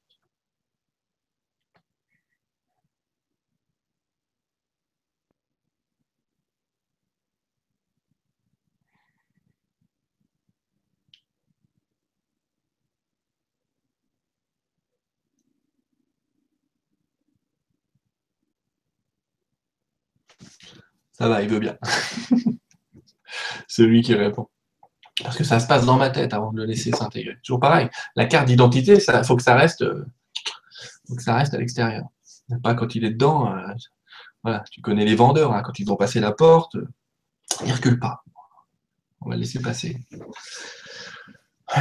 Ça va, il veut bien. [laughs] Celui qui répond. Parce que ça se passe dans ma tête avant de le laisser s'intégrer. Toujours pareil. La carte d'identité, il faut que ça reste, faut que ça reste à l'extérieur. Pas quand il est dedans. Euh, voilà, tu connais les vendeurs, hein, quand ils ont passé la porte, ils ne reculent pas. On va le laisser passer. [clears throat]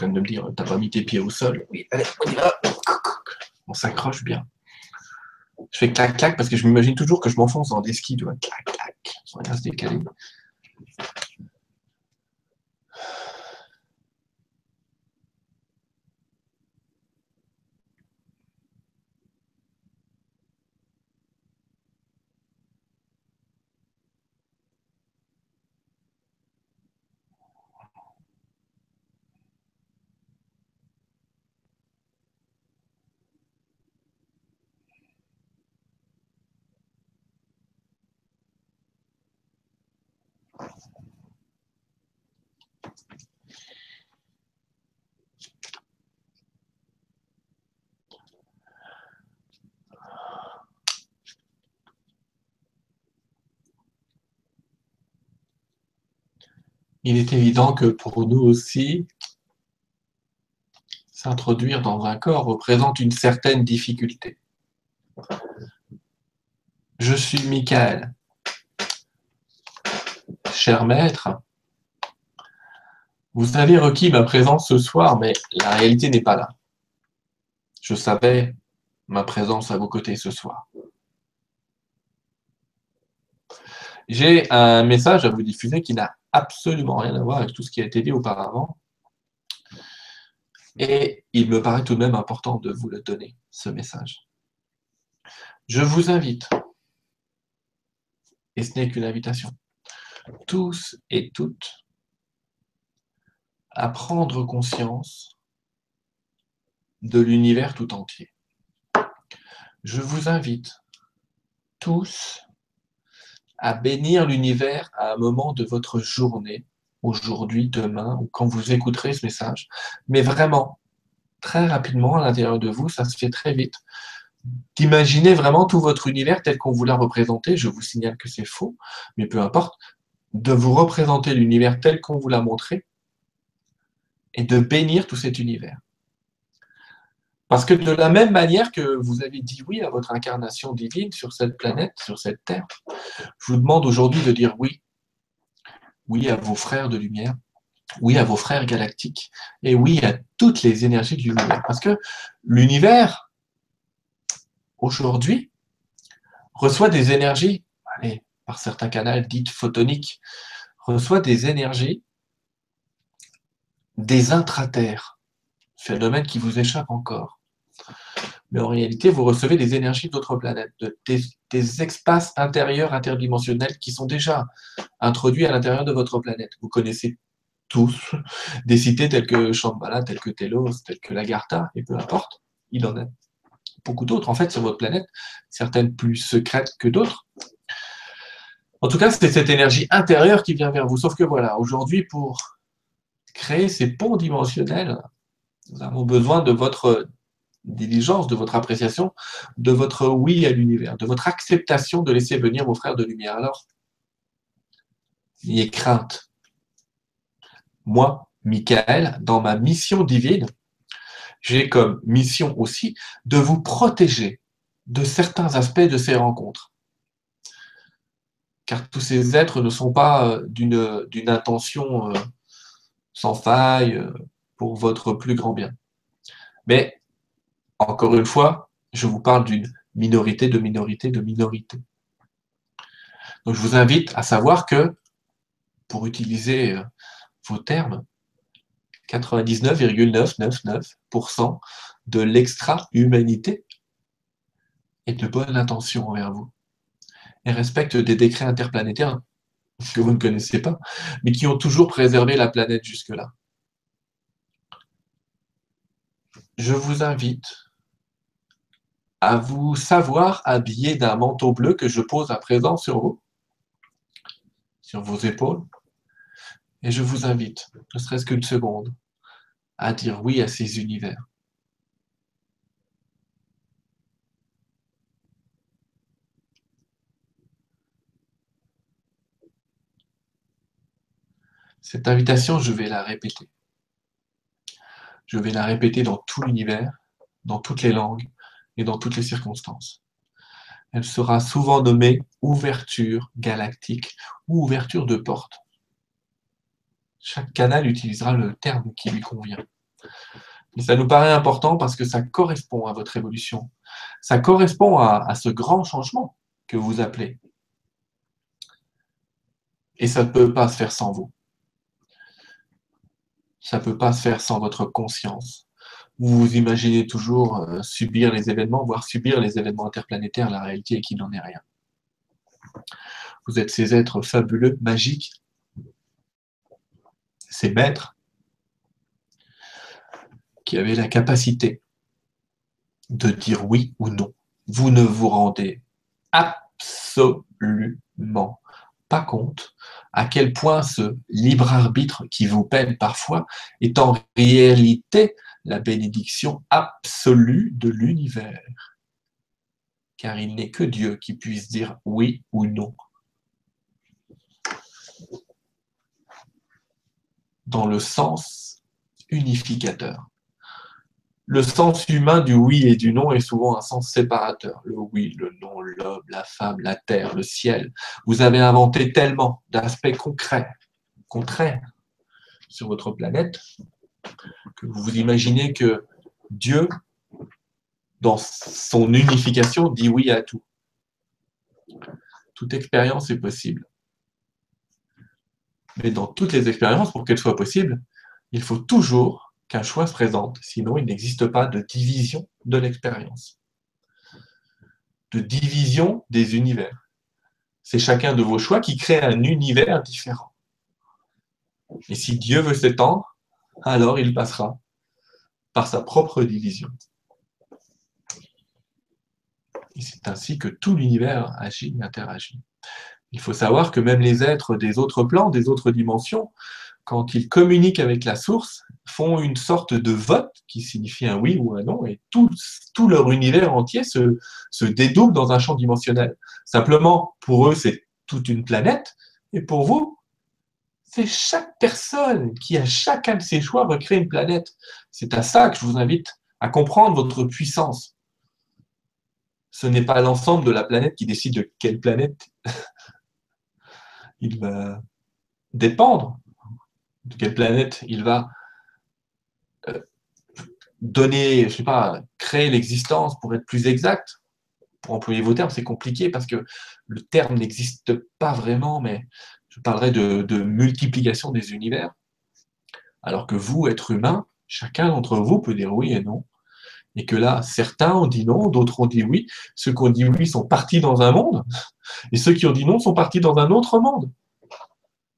train de me dire, t'as pas mis tes pieds au sol. Oui, allez, on y va. On s'accroche bien. Je fais clac-clac parce que je m'imagine toujours que je m'enfonce dans des skis, tu vois. Clac-clac. On va se décaler. Il est évident que pour nous aussi, s'introduire dans un corps représente une certaine difficulté. Je suis Michael. Cher maître, vous avez requis ma présence ce soir, mais la réalité n'est pas là. Je savais ma présence à vos côtés ce soir. J'ai un message à vous diffuser qui n'a absolument rien à voir avec tout ce qui a été dit auparavant. Et il me paraît tout de même important de vous le donner, ce message. Je vous invite, et ce n'est qu'une invitation, tous et toutes, à prendre conscience de l'univers tout entier. Je vous invite tous à bénir l'univers à un moment de votre journée, aujourd'hui, demain, ou quand vous écouterez ce message. Mais vraiment, très rapidement, à l'intérieur de vous, ça se fait très vite. D'imaginer vraiment tout votre univers tel qu'on vous l'a représenté. Je vous signale que c'est faux, mais peu importe. De vous représenter l'univers tel qu'on vous l'a montré et de bénir tout cet univers. Parce que de la même manière que vous avez dit oui à votre incarnation divine sur cette planète, sur cette terre, je vous demande aujourd'hui de dire oui. Oui à vos frères de lumière, oui à vos frères galactiques, et oui à toutes les énergies de l'univers. Parce que l'univers, aujourd'hui, reçoit des énergies, allez, par certains canaux dites photoniques, reçoit des énergies des intraterres, phénomène qui vous échappe encore. Mais en réalité, vous recevez des énergies d'autres planètes, des, espaces intérieurs interdimensionnels qui sont déjà introduits à l'intérieur de votre planète. Vous connaissez tous des cités telles que Shambhala, telles que Telos, telles que Lagartha, et peu importe, il en a beaucoup d'autres en fait sur votre planète, certaines plus secrètes que d'autres. En tout cas, c'est cette énergie intérieure qui vient vers vous. Sauf que voilà, aujourd'hui, pour créer ces ponts dimensionnels, nous avons besoin de votre diligence, de votre appréciation, de votre oui à l'univers, de votre acceptation de laisser venir vos frères de lumière. Alors, n'ayez crainte. Moi, Michael, dans ma mission divine, j'ai comme mission aussi de vous protéger de certains aspects de ces rencontres. Car tous ces êtres ne sont pas euh, d'une intention euh, sans faille euh, pour votre plus grand bien. Mais, encore une fois, je vous parle d'une minorité de minorité de minorité. Donc je vous invite à savoir que, pour utiliser vos termes, 99,999% de l'extra-humanité est de bonne intention envers vous et respecte des décrets interplanétaires que vous ne connaissez pas, mais qui ont toujours préservé la planète jusque-là. Je vous invite à vous savoir habillé d'un manteau bleu que je pose à présent sur vous, sur vos épaules, et je vous invite, ne serait-ce qu'une seconde, à dire oui à ces univers. Cette invitation, je vais la répéter. Je vais la répéter dans tout l'univers, dans toutes les langues et dans toutes les circonstances. Elle sera souvent nommée ouverture galactique ou ouverture de porte. Chaque canal utilisera le terme qui lui convient. Mais ça nous paraît important parce que ça correspond à votre évolution. Ça correspond à ce grand changement que vous appelez. Et ça ne peut pas se faire sans vous. Ça ne peut pas se faire sans votre conscience. Vous vous imaginez toujours euh, subir les événements, voire subir les événements interplanétaires. La réalité est qu'il n'en est rien. Vous êtes ces êtres fabuleux, magiques, ces maîtres qui avaient la capacité de dire oui ou non. Vous ne vous rendez absolument pas compte à quel point ce libre arbitre qui vous peine parfois est en réalité la bénédiction absolue de l'univers. Car il n'est que Dieu qui puisse dire oui ou non. dans le sens unificateur. Le sens humain du oui et du non est souvent un sens séparateur. Le oui, le non, l'homme, la femme, la terre, le ciel. Vous avez inventé tellement d'aspects concrets, contraires sur votre planète que vous imaginez que Dieu, dans son unification, dit oui à tout. Toute expérience est possible. Mais dans toutes les expériences, pour qu'elles soient possibles, il faut toujours qu'un choix se présente, sinon il n'existe pas de division de l'expérience, de division des univers. C'est chacun de vos choix qui crée un univers différent. Et si Dieu veut s'étendre, alors il passera par sa propre division. Et c'est ainsi que tout l'univers agit et interagit. Il faut savoir que même les êtres des autres plans, des autres dimensions, quand ils communiquent avec la source, font une sorte de vote qui signifie un oui ou un non, et tout, leur univers entier se, se dédouble dans un champ dimensionnel. Simplement, pour eux, c'est toute une planète, et pour vous, c'est chaque personne qui, à chacun de ses choix, recrée une planète. C'est à ça que je vous invite à comprendre votre puissance. Ce n'est pas l'ensemble de la planète qui décide de quelle planète [laughs] il va dépendre de quelle planète il va euh, donner, je sais pas, créer l'existence pour être plus exact. pour employer vos termes, c'est compliqué parce que le terme n'existe pas vraiment, mais je parlerai de, multiplication des univers. Alors que vous, être humain, chacun d'entre vous peut dire oui et non. Et que là, certains ont dit non, d'autres ont dit oui. Ceux qui ont dit oui sont partis dans un monde, et ceux qui ont dit non sont partis dans un autre monde.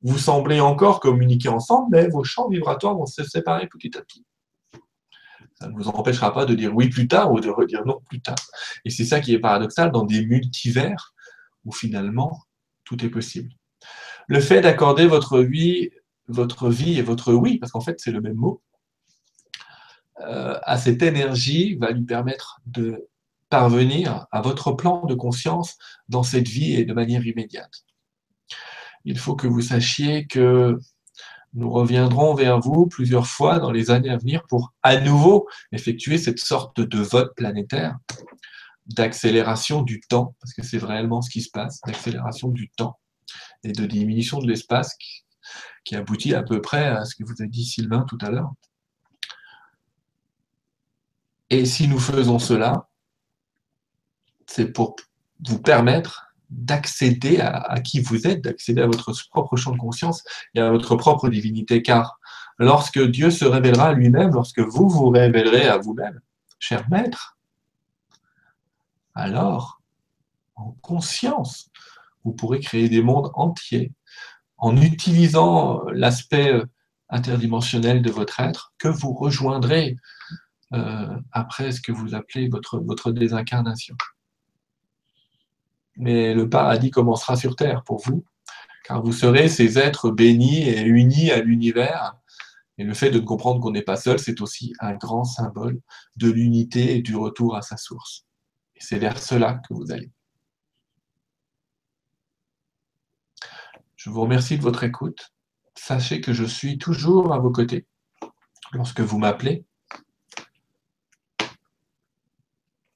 Vous semblez encore communiquer ensemble, mais vos champs vibratoires vont se séparer petit à petit. Ça ne vous empêchera pas de dire oui plus tard ou de redire non plus tard. Et c'est ça qui est paradoxal dans des multivers où finalement tout est possible. Le fait d'accorder votre vie, votre vie et votre oui, parce qu'en fait c'est le même mot, euh, à cette énergie va lui permettre de parvenir à votre plan de conscience dans cette vie et de manière immédiate. Il faut que vous sachiez que nous reviendrons vers vous plusieurs fois dans les années à venir pour à nouveau effectuer cette sorte de vote planétaire d'accélération du temps, parce que c'est réellement ce qui se passe, d'accélération du temps et de diminution de l'espace qui aboutit à peu près à ce que vous a dit Sylvain tout à l'heure. Et si nous faisons cela, c'est pour vous permettre d'accéder à, qui vous êtes, d'accéder à votre propre champ de conscience et à votre propre divinité. Car lorsque Dieu se révélera à lui-même, lorsque vous vous révélerez à vous-même, cher maître, alors, en conscience, vous pourrez créer des mondes entiers en utilisant l'aspect interdimensionnel de votre être que vous rejoindrez euh, après ce que vous appelez votre, désincarnation mais le paradis commencera sur terre pour vous, car vous serez ces êtres bénis et unis à l'univers. Et le fait de comprendre qu'on n'est pas seul, c'est aussi un grand symbole de l'unité et du retour à sa source. Et c'est vers cela que vous allez. Je vous remercie de votre écoute. Sachez que je suis toujours à vos côtés lorsque vous m'appelez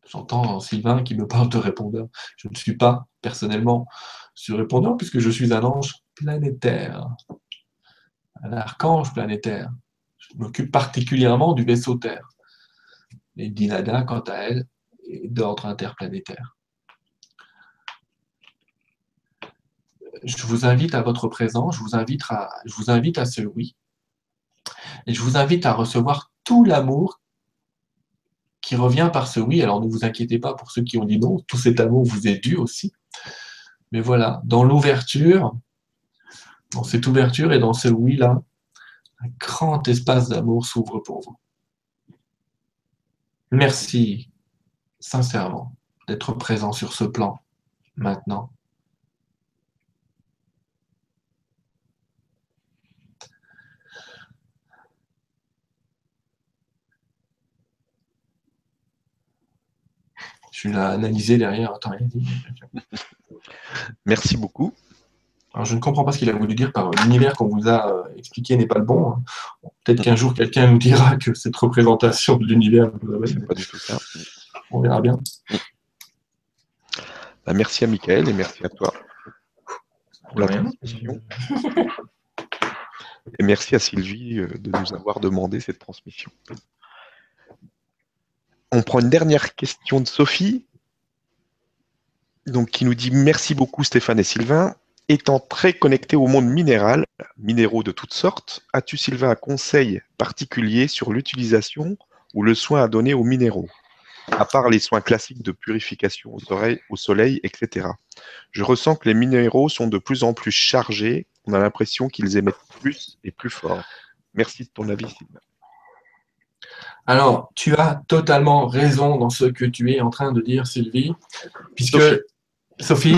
J'entends Sylvain qui me parle de répondeur. Je ne suis pas personnellement ce répondeur puisque je suis un ange planétaire, un archange planétaire. Je m'occupe particulièrement du vaisseau Terre. Et Dinada, quant à elle, est d'ordre interplanétaire. Je vous invite à votre présence, je vous invite à, je vous invite à ce oui. Et je vous invite à recevoir tout l'amour qui revient par ce oui. Alors ne vous inquiétez pas pour ceux qui ont dit non, tout cet amour vous est dû aussi. Mais voilà, dans l'ouverture, dans cette ouverture et dans ce oui-là, un grand espace d'amour s'ouvre pour vous. Merci sincèrement d'être présent sur ce plan maintenant. Je l'ai analysé derrière. Attends. [laughs] Merci beaucoup. Alors, je ne comprends pas ce qu'il a voulu dire par l'univers qu'on vous a euh, expliqué n'est pas le bon. Hein. Peut-être qu'un jour, quelqu'un nous dira que cette représentation de l'univers. n'est pas du tout ça. On verra bien. Bah, merci à Michael et merci à toi pour la transmission. et merci à Sylvie euh, de nous avoir demandé cette transmission. On prend une dernière question de Sophie, donc, qui nous dit merci beaucoup Stéphane et Sylvain. Étant très connecté au monde minéral, minéraux de toutes sortes, as-tu Sylvain un conseil particulier sur l'utilisation ou le soin à donner aux minéraux, à part les soins classiques de purification aux oreilles, au soleil, etc. Je ressens que les minéraux sont de plus en plus chargés, on a l'impression qu'ils émettent plus et plus fort. Merci de ton avis Sylvain. Alors, tu as totalement raison dans ce que tu es en train de dire, Sylvie, puisque Sophie,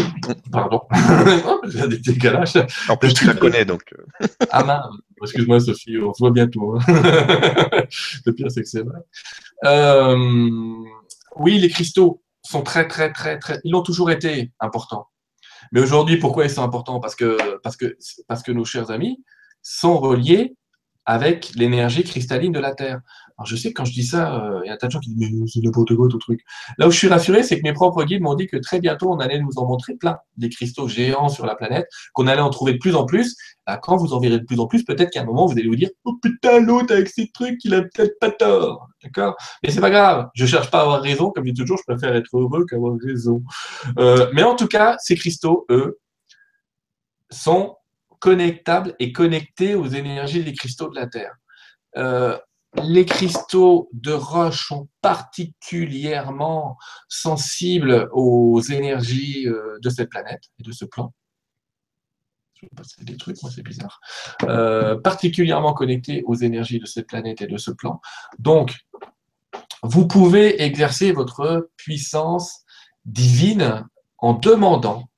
pardon, [laughs] j'ai des décalages. En plus, tu la [laughs] connais donc. Euh. ah mince, excuse-moi Sophie, on se voit bientôt. Hein. [laughs] Le pire, c'est que c'est vrai. Euh, oui, les cristaux sont très, très, très, très. Ils ont toujours été importants. Mais aujourd'hui, pourquoi ils sont importants? Parce que, parce, que, parce que nos chers amis sont reliés avec l'énergie cristalline de la Terre. Alors je sais que quand je dis ça, euh, il y a un tas de gens qui disent mais c'est n'importe quoi ton truc. Là où je suis rassuré, c'est que mes propres guides m'ont dit que très bientôt on allait nous en montrer plein des cristaux géants sur la planète, qu'on allait en trouver de plus en plus. quand vous en verrez de plus en plus, peut-être qu'à un moment vous allez vous dire oh putain l'autre avec ces trucs, il a peut-être pas tort, d'accord? Mais c'est pas grave. Je cherche pas à avoir raison, comme je dis toujours, je préfère être heureux qu'avoir raison. Euh, mais en tout cas, ces cristaux, eux, sont connectables et connectés aux énergies des cristaux de la Terre. Euh, les cristaux de roche sont particulièrement sensibles aux énergies euh, de cette planète et de ce plan. Je vais passer des trucs, moi c'est bizarre. Euh, particulièrement connectés aux énergies de cette planète et de ce plan. Donc, vous pouvez exercer votre puissance divine en demandant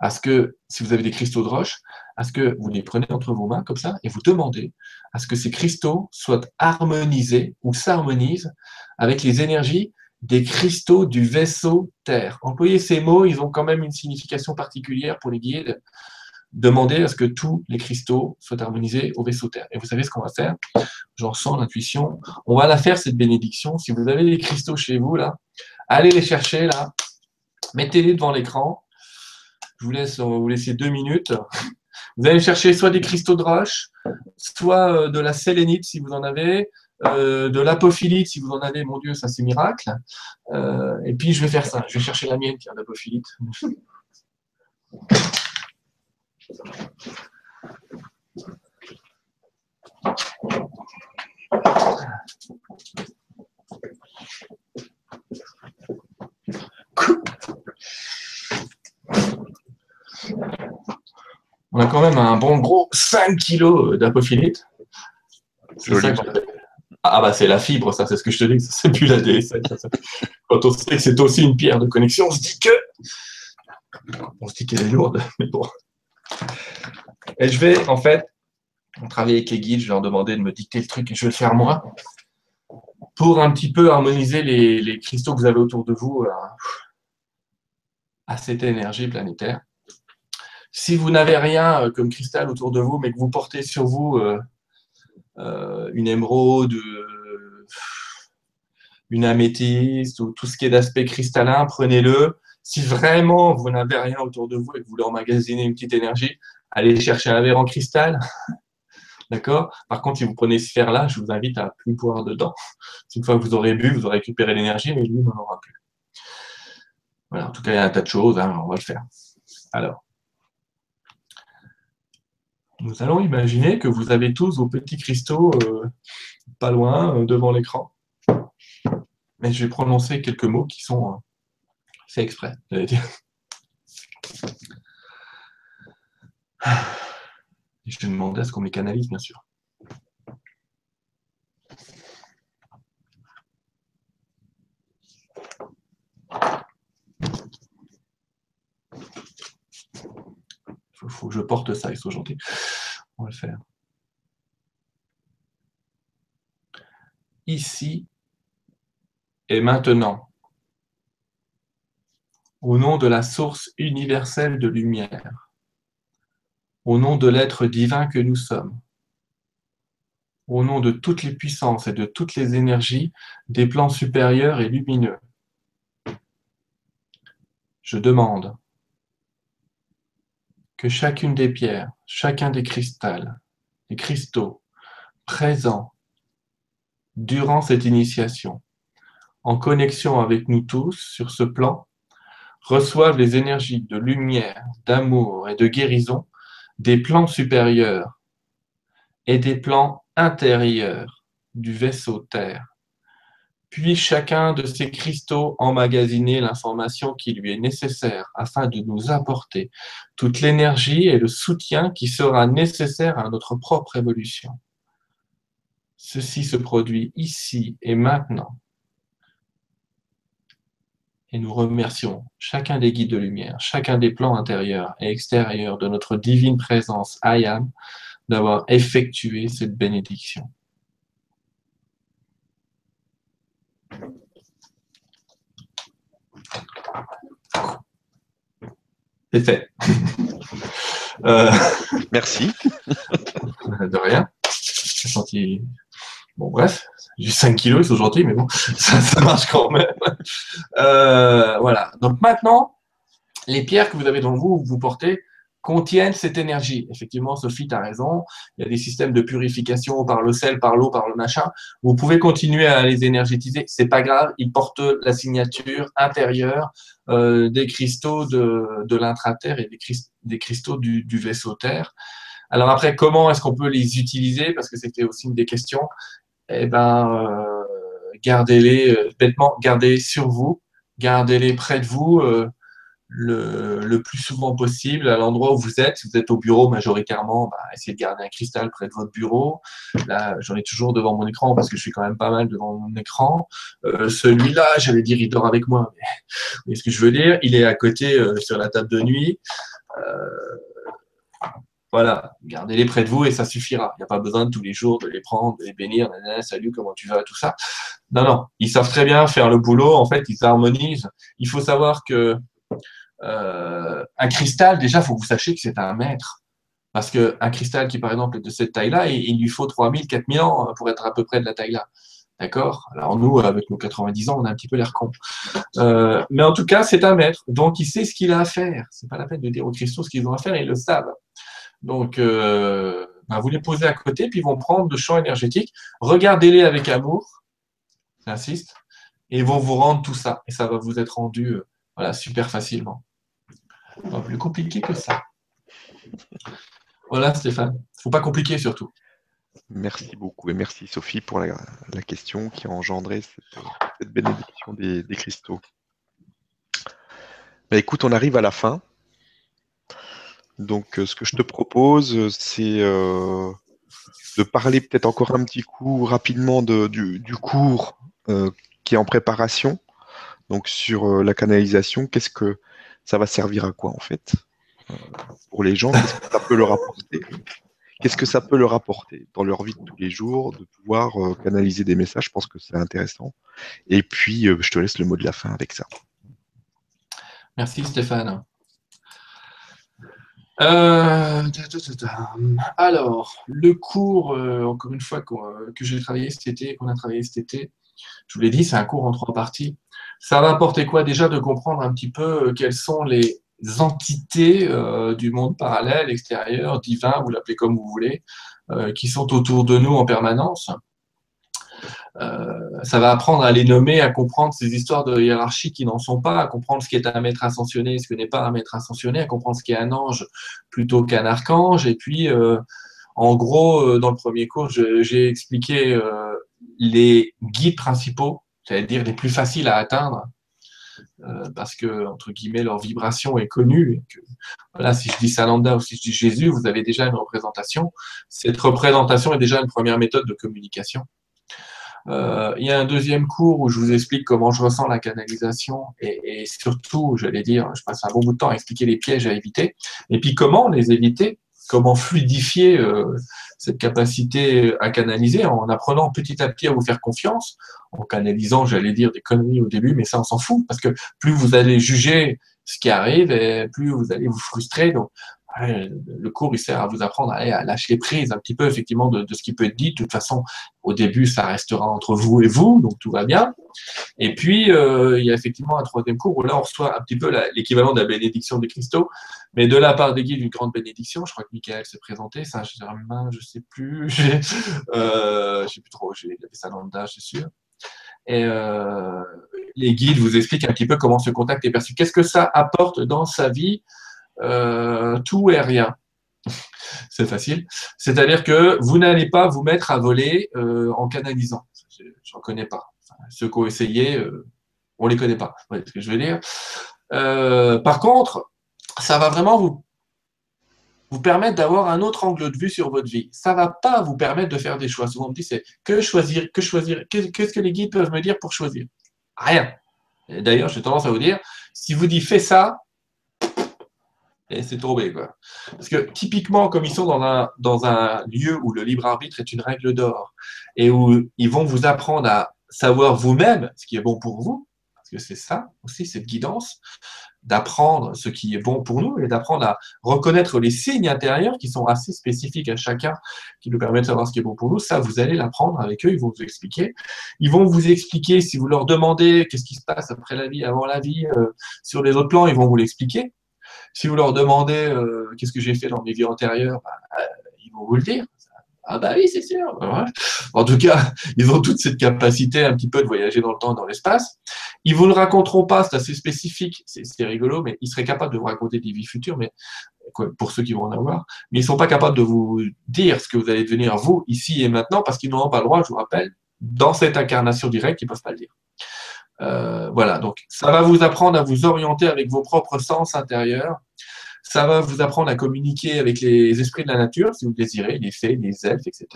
à ce que, si vous avez des cristaux de roche, à ce que vous les prenez entre vos mains comme ça et vous demandez à ce que ces cristaux soient harmonisés ou s'harmonisent avec les énergies des cristaux du vaisseau Terre. Employer ces mots, ils ont quand même une signification particulière pour les guides. Demandez à ce que tous les cristaux soient harmonisés au vaisseau Terre. Et vous savez ce qu'on va faire? J'en sens l'intuition. On va la faire, cette bénédiction. Si vous avez des cristaux chez vous, là, allez les chercher, là. Mettez-les devant l'écran. Je vous laisse vous laisser deux minutes. [laughs] Vous allez chercher soit des cristaux de roche, soit euh, de la sélénite si vous en avez, euh, de l'apophilite si vous en avez. Mon Dieu, ça c'est miracle. Euh, et puis je vais faire ça. Je vais chercher la mienne qui a l'apophilite. [laughs] on a quand même un bon gros 5 kg d'apophilite. Ah bah c'est la fibre, ça, c'est ce que je te dis, c'est plus la DSL. Quand on sait que c'est aussi une pierre de connexion, on se dit que. On se dit qu'elle est lourde, mais bon. Et je vais, en fait, on travaille avec les guides, je vais leur demander de me dicter le truc et je vais le faire moi. Pour un petit peu harmoniser les, cristaux que vous avez autour de vous à cette énergie planétaire. Si vous n'avez rien euh, comme cristal autour de vous, mais que vous portez sur vous euh, euh, une émeraude, une améthyste ou tout ce qui est d'aspect cristallin, prenez-le. Si vraiment vous n'avez rien autour de vous et que vous voulez emmagasiner une petite énergie, allez chercher un verre en cristal. [laughs] D'accord? Par contre, si vous prenez ce fer-là, je vous invite à plus boire dedans. Une fois que vous aurez bu, vous aurez récupéré l'énergie, mais lui n'en aura plus. Voilà, en tout cas, il y a un tas de choses, hein, on va le faire. Alors, nous allons imaginer que vous avez tous vos petits cristaux euh, pas loin, euh, devant l'écran. Mais je vais prononcer quelques mots qui sont euh, faits exprès, je vais demander à ce qu'on les canalise, bien sûr. Je porte ça, ils sont gentils. On va le faire. Ici et maintenant. Au nom de la source universelle de lumière. Au nom de l'être divin que nous sommes. Au nom de toutes les puissances et de toutes les énergies des plans supérieurs et lumineux. Je demande que chacune des pierres, chacun des cristals, des cristaux présents durant cette initiation, en connexion avec nous tous sur ce plan, reçoivent les énergies de lumière, d'amour et de guérison des plans supérieurs et des plans intérieurs du vaisseau Terre puis chacun de ces cristaux emmagasiner l'information qui lui est nécessaire afin de nous apporter toute l'énergie et le soutien qui sera nécessaire à notre propre évolution. Ceci se produit ici et maintenant. Et nous remercions chacun des guides de lumière, chacun des plans intérieurs et extérieurs de notre divine présence Ayam d'avoir effectué cette bénédiction. C'est fait. [laughs] Euh, Merci. De rien. ils... Bon, bref, j'ai 5 kilos, ils sont gentils, mais bon, [laughs] ça, marche quand même. Euh, voilà. Donc maintenant, les pierres que vous avez dans vous, vous portez, contiennent cette énergie. Effectivement, Sophie, tu as raison. Il y a des systèmes de purification par le sel, par l'eau, par le machin. Vous pouvez continuer à les énergétiser. C'est pas grave. Ils portent la signature intérieure euh, des cristaux de, de l'intraterre et des, cristaux du, vaisseau Terre. Alors après, comment est-ce qu'on peut les utiliser? Parce que c'était aussi une des questions. Eh ben, euh, gardez-les euh, bêtement, gardez-les sur vous, gardez-les près de vous le, plus souvent possible à l'endroit où vous êtes. Si vous êtes au bureau majoritairement, bah, essayez de garder un cristal près de votre bureau. Là, j'en ai toujours devant mon écran parce que je suis quand même pas mal devant mon écran. Euh, celui-là, j'allais dire, il dort avec moi. Mais, voyez ce que je veux dire? Il est à côté euh, sur la table de nuit. Euh, voilà, gardez-les près de vous et ça suffira. Il n'y a pas besoin de tous les jours de les prendre, de les bénir, salut, comment tu vas, tout ça. Non, non, ils savent très bien faire le boulot. En fait, ils harmonisent. Il faut savoir que euh, un cristal, déjà, il faut que vous sachiez que c'est un mètre. Parce qu'un cristal qui, par exemple, est de cette taille-là, il, lui faut 3000, 4000 ans pour être à peu près de la taille-là. D'accord? Alors nous, avec nos 90 ans, on a un petit peu l'air con. Euh, mais en tout cas, c'est un maître. Donc, il sait ce qu'il a à faire. C'est pas la peine de dire aux cristaux ce qu'ils ont à faire, ils le savent. Donc, euh, bah, vous les posez à côté, puis ils vont prendre le champ énergétique. Regardez-les avec amour, j'insiste, et ils vont vous rendre tout ça. Et ça va vous être rendu voilà, super facilement. Pas plus compliqué que ça. Voilà, Stéphane. Faut pas compliquer surtout. Merci beaucoup et merci Sophie pour la, question qui a engendré cette, bénédiction des, cristaux. Bah, écoute, on arrive à la fin. Donc, euh, ce que je te propose, c'est euh, de parler peut-être encore un petit coup rapidement du, cours euh, qui est en préparation. Donc sur la canalisation, qu'est-ce que ça va servir à quoi en fait? Euh, pour les gens Qu'est-ce que ça peut leur apporter? Qu'est-ce que ça peut leur apporter dans leur vie de tous les jours de pouvoir euh, canaliser des messages? Je pense que c'est intéressant. Et puis, je te laisse le mot de la fin avec ça. Merci Stéphane. alors, le cours, encore une fois, que j'ai travaillé cet été, qu'on a travaillé cet été, je vous l'ai dit, c'est un cours en trois parties. Ça va apporter quoi déjà de comprendre un petit peu euh, quelles sont les entités euh, du monde parallèle, extérieur, divin, vous l'appelez comme vous voulez, euh, qui sont autour de nous en permanence? ça va apprendre à les nommer, à comprendre ces histoires de hiérarchie qui n'en sont pas, à comprendre ce qui est un maître ascensionné, ce qui n'est pas un maître ascensionné, à comprendre ce qui est un ange plutôt qu'un archange. Et puis, en gros, dans le premier cours, j'ai expliqué les guides principaux c'est-à-dire les plus faciles à atteindre, euh, parce que, entre guillemets, leur vibration est connue. voilà, si je dis Salanda ou si je dis Jésus, vous avez déjà une représentation. Cette représentation est déjà une première méthode de communication. Euh, il y a un deuxième cours où je vous explique comment je ressens la canalisation et surtout, j'allais dire, je passe un bon bout de temps à expliquer les pièges à éviter et puis comment les éviter, comment fluidifier euh, cette capacité à canaliser en apprenant petit à petit à vous faire confiance, en canalisant, j'allais dire, des conneries au début, mais ça, on s'en fout, parce que plus vous allez juger ce qui arrive, et plus vous allez vous frustrer. Le cours, il sert à vous apprendre à, lâcher prise un petit peu, effectivement, de, ce qui peut être dit. De toute façon, au début, ça restera entre vous et vous, donc tout va bien. Et puis, euh, il y a effectivement un troisième cours où là, on reçoit un petit peu l'équivalent de la bénédiction des cristaux, mais de la part des guides, une grande bénédiction. Je crois que Michael s'est présenté, Saint-Germain, je sais plus, [laughs] euh, je sais plus trop, j'ai ça dans le je suis sûr. Et euh, les guides vous expliquent un petit peu comment ce contact est perçu. Qu'est-ce que ça apporte dans sa vie euh, tout et rien. [laughs] C'est facile. C'est-à-dire que vous n'allez pas vous mettre à voler euh, en canalisant. Je n'en connais pas. ceux qui ont essayé, euh, on ne les connaît pas. Ce que je veux dire. par contre, ça va vraiment vous, vous permettre d'avoir un autre angle de vue sur votre vie. Ça ne va pas vous permettre de faire des choix. Souvent, on me dit, c'est que choisir, que choisir. Qu'est-ce que les guides peuvent me dire pour choisir? Rien. D'ailleurs, j'ai tendance à vous dire, si vous dites fais ça, c'est tombé. Quoi. Parce que typiquement, comme ils sont dans un, dans un lieu où le libre arbitre est une règle d'or et où ils vont vous apprendre à savoir vous-même ce qui est bon pour vous, parce que c'est ça aussi, cette guidance, d'apprendre ce qui est bon pour nous et d'apprendre à reconnaître les signes intérieurs qui sont assez spécifiques à chacun, qui nous permettent de savoir ce qui est bon pour nous. Ça, vous allez l'apprendre avec eux, ils vont vous expliquer. Ils vont vous expliquer, si vous leur demandez qu'est-ce qui se passe après la vie, avant la vie, euh, sur les autres plans, ils vont vous l'expliquer. Si vous leur demandez euh, qu'est-ce que j'ai fait dans mes vies antérieures, bah, euh, ils vont vous le dire. Ah bah oui, c'est sûr. En tout cas, [laughs] ils ont toute cette capacité un petit peu de voyager dans le temps et dans l'espace. Ils vous le raconteront pas, c'est assez spécifique, c'est rigolo, mais ils seraient capables de vous raconter des vies futures, mais pour ceux qui vont en avoir, mais ils sont pas capables de vous dire ce que vous allez devenir vous ici et maintenant parce qu'ils n'ont pas le droit, je vous rappelle, dans cette incarnation directe, ils peuvent pas le dire. Euh, voilà, donc ça va vous apprendre à vous orienter avec vos propres sens intérieurs ça va vous apprendre à communiquer avec les esprits de la nature, si vous désirez, les fées, les elfes, etc.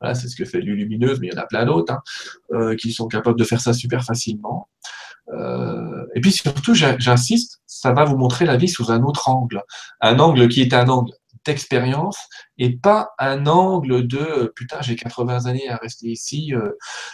Voilà, c'est ce que fait Lumineuse, mais il y en a plein d'autres hein, euh, qui sont capables de faire ça super facilement. Euh, et puis surtout, j'insiste, ça va vous montrer la vie sous un autre angle. Un angle qui est un angle d'expérience et pas un angle de putain, j'ai 80 années à rester ici, euh,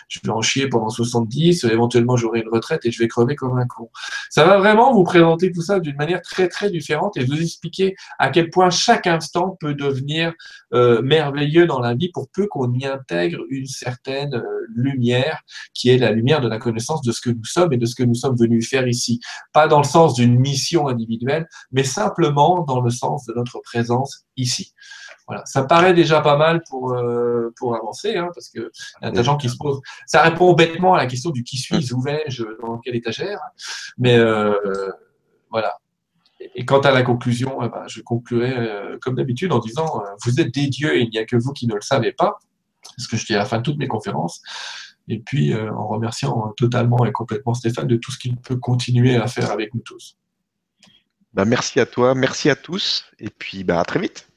je vais en chier pendant 70, éventuellement j'aurai une retraite et je vais crever comme un con. Ça va vraiment vous présenter tout ça d'une manière très très différente et vous expliquer à quel point chaque instant peut devenir euh, merveilleux dans la vie pour peu qu'on y intègre une certaine euh, lumière qui est la lumière de la connaissance de ce que nous sommes et de ce que nous sommes venus faire ici. Pas dans le sens d'une mission individuelle, mais simplement dans le sens de notre présence ici. Voilà. Ça paraît déjà pas mal pour, euh, pour avancer, hein, parce qu'il y a des gens qui se posent. Ça répond bêtement à la question du qui suis-je, où vais-je, dans quelle étagère. Mais euh, voilà. Et quant à la conclusion, eh ben, je conclurai euh, comme d'habitude en disant Vous êtes des dieux et il n'y a que vous qui ne le savez pas. Ce que je dis à la fin de toutes mes conférences. Et puis en remerciant totalement et complètement Stéphane de tout ce qu'il peut continuer à faire avec nous tous. Bah, merci à toi, merci à tous, et puis bah, à très vite.